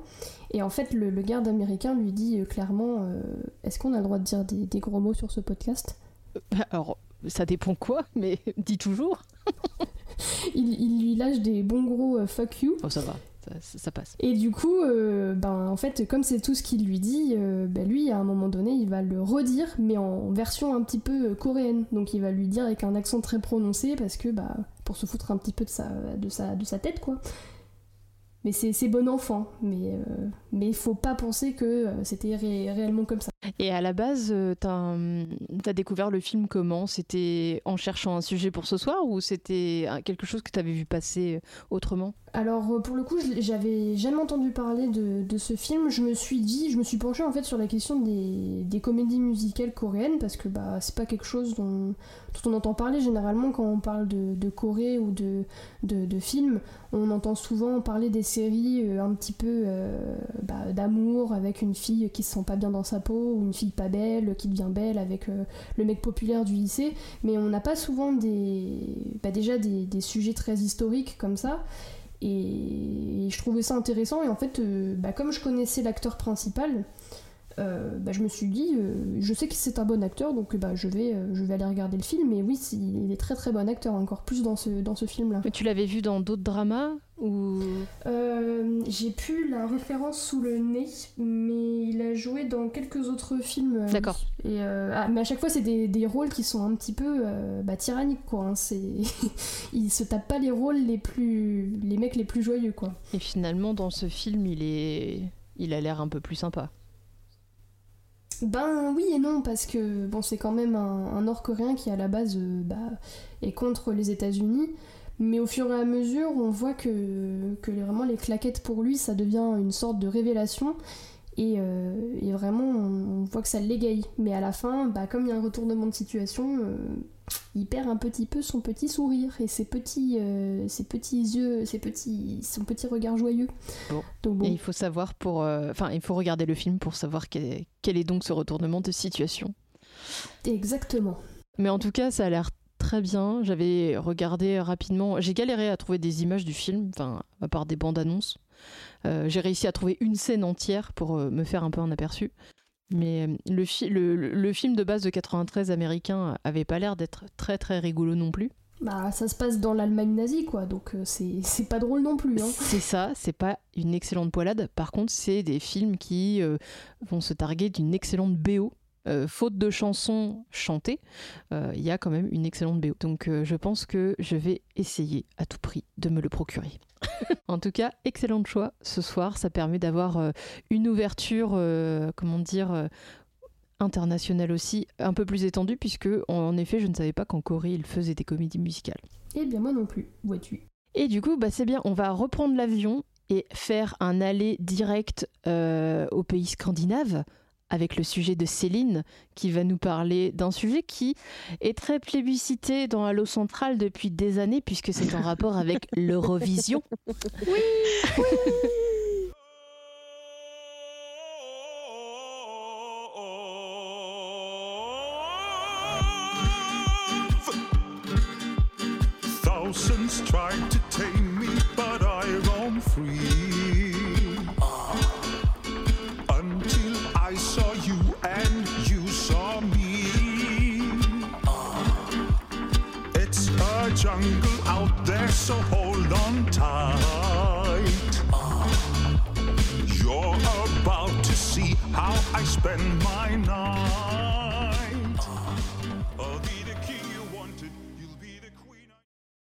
Et en fait, le, le garde américain lui dit euh, clairement euh, Est-ce qu'on a le droit de dire des, des gros mots sur ce podcast? Alors, ça dépend quoi, mais (laughs) dis toujours. il, il lui lâche des bons gros fuck you. Oh, ça va, Et du coup, euh, ben, en fait, comme c'est tout ce qu'il lui dit, euh, ben, lui, à un moment donné, il va le redire, mais en version un petit peu euh, coréenne. Donc il va lui dire avec un accent très prononcé, parce que, bah, pour se foutre un petit peu de sa, de sa, de sa tête, quoi. Mais c'est bon enfant, mais euh, mais faut pas penser que euh, c'était ré- réellement comme ça. Et à la base, euh, t'as, hum, t'as découvert le film comment? C'était en cherchant un sujet pour ce soir ou c'était euh, quelque chose que t'avais vu passer autrement? Alors pour le coup, j'avais jamais entendu parler de, de ce film. Je me suis dit, je me suis penchée en fait sur la question des, des comédies musicales coréennes parce que bah c'est pas quelque chose dont, dont on entend parler généralement quand on parle de, Corée ou de, films. On entend souvent parler des séries euh, un petit peu euh, bah, d'amour avec une fille qui se sent pas bien dans sa peau ou une fille pas belle qui devient belle avec euh, le mec populaire du lycée, mais on n'a pas souvent des, bah, déjà des, sujets très historiques comme ça. Et je trouvais ça intéressant. Et en fait, bah, comme je connaissais l'acteur principal, euh, bah, je me suis dit, euh, je sais que c'est un bon acteur, donc bah, je, vais, euh, je vais aller regarder le film. Et oui, il est très très bon acteur, encore plus dans ce, dans ce film-là. Mais tu l'avais vu dans d'autres dramas ou? Euh, J'ai plus la référence sous le nez, mais il a joué dans quelques autres films. D'accord. Et ah, mais à chaque fois, c'est des, des rôles qui sont un petit peu bah, tyranniques, quoi. hein. C'est... (laughs) il se tape pas les rôles les plus, les mecs les plus joyeux, quoi. Et finalement, dans ce film, il est, il a l'air un peu plus sympa. Ben oui et non, parce que bon, c'est quand même un, Nord-Coréen qui à la base euh, bah, est contre les États-Unis, mais au fur et à mesure, on voit que, que vraiment les claquettes pour lui, ça devient une sorte de révélation. Et, euh, vraiment, on, on voit que ça l'égaye. Mais à la fin, bah, comme il y a un retournement de situation, euh, il perd un petit peu son petit sourire et ses petits, euh, ses petits yeux, ses petits, son petit regard joyeux. Bon. Donc bon. Et il faut savoir pour, euh, enfin, il faut regarder le film pour savoir quel est, quel est donc ce retournement de situation. Exactement. Mais en tout cas, ça a l'air très bien. J'avais regardé rapidement. J'ai galéré à trouver des images du film, enfin, à part des bandes annonces. Euh, J'ai réussi à trouver une scène entière pour euh, me faire un peu un aperçu. Mais euh, le, fi- le- film de base de 93 américain avait pas l'air d'être très très rigolo non plus. Bah, ça se passe dans l'Allemagne nazie, quoi, donc euh, c'est c'est pas drôle non plus. Hein. C'est ça, c'est pas une excellente poilade. Par contre, c'est des films qui euh, vont se targuer d'une excellente BO. Euh, faute de chansons chantées, euh, il y a quand même une excellente BO. Donc euh, je pense que je vais essayer à tout prix de me le procurer. (laughs) en tout cas, excellent choix ce soir. Ça permet d'avoir une ouverture, comment dire, internationale aussi, un peu plus étendue, puisque en, effet, je ne savais pas qu'en Corée, ils faisaient des comédies musicales. Eh bien, moi non plus, vois-tu. Et du coup, bah, c'est bien, on va reprendre l'avion et faire un aller direct au pays scandinave avec le sujet de Céline qui va nous parler d'un sujet qui est très plébiscité dans Halo Central depuis des années puisque c'est en rapport avec l'Eurovision. Oui,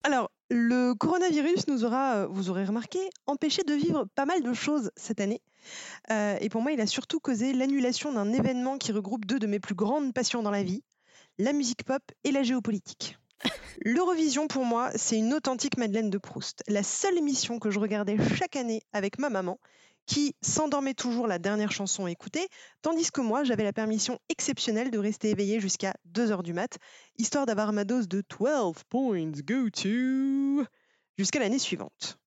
Alors, le coronavirus nous aura, euh, vous aurez remarqué, empêché de vivre pas mal de choses cette année. Euh, et pour moi, il a surtout causé l'annulation d'un événement qui regroupe deux de mes plus grandes passions dans la vie, la musique pop et la géopolitique. L'Eurovision, pour moi, c'est une authentique Madeleine de Proust. La seule émission que je regardais chaque année avec ma maman, qui s'endormait toujours la dernière chanson écoutée, tandis que moi, j'avais la permission exceptionnelle de rester éveillée jusqu'à 2h du mat, histoire d'avoir ma dose de 12 points go to jusqu'à l'année suivante.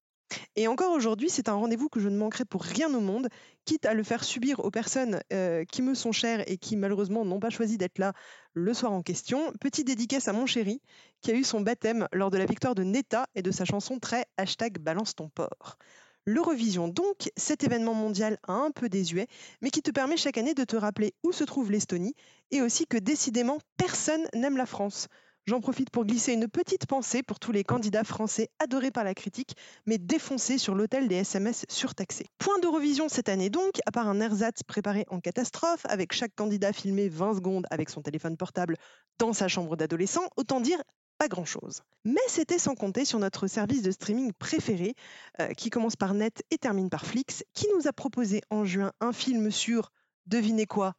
Et encore aujourd'hui, c'est un rendez-vous que je ne manquerai pour rien au monde, quitte à le faire subir aux personnes euh, qui me sont chères et qui malheureusement n'ont pas choisi d'être là le soir en question. Petite dédicace à mon chéri, qui a eu son baptême lors de la victoire de Netta et de sa chanson très hashtag balance ton porc. L'Eurovision, donc, cet événement mondial un peu désuet, mais qui te permet chaque année de te rappeler où se trouve l'Estonie et aussi que décidément personne n'aime la France. J'en profite pour glisser une petite pensée pour tous les candidats français adorés par la critique, mais défoncés sur l'autel des SMS surtaxés. Point d'Eurovision cette année donc, à part un ersatz préparé en catastrophe, avec chaque candidat filmé 20 secondes avec son téléphone portable dans sa chambre d'adolescent, autant dire pas grand-chose. Mais c'était sans compter sur notre service de streaming préféré, euh, qui commence par Net et termine par Flix, qui nous a proposé en juin un film sur, devinez quoi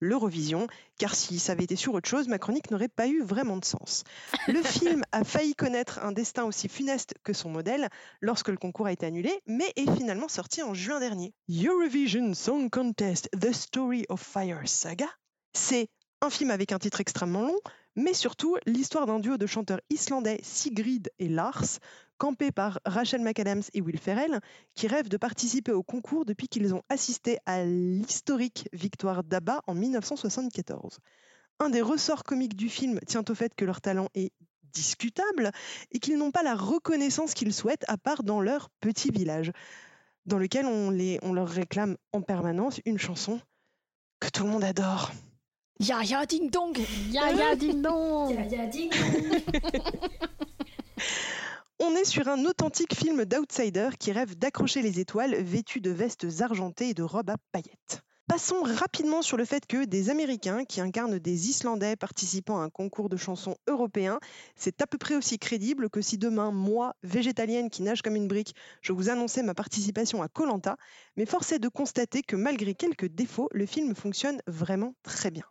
l'Eurovision, car si ça avait été sur autre chose, ma chronique n'aurait pas eu vraiment de sens. Le (laughs) film a failli connaître un destin aussi funeste que son modèle lorsque le concours a été annulé, mais est finalement sorti en juin dernier. Eurovision Song Contest The Story of Fire Saga, c'est un film avec un titre extrêmement long, mais surtout l'histoire d'un duo de chanteurs islandais Sigrid et Lars, campés par Rachel McAdams et Will Ferrell, qui rêvent de participer au concours depuis qu'ils ont assisté à l'historique victoire d'ABBA en 1974. Un des ressorts comiques du film tient au fait que leur talent est discutable et qu'ils n'ont pas la reconnaissance qu'ils souhaitent à part dans leur petit village, dans lequel on, les, on leur réclame en permanence une chanson que tout le monde adore. Ya ya ding dong Ya ya ding dong Ya ya ding dong (laughs) On est sur un authentique film d'outsider qui rêve d'accrocher les étoiles vêtus de vestes argentées et de robes à paillettes. Passons rapidement sur le fait que des Américains qui incarnent des Islandais participant à un concours de chansons européen, c'est à peu près aussi crédible que si demain, moi, végétalienne qui nage comme une brique, je vous annonçais ma participation à Colanta, mais force est de constater que malgré quelques défauts, le film fonctionne vraiment très bien.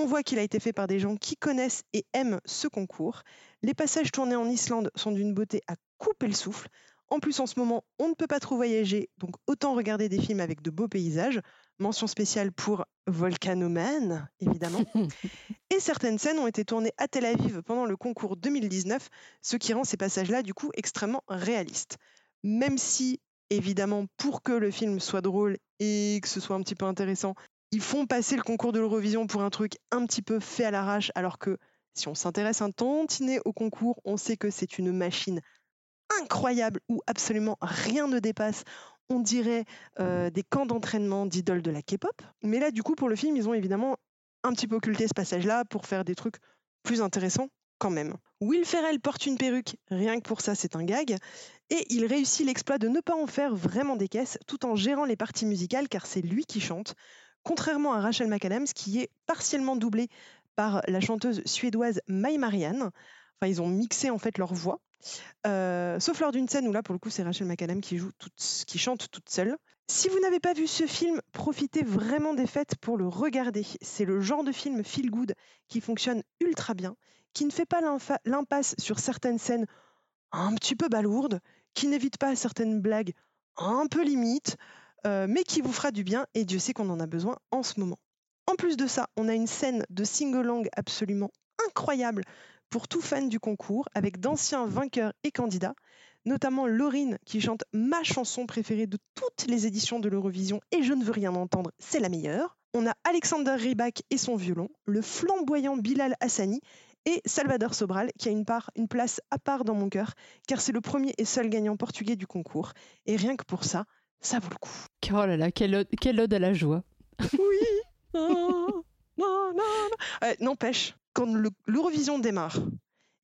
On voit qu'il a été fait par des gens qui connaissent et aiment ce concours. Les passages tournés en Islande sont d'une beauté à couper le souffle. En plus, en ce moment, on ne peut pas trop voyager, donc autant regarder des films avec de beaux paysages. Mention spéciale pour Volcanoman, évidemment. (laughs) et certaines scènes ont été tournées à Tel Aviv pendant le concours 2019, ce qui rend ces passages-là, du coup, extrêmement réalistes. Même si, évidemment, pour que le film soit drôle et que ce soit un petit peu intéressant, ils font passer le concours de l'Eurovision pour un truc un petit peu fait à l'arrache, alors que si on s'intéresse un tantinet au concours, on sait que c'est une machine incroyable où absolument rien ne dépasse. On dirait euh, des camps d'entraînement d'idoles de la K-pop. Mais là, du coup, pour le film, ils ont évidemment un petit peu occulté ce passage-là pour faire des trucs plus intéressants quand même. Will Ferrell porte une perruque, rien que pour ça, c'est un gag. Et il réussit l'exploit de ne pas en faire vraiment des caisses tout en gérant les parties musicales car c'est lui qui chante. Contrairement à Rachel McAdams qui est partiellement doublée par la chanteuse suédoise Mai Marianne. Enfin, ils ont mixé en fait leur voix. Euh, sauf lors d'une scène où là, pour le coup, c'est Rachel McAdams qui, qui chante toute seule. Si vous n'avez pas vu ce film, profitez vraiment des fêtes pour le regarder. C'est le genre de film feel good qui fonctionne ultra bien, qui ne fait pas l'impasse sur certaines scènes un petit peu balourdes, qui n'évite pas certaines blagues un peu limites, euh, mais qui vous fera du bien, et Dieu sait qu'on en a besoin en ce moment. En plus de ça, on a une scène de sing-along absolument incroyable pour tout fan du concours, avec d'anciens vainqueurs et candidats, notamment Laurine qui chante ma chanson préférée de toutes les éditions de l'Eurovision, et je ne veux rien entendre, c'est la meilleure. On a Alexander Rybak et son violon, le flamboyant Bilal Hassani, et Salvador Sobral, qui a une place à part dans mon cœur, car c'est le premier et seul gagnant portugais du concours. Et rien que pour ça, ça vaut le coup. Oh là là, quelle ode, quelle ode à la joie. Oui non, non, non. Euh, N'empêche, quand le- l'Eurovision démarre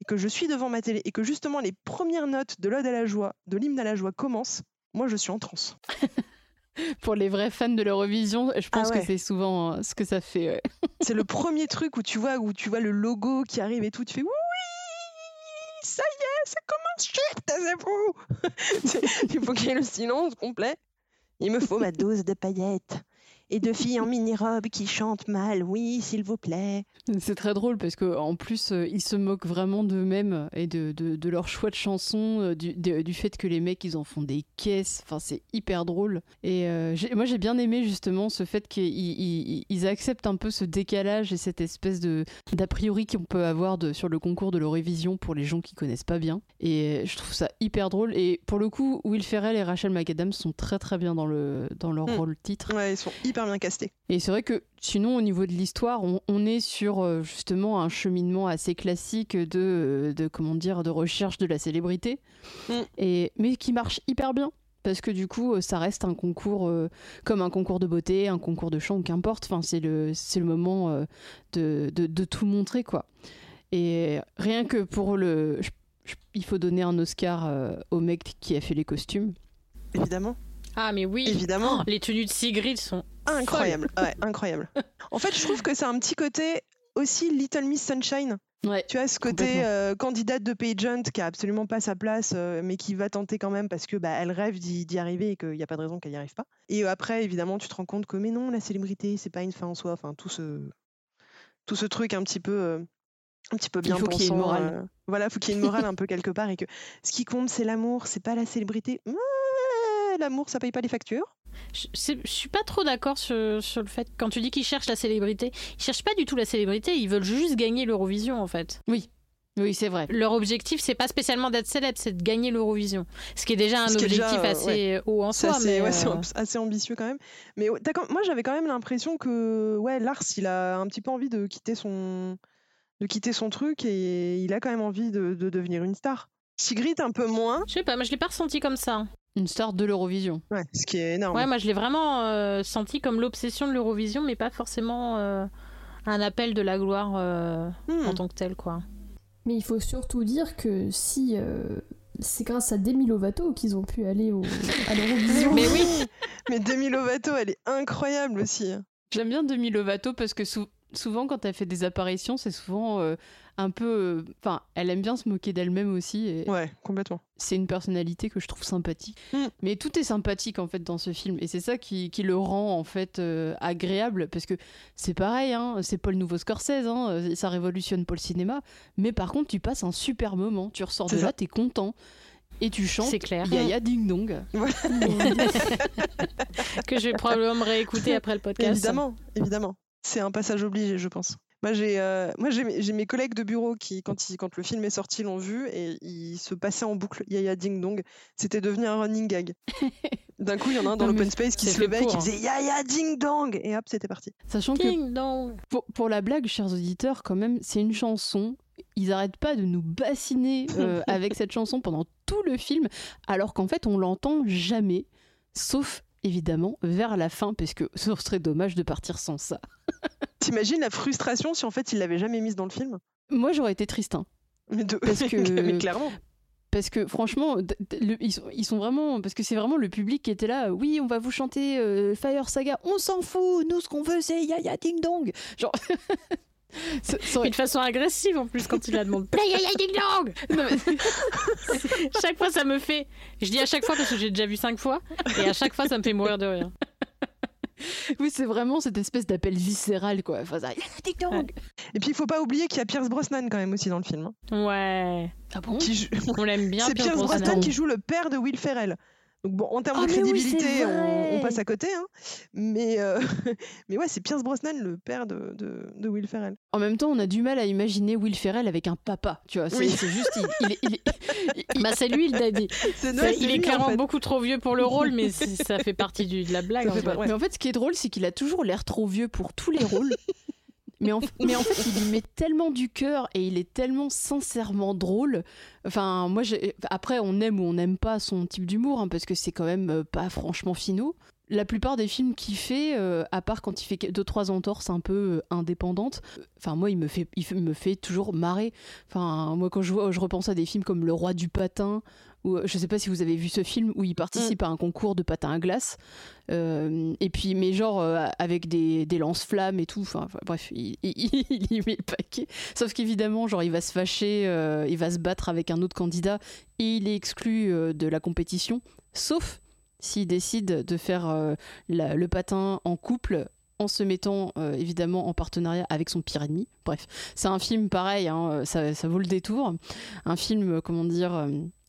et que je suis devant ma télé et que justement les premières notes de l'ode à la joie, de l'hymne à la joie commencent, moi je suis en transe. (laughs) Pour les vrais fans de l'Eurovision, je pense Ah ouais. que c'est souvent euh, ce que ça fait. ouais. (laughs) C'est le premier truc où tu vois où tu vois le logo qui arrive et tout, tu fais oui, ça y est, ça commence, chut, taisez-vous. (laughs) Il faut qu'il y ait le silence complet. Il me faut ma dose de paillettes et de filles en mini-robe qui chantent mal, oui, s'il vous plaît. C'est très drôle parce que en plus euh, ils se moquent vraiment d'eux-mêmes et de, de, de leur choix de chansons, euh, du, de- du fait que les mecs ils en font des caisses. Enfin c'est hyper drôle. Et euh, moi j'ai bien aimé justement ce fait qu'ils ils, ils acceptent un peu ce décalage et cette espèce de d'a priori qu'on peut avoir de, sur le concours de l'Eurovision pour les gens qui connaissent pas bien. Et je trouve ça hyper drôle. Et pour le coup Will Ferrell et Rachel McAdams sont très très bien dans le dans leur Mm. rôle titre. Ouais, ils sont hyper bien castés. Et c'est vrai que sinon, au niveau de l'histoire, on, on est sur euh, justement un cheminement assez classique de, euh, de comment dire, de recherche de la célébrité, Mm. et, mais qui marche hyper bien. Parce que du coup, euh, ça reste un concours euh, comme un concours de beauté, un concours de chant, qu'importe. Enfin, c'est le, c'est le moment euh, de, de, de tout montrer, quoi. Et rien que pour le. je- je- il faut donner un Oscar euh, au mec qui a fait les costumes. Évidemment. Ah, mais oui. Évidemment. Oh, les tenues de Sigrid sont Incroyable, ouais, incroyable. En fait, je trouve que c'est un petit côté aussi Little Miss Sunshine. tu as ce côté euh, candidate de pageant qui a absolument pas sa place, euh, mais qui va tenter quand même parce que bah, elle rêve d'y arriver et qu'il n'y a pas de raison qu'elle n'y arrive pas. Et euh, après, évidemment, tu te rends compte que mais non, la célébrité, c'est pas une fin en soi. Enfin, tout ce tout ce truc un petit peu euh, un petit peu Il bien faut qu'il y ait une morale. voilà, faut qu'il y ait une morale un peu quelque part et que ce qui compte c'est l'amour, c'est pas la célébrité. L'amour, ça paye pas les factures. Je, suis pas trop d'accord sur, sur le fait quand tu dis qu'ils cherchent la célébrité. Ils cherchent pas du tout la célébrité, ils veulent juste gagner l'Eurovision en fait. Oui. Oui, c'est vrai. Leur objectif, c'est pas spécialement d'être célèbre, c'est de gagner l'Eurovision. Ce qui est déjà un déjà, objectif assez ouais. haut en soi. assez, mais ouais, euh, assez ambitieux quand même. Mais moi, j'avais quand même l'impression que ouais, Lars, il a un petit peu envie de quitter son, de quitter son truc et il a quand même envie de, de devenir une star. Sigrid, un peu moins. Je sais pas, moi je l'ai pas ressenti comme ça. Une star de l'Eurovision. Ouais, ce qui est énorme. Ouais, moi je l'ai vraiment euh, senti comme l'obsession de l'Eurovision, mais pas forcément euh, un appel de la gloire euh, Hmm. en tant que tel, quoi. Mais il faut surtout dire que si euh, c'est grâce à Demi Lovato qu'ils ont pu aller au, à l'Eurovision. Mais (laughs) oui Mais Demi Lovato, elle est incroyable aussi. J'aime bien Demi Lovato parce que sou- souvent, quand elle fait des apparitions, c'est souvent euh, un peu. euh, Enfin, elle aime bien se moquer d'elle-même aussi. Et Ouais, complètement. c'est une personnalité que je trouve sympathique. Mais tout est sympathique en fait dans ce film et c'est ça qui, qui le rend en fait euh, agréable parce que c'est pareil, hein, c'est pas le nouveau Scorsese, hein, euh, ça révolutionne pas le cinéma. Mais par contre, tu passes un super moment, tu ressors de C'est là, ça. t'es content. Et tu chantes C'est clair. Yaya Ding Dong. (laughs) que je vais probablement me réécouter après le podcast. Évidemment, évidemment. C'est un passage obligé, je pense. Moi, j'ai euh, moi j'ai mes- j'ai mes collègues de bureau qui, quand, ils- quand le film est sorti, l'ont vu et ils se passaient en boucle Yaya Ding Dong. C'était devenu un running gag. (laughs) D'un coup, il y en a un dans Non, l'open space qui se levait et qui pour, hein. faisait Yaya Ding Dong et hop, c'était parti. Sachant Ding que dong. pour, pour la blague, chers auditeurs, quand même, c'est une chanson. Ils arrêtent pas de nous bassiner euh, (laughs) avec cette chanson pendant tout le film, alors qu'en fait, on l'entend jamais, sauf évidemment vers la fin, parce que ce serait dommage de partir sans ça. (laughs) T'imagines la frustration si en fait il l'avait jamais mise dans le film? Moi, j'aurais été triste. hein. Mais, de- Parce (laughs) que, mais clairement. Parce que franchement, d- d- le- ils, sont, ils sont vraiment. Parce que c'est vraiment le public qui était là. Oui, on va vous chanter euh, Fire Saga. On s'en fout. Nous, ce qu'on veut, c'est Yaya Ding Dong. Genre. (laughs) (laughs) de façon agressive en plus quand il la demande. (laughs) Play Yaya Ding Dong Non, mais- Chaque fois ça me fait. Je dis à chaque fois parce que j'ai déjà vu cinq fois et à chaque fois ça me fait mourir de rire. (laughs) oui, c'est vraiment cette espèce d'appel viscéral, quoi. Enfin, ça. Et puis il faut pas oublier qu'il y a Pierce Brosnan quand même aussi dans le film. hein. Ouais. Ah bon? Qui joue- On l'aime bien. C'est Pierce Pierce Brosnan Brosnan. qui joue le père de Will Ferrell. Donc bon, en termes Ah, de oui, crédibilité, on, on passe à côté. hein. Mais, euh, (laughs) mais ouais, c'est Pierce Brosnan, le père de, de, de Will Ferrell. En même temps, on a du mal à imaginer Will Ferrell avec un papa. Tu vois, c'est Oui. juste. Il, il il est- (laughs) Bah c'est lui le daddy. (laughs) Il est en clairement fait. beaucoup trop vieux pour le rôle, mais ça fait partie du- de la blague. Ça en fait fait. pas- ouais. Mais en fait, ce qui est drôle, c'est qu'il a toujours l'air trop vieux pour tous les rôles. Mais en, fait, il y met tellement du cœur et il est tellement sincèrement drôle. Enfin, moi, après, on aime ou on n'aime pas son type d'humour, hein, parce que c'est quand même euh, pas franchement finaux. La plupart des films qu'il fait, euh, à part quand il fait deux trois entorses un peu euh, indépendantes, enfin moi il me fait il me fait toujours marrer. Enfin moi quand je vois je repense à des films comme Le Roi du patin ou euh, je sais pas si vous avez vu ce film où il participe à un concours de patin à glace euh, et puis mais genre euh, avec des, des lance-flammes et tout. Enfin bref il, il, (laughs) il y met le paquet. Sauf qu'évidemment genre il va se fâcher, euh, il va se battre avec un autre candidat et il est exclu de la compétition. Sauf s'il décide de faire la- le patin en couple en se mettant euh, évidemment en partenariat avec son pire ennemi. Bref, c'est un film pareil, hein, ça, ça vaut le détour. Un film, comment dire,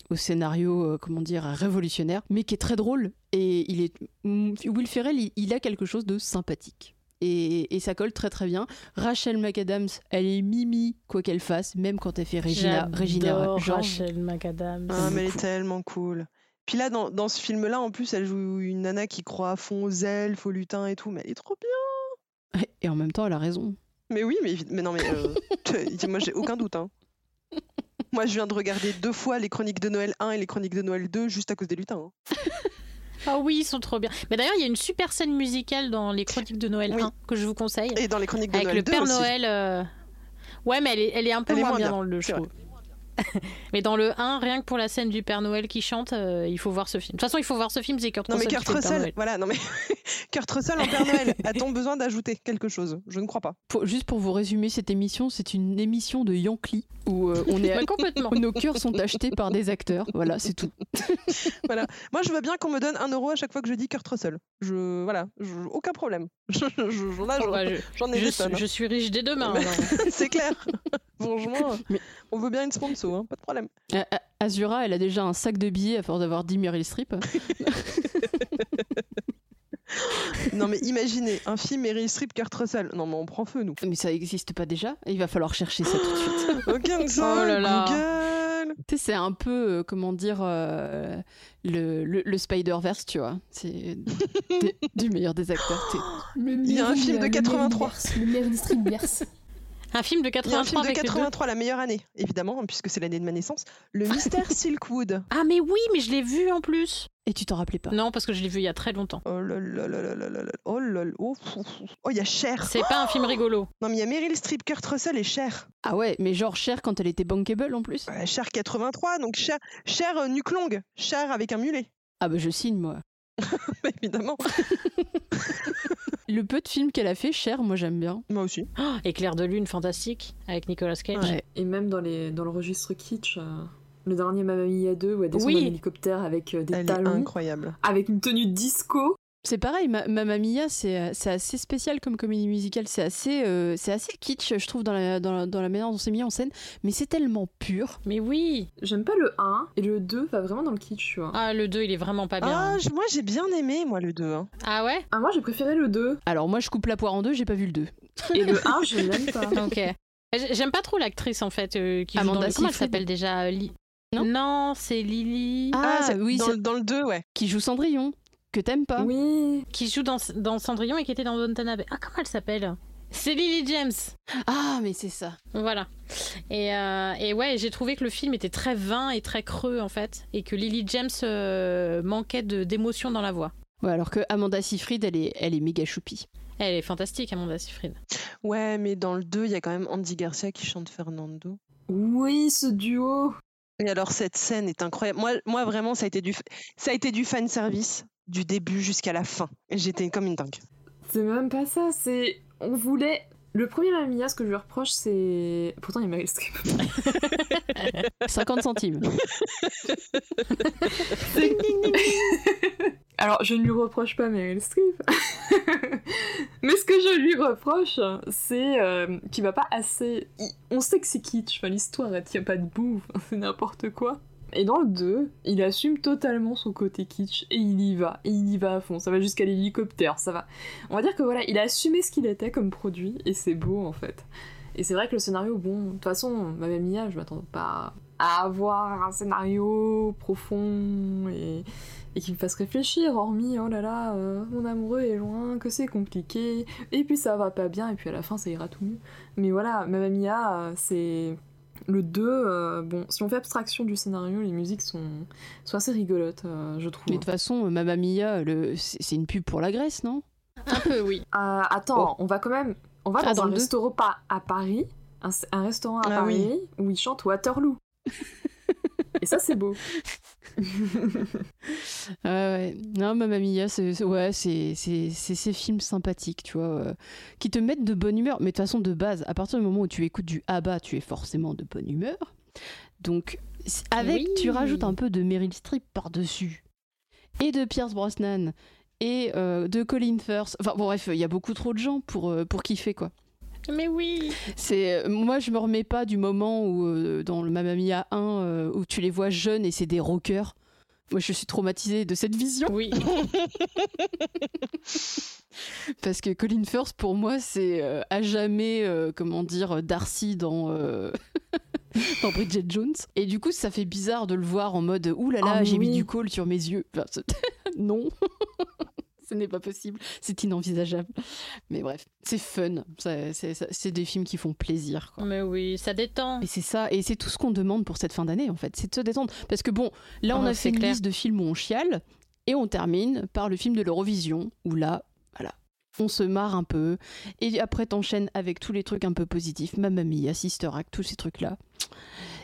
au scénario, euh, comment dire, révolutionnaire, mais qui est très drôle. Et il est, mm, Will Ferrell, il, il a quelque chose de sympathique. Et, et ça colle très très bien. Rachel McAdams, elle est mimi quoi qu'elle fasse, même quand elle fait Regina, Regina George. Rachel McAdams. Ah, mais elle est tellement cool. Puis là, dans, dans ce film-là, en plus, elle joue une nana qui croit à fond aux elfes, aux lutins et tout, mais elle est trop bien. Et en même temps, elle a raison. Mais oui, mais, mais non, mais euh, (laughs) moi, j'ai aucun doute. hein. Moi, je viens de regarder deux fois les Chroniques de Noël 1 et les Chroniques de Noël 2 juste à cause des lutins. hein. (laughs) Ah oui, ils sont trop bien. Mais d'ailleurs, il y a une super scène musicale dans les Chroniques de Noël 1 que je vous conseille. Et dans les Chroniques de Avec Noël le 2 Père. Noël. euh, Ouais, mais elle est, elle est un peu Elle moins, moins bien bien, dans le 2, je c'est vrai. (laughs) mais dans le 1, rien que pour la scène du Père Noël qui chante, euh, il faut voir ce film. De toute façon, il faut voir ce film, c'est Kurt Non, mais Russell Kurt Russell, voilà, non, mais (laughs) Kurt Russell en Père Noël, a-t-on besoin d'ajouter quelque chose? Je ne crois pas. Pour- juste pour vous résumer cette émission, c'est une émission de Yankee où euh, (laughs) on est complètement. nos cœurs sont achetés par des acteurs. Voilà, c'est tout. Voilà. Moi, je veux bien qu'on me donne un euro à chaque fois que je dis Kurt Russell. Je, voilà, je- aucun problème. Je, je- je- j'en ai je, des suis- tonnes, je suis riche dès demain. C'est clair. Franchement, (laughs) on veut bien une sponsor, hein, pas de problème. Euh, euh, Azura, elle a déjà un sac de billets à force d'avoir dit Meryl Streep. (laughs) Non mais imaginez, un film Meryl Streep, Kurt Russell. Non mais on prend feu nous. Mais ça n'existe pas déjà Il va falloir chercher ça tout de suite. (gasps) Oh là là. Google. Tu sais, c'est un peu, euh, comment dire, euh, le, le, le Spider-Verse, tu vois. C'est (laughs) du meilleur des acteurs. Il y a un film de le 83. Meryl-verse, Le Meryl Streep-verse. Un film de Il y a 83 un film de avec les deux. 83, la meilleure année, évidemment, puisque c'est l'année de ma naissance. Le (laughs) mystère Silkwood. Ah mais oui, mais je l'ai vu en plus. Et tu t'en rappelais pas? Non, parce que je l'ai vu il y a très longtemps. Oh là là là là là là là. Oh là là. Oh. Oh, il y a Cher. C'est pas un film rigolo. Non, mais il y a Meryl Streep, Kurt Russell et Cher. Ah ouais, mais genre Cher quand elle était bankable en plus? Cher 83, donc Cher, Cher euh, nuque longue. Cher avec un mulet. Ah bah je signe moi. (laughs) Évidemment. (laughs) Le peu de films qu'elle a fait, Cher, moi j'aime bien. Moi aussi. Oh, Éclair de lune fantastique avec Nicolas Cage. Ouais. Et même dans, les, dans le registre kitsch, euh, le dernier Mamma Mia 2 où elle descend Oui. d'un hélicoptère avec euh, des Elle est talons, incroyable. avec une tenue disco. C'est pareil, Ma- Mamma Mia, c'est euh, c'est assez spécial comme comédie musicale. C'est assez, euh, c'est assez kitsch, je trouve, dans la, dans la, dans la manière dont c'est mis en scène. Mais c'est tellement pur. Mais oui. J'aime pas le 1 et le 2 va vraiment dans le kitsch, tu vois. Ah le 2 il est vraiment pas bien. Ah, j- moi j'ai bien aimé, moi, le 2. hein. Ah ouais? Ah, moi j'ai préféré le 2 Alors moi, je coupe la poire en deux, j'ai pas vu le 2. et le 1 je l'aime pas. (laughs) Ok. J'ai- J'aime pas trop l'actrice en fait euh, qui joue Amanda dans le... Comment elle s'appelle déjà euh, Li- Non? C'est Lily. Ah, c'est oui, dans, c'est- dans le 2, ouais. Qui joue Cendrillon, que t'aimes pas. Oui. Qui joue dans, dans Cendrillon et qui était dans Downton. Ah comment elle s'appelle? C'est Lily James. Ah, mais c'est ça. Voilà. Et, euh, et ouais, j'ai trouvé que le film était très vain et très creux en fait, et que Lily James euh, manquait de d'émotion dans la voix. Ouais, alors que Amanda Seyfried, elle est, elle est méga choupie. Elle est fantastique, Amanda Seyfried. Ouais, mais dans le 2, il y a quand même Andy Garcia qui chante Fernando. Oui, ce duo. Et alors cette scène est incroyable. Moi, moi vraiment, ça a été du, ça a été du fan service du début jusqu'à la fin. Et J'étais comme une dingue. C'est même pas ça, c'est. On voulait. Le premier Mamma Mia, ce que je lui reproche, c'est. Pourtant, il y a Meryl Streep. 50 centimes. (laughs) Alors, je ne lui reproche pas Meryl Streep. (laughs) Mais ce que je lui reproche, c'est euh, qu'il va pas assez. On sait que c'est kitsch, enfin, l'histoire elle tient pas debout, c'est n'importe quoi. Et dans le 2, il assume totalement son côté kitsch et il y va, et il y va à fond. Ça va jusqu'à l'hélicoptère, ça va. On va dire que voilà, il a assumé ce qu'il était comme produit et c'est beau en fait. Et c'est vrai que le scénario, bon, de toute façon, Mamma Mia, je m'attends pas à avoir un scénario profond et, et qui me fasse réfléchir, hormis, oh là là, euh, mon amoureux est loin, que c'est compliqué, et puis ça va pas bien, et puis à la fin ça ira tout mieux. Mais voilà, Mamma Mia, euh, c'est... Le 2, euh, bon, si on fait abstraction du scénario, les musiques sont, sont assez rigolotes, euh, je trouve. Mais de toute façon, Mamma Mia, le... c'est une pub pour la Grèce, non? Un peu, oui. Euh, attends, on va quand même. On va Ah, dans, dans un restaurant pas à Paris, un, un restaurant à Ah Paris oui. où ils chantent Waterloo. (laughs) Et ça, c'est beau. (laughs) Ouais, ouais. Non, Mamma Mia, c'est c'est- ouais, ces films sympathiques, tu vois, euh, qui te mettent de bonne humeur. Mais de toute façon, de base, à partir du moment où tu écoutes du ABBA, tu es forcément de bonne humeur. Donc, avec, Oui. tu rajoutes un peu de Meryl Streep par-dessus, et de Pierce Brosnan, et euh, de Colin Firth. Enfin, bon, bref, il y a beaucoup trop de gens pour, euh, pour kiffer, quoi. Mais oui. C'est euh, moi je me remets pas du moment où euh, dans le Mamma Mia 1 euh, où tu les vois jeunes et c'est des rockers. Moi je suis traumatisée de cette vision Oui. (laughs) parce que Colin Firth pour moi c'est euh, à jamais comment dire Darcy dans (laughs) dans Bridget Jones et du coup ça fait bizarre de le voir en mode ouh là là Ah, j'ai mis du col sur mes yeux. Enfin, (laughs) non. Ce n'est pas possible, c'est inenvisageable. Mais bref, c'est fun. C'est des films qui font plaisir. Quoi. Mais oui, ça détend. Et c'est ça, et c'est tout ce qu'on demande pour cette fin d'année en fait, c'est de se détendre. Parce que bon, là on Ah, a fait une clair. liste de films où on chiale, et on termine par le film de l'Eurovision, où là, voilà, on se marre un peu, et après t'enchaînes avec tous les trucs un peu positifs, Mamma Mia, Sister Act, tous ces trucs-là.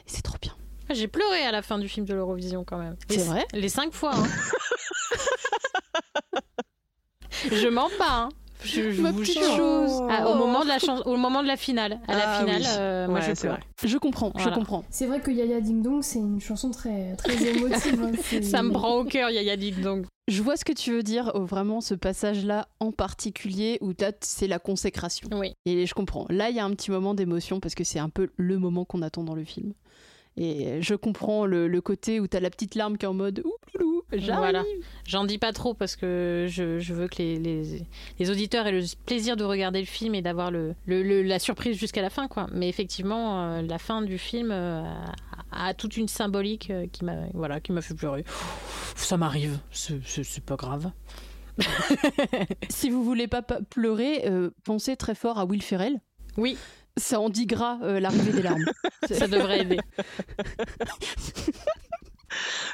C'est trop bien. Ah, J'ai pleuré à la fin du film de l'Eurovision quand même. C'est vrai? Les cinq fois. hein. (laughs) je mens pas. hein. Je, je vous chose. Ah, au, moment de la au moment de la finale. À la Ah finale, oui. euh, moi Ouais, je c'est pleure. vrai. Je comprends, je comprends. C'est vrai que Yaya Ding Dong, c'est une chanson très, très (laughs) émotive. hein, Ça me prend au cœur, Yaya Ding Dong. Je vois ce que tu veux dire, oh, vraiment ce passage-là en particulier où c'est la consécration. Oui. Et je comprends. Là, il y a un petit moment d'émotion parce que c'est un peu le moment qu'on attend dans le film. Et je comprends le, le côté où t'as la petite larme qui est en mode ouh. Voilà. J'en dis pas trop parce que je, je veux que les, les, les auditeurs aient le plaisir de regarder le film et d'avoir le, le- le- la surprise jusqu'à la fin. Quoi. Mais effectivement, euh, la fin du film euh, a, a toute une symbolique euh, qui m'a voilà, qui fait pleurer. Ça m'arrive, c'est- pas grave. (laughs) Si vous voulez pas pa- pleurer, pensez très fort à Will Ferrell. Oui. Ça en dit gras euh, l'arrivée des larmes. (laughs) Ça devrait aider. (laughs)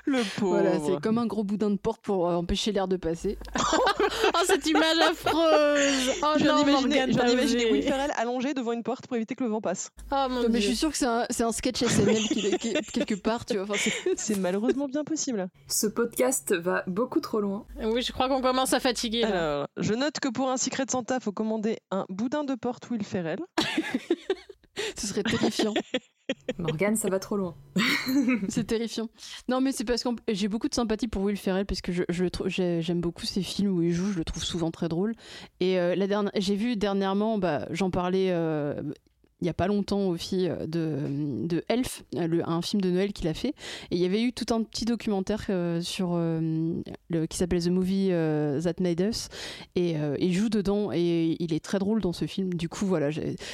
Le pauvre. Voilà, c'est comme un gros boudin de porte pour euh, empêcher l'air de passer. (laughs) Oh, cette image affreuse Oh Je viens non, d'imaginer- Morgane, je viens t'as d'imaginer osé. Will Ferrell allongé devant une porte pour éviter que le vent passe. Oh mon mais je Dieu. suis sûre que c'est un, c'est un sketch SNL qui, qui- quelque part, tu vois. Enfin, c'est- (laughs) C'est malheureusement bien possible. Ce podcast va beaucoup trop loin. Oui, je crois qu'on commence à fatiguer. là. Alors, je note que pour un Secret Santa, faut commander un boudin de porte Will Ferrell. (laughs) Ce serait terrifiant. (laughs) Morgane, ça va trop loin. (laughs) c'est terrifiant. Non, mais c'est parce que j'ai beaucoup de sympathie pour Will Ferrell parce que je, j'aime beaucoup ses films où il joue. Je le trouve souvent très drôle. Et euh, la dernière, j'ai vu dernièrement, bah, j'en parlais. euh, il y a pas longtemps aux filles de, de Elf, le- un film de Noël qu'il a fait. Et il y avait eu tout un petit documentaire euh, sur euh, le, qui s'appelle The Movie euh, That Made Us. Et euh, il joue dedans et il est très drôle dans ce film. Du coup, voilà,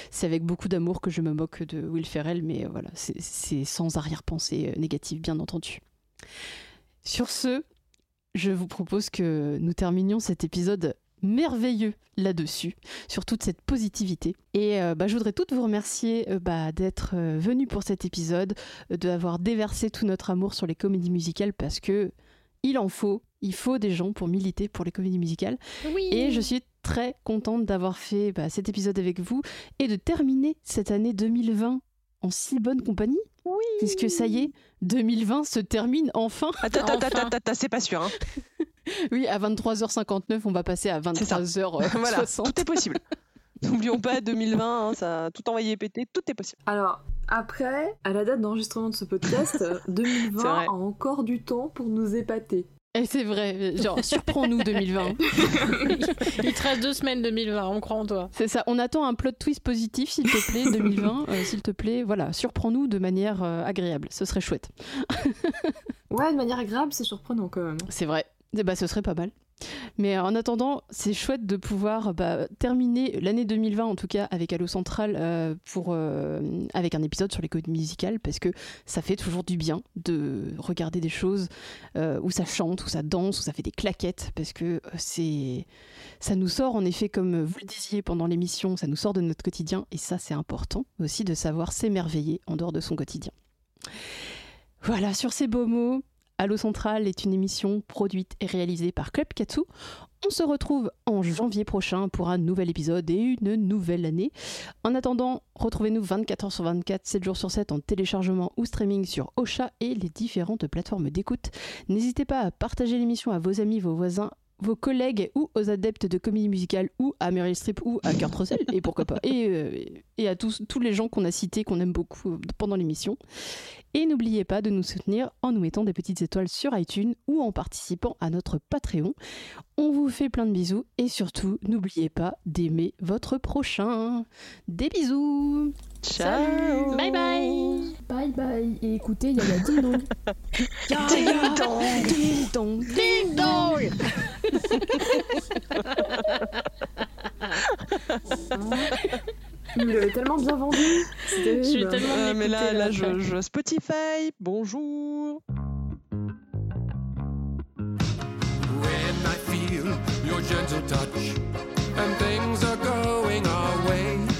c'est avec beaucoup d'amour que je me moque de Will Ferrell, mais euh, voilà, c'est- sans arrière-pensée euh, négative, bien entendu. Sur ce, je vous propose que nous terminions cet épisode merveilleux là-dessus, sur toute cette positivité. Et euh, bah, je voudrais toutes vous remercier euh, bah, d'être euh, venus pour cet épisode, euh, d'avoir déversé tout notre amour sur les comédies musicales parce que il en faut, il faut des gens pour militer pour les comédies musicales. Oui. Et je suis très contente d'avoir fait bah, cet épisode avec vous et de terminer cette année 2020 en si bonne compagnie. Oui. Puisque ça y est, 2020 se termine enfin. Attends, attends, Enfin. attends, attends, c'est pas sûr. Hein. (laughs) Oui, à 23h59, on va passer à C'est ça. 23h60. (laughs) voilà, tout est possible. (laughs) N'oublions pas 2020, hein, ça tout envoyé péter, tout est possible. Alors, après, à la date d'enregistrement de ce podcast, euh, 2020 C'est vrai. a encore du temps pour nous épater. Et c'est vrai, genre, surprends-nous 2020. Il te reste deux semaines 2020, on croit en toi. C'est ça, on attend un plot twist positif, s'il te plaît, 2020. euh, s'il te plaît, voilà, surprends-nous de manière euh, agréable, ce serait chouette. Ouais, de manière agréable, c'est surprenant quand même. C'est vrai. Eh bah, ce serait pas mal. Mais en attendant, c'est chouette de pouvoir bah, terminer l'année 2020, en tout cas avec Allo Central, euh, pour, euh, avec un épisode sur les codes musicales, parce que ça fait toujours du bien de regarder des choses euh, où ça chante, où ça danse, où ça fait des claquettes, parce que euh, c'est ça nous sort, en effet, comme vous le disiez pendant l'émission, ça nous sort de notre quotidien, et ça, c'est important aussi de savoir s'émerveiller en dehors de son quotidien. Voilà, sur ces beaux mots, Allo Central est une émission produite et réalisée par Club Katsu. On se retrouve en janvier prochain pour un nouvel épisode et une nouvelle année. En attendant, retrouvez-nous 24 heures sur 24, 7 jours sur 7 en téléchargement ou streaming sur Ocha et les différentes plateformes d'écoute. N'hésitez pas à partager l'émission à vos amis, vos voisins, vos collègues ou aux adeptes de comédie musicale ou à Meryl Streep ou à Kurt Russell et pourquoi pas et, euh, et à tous, tous les gens qu'on a cités qu'on aime beaucoup pendant l'émission et n'oubliez pas de nous soutenir en nous mettant des petites étoiles sur iTunes ou en participant à notre Patreon. On vous fait plein de bisous et surtout n'oubliez pas d'aimer votre prochain. Des bisous. Ciao. Bye bye. Bye bye. Et écoutez, il y a la ding dong. (laughs) Ding dong, ding dong, ding dong. (laughs) (laughs) Vous l'avez tellement bien vendu. Je suis tellement Euh, mais là, là, là, je, je Spotify, bonjour. When I feel your gentle touch and things are going our way.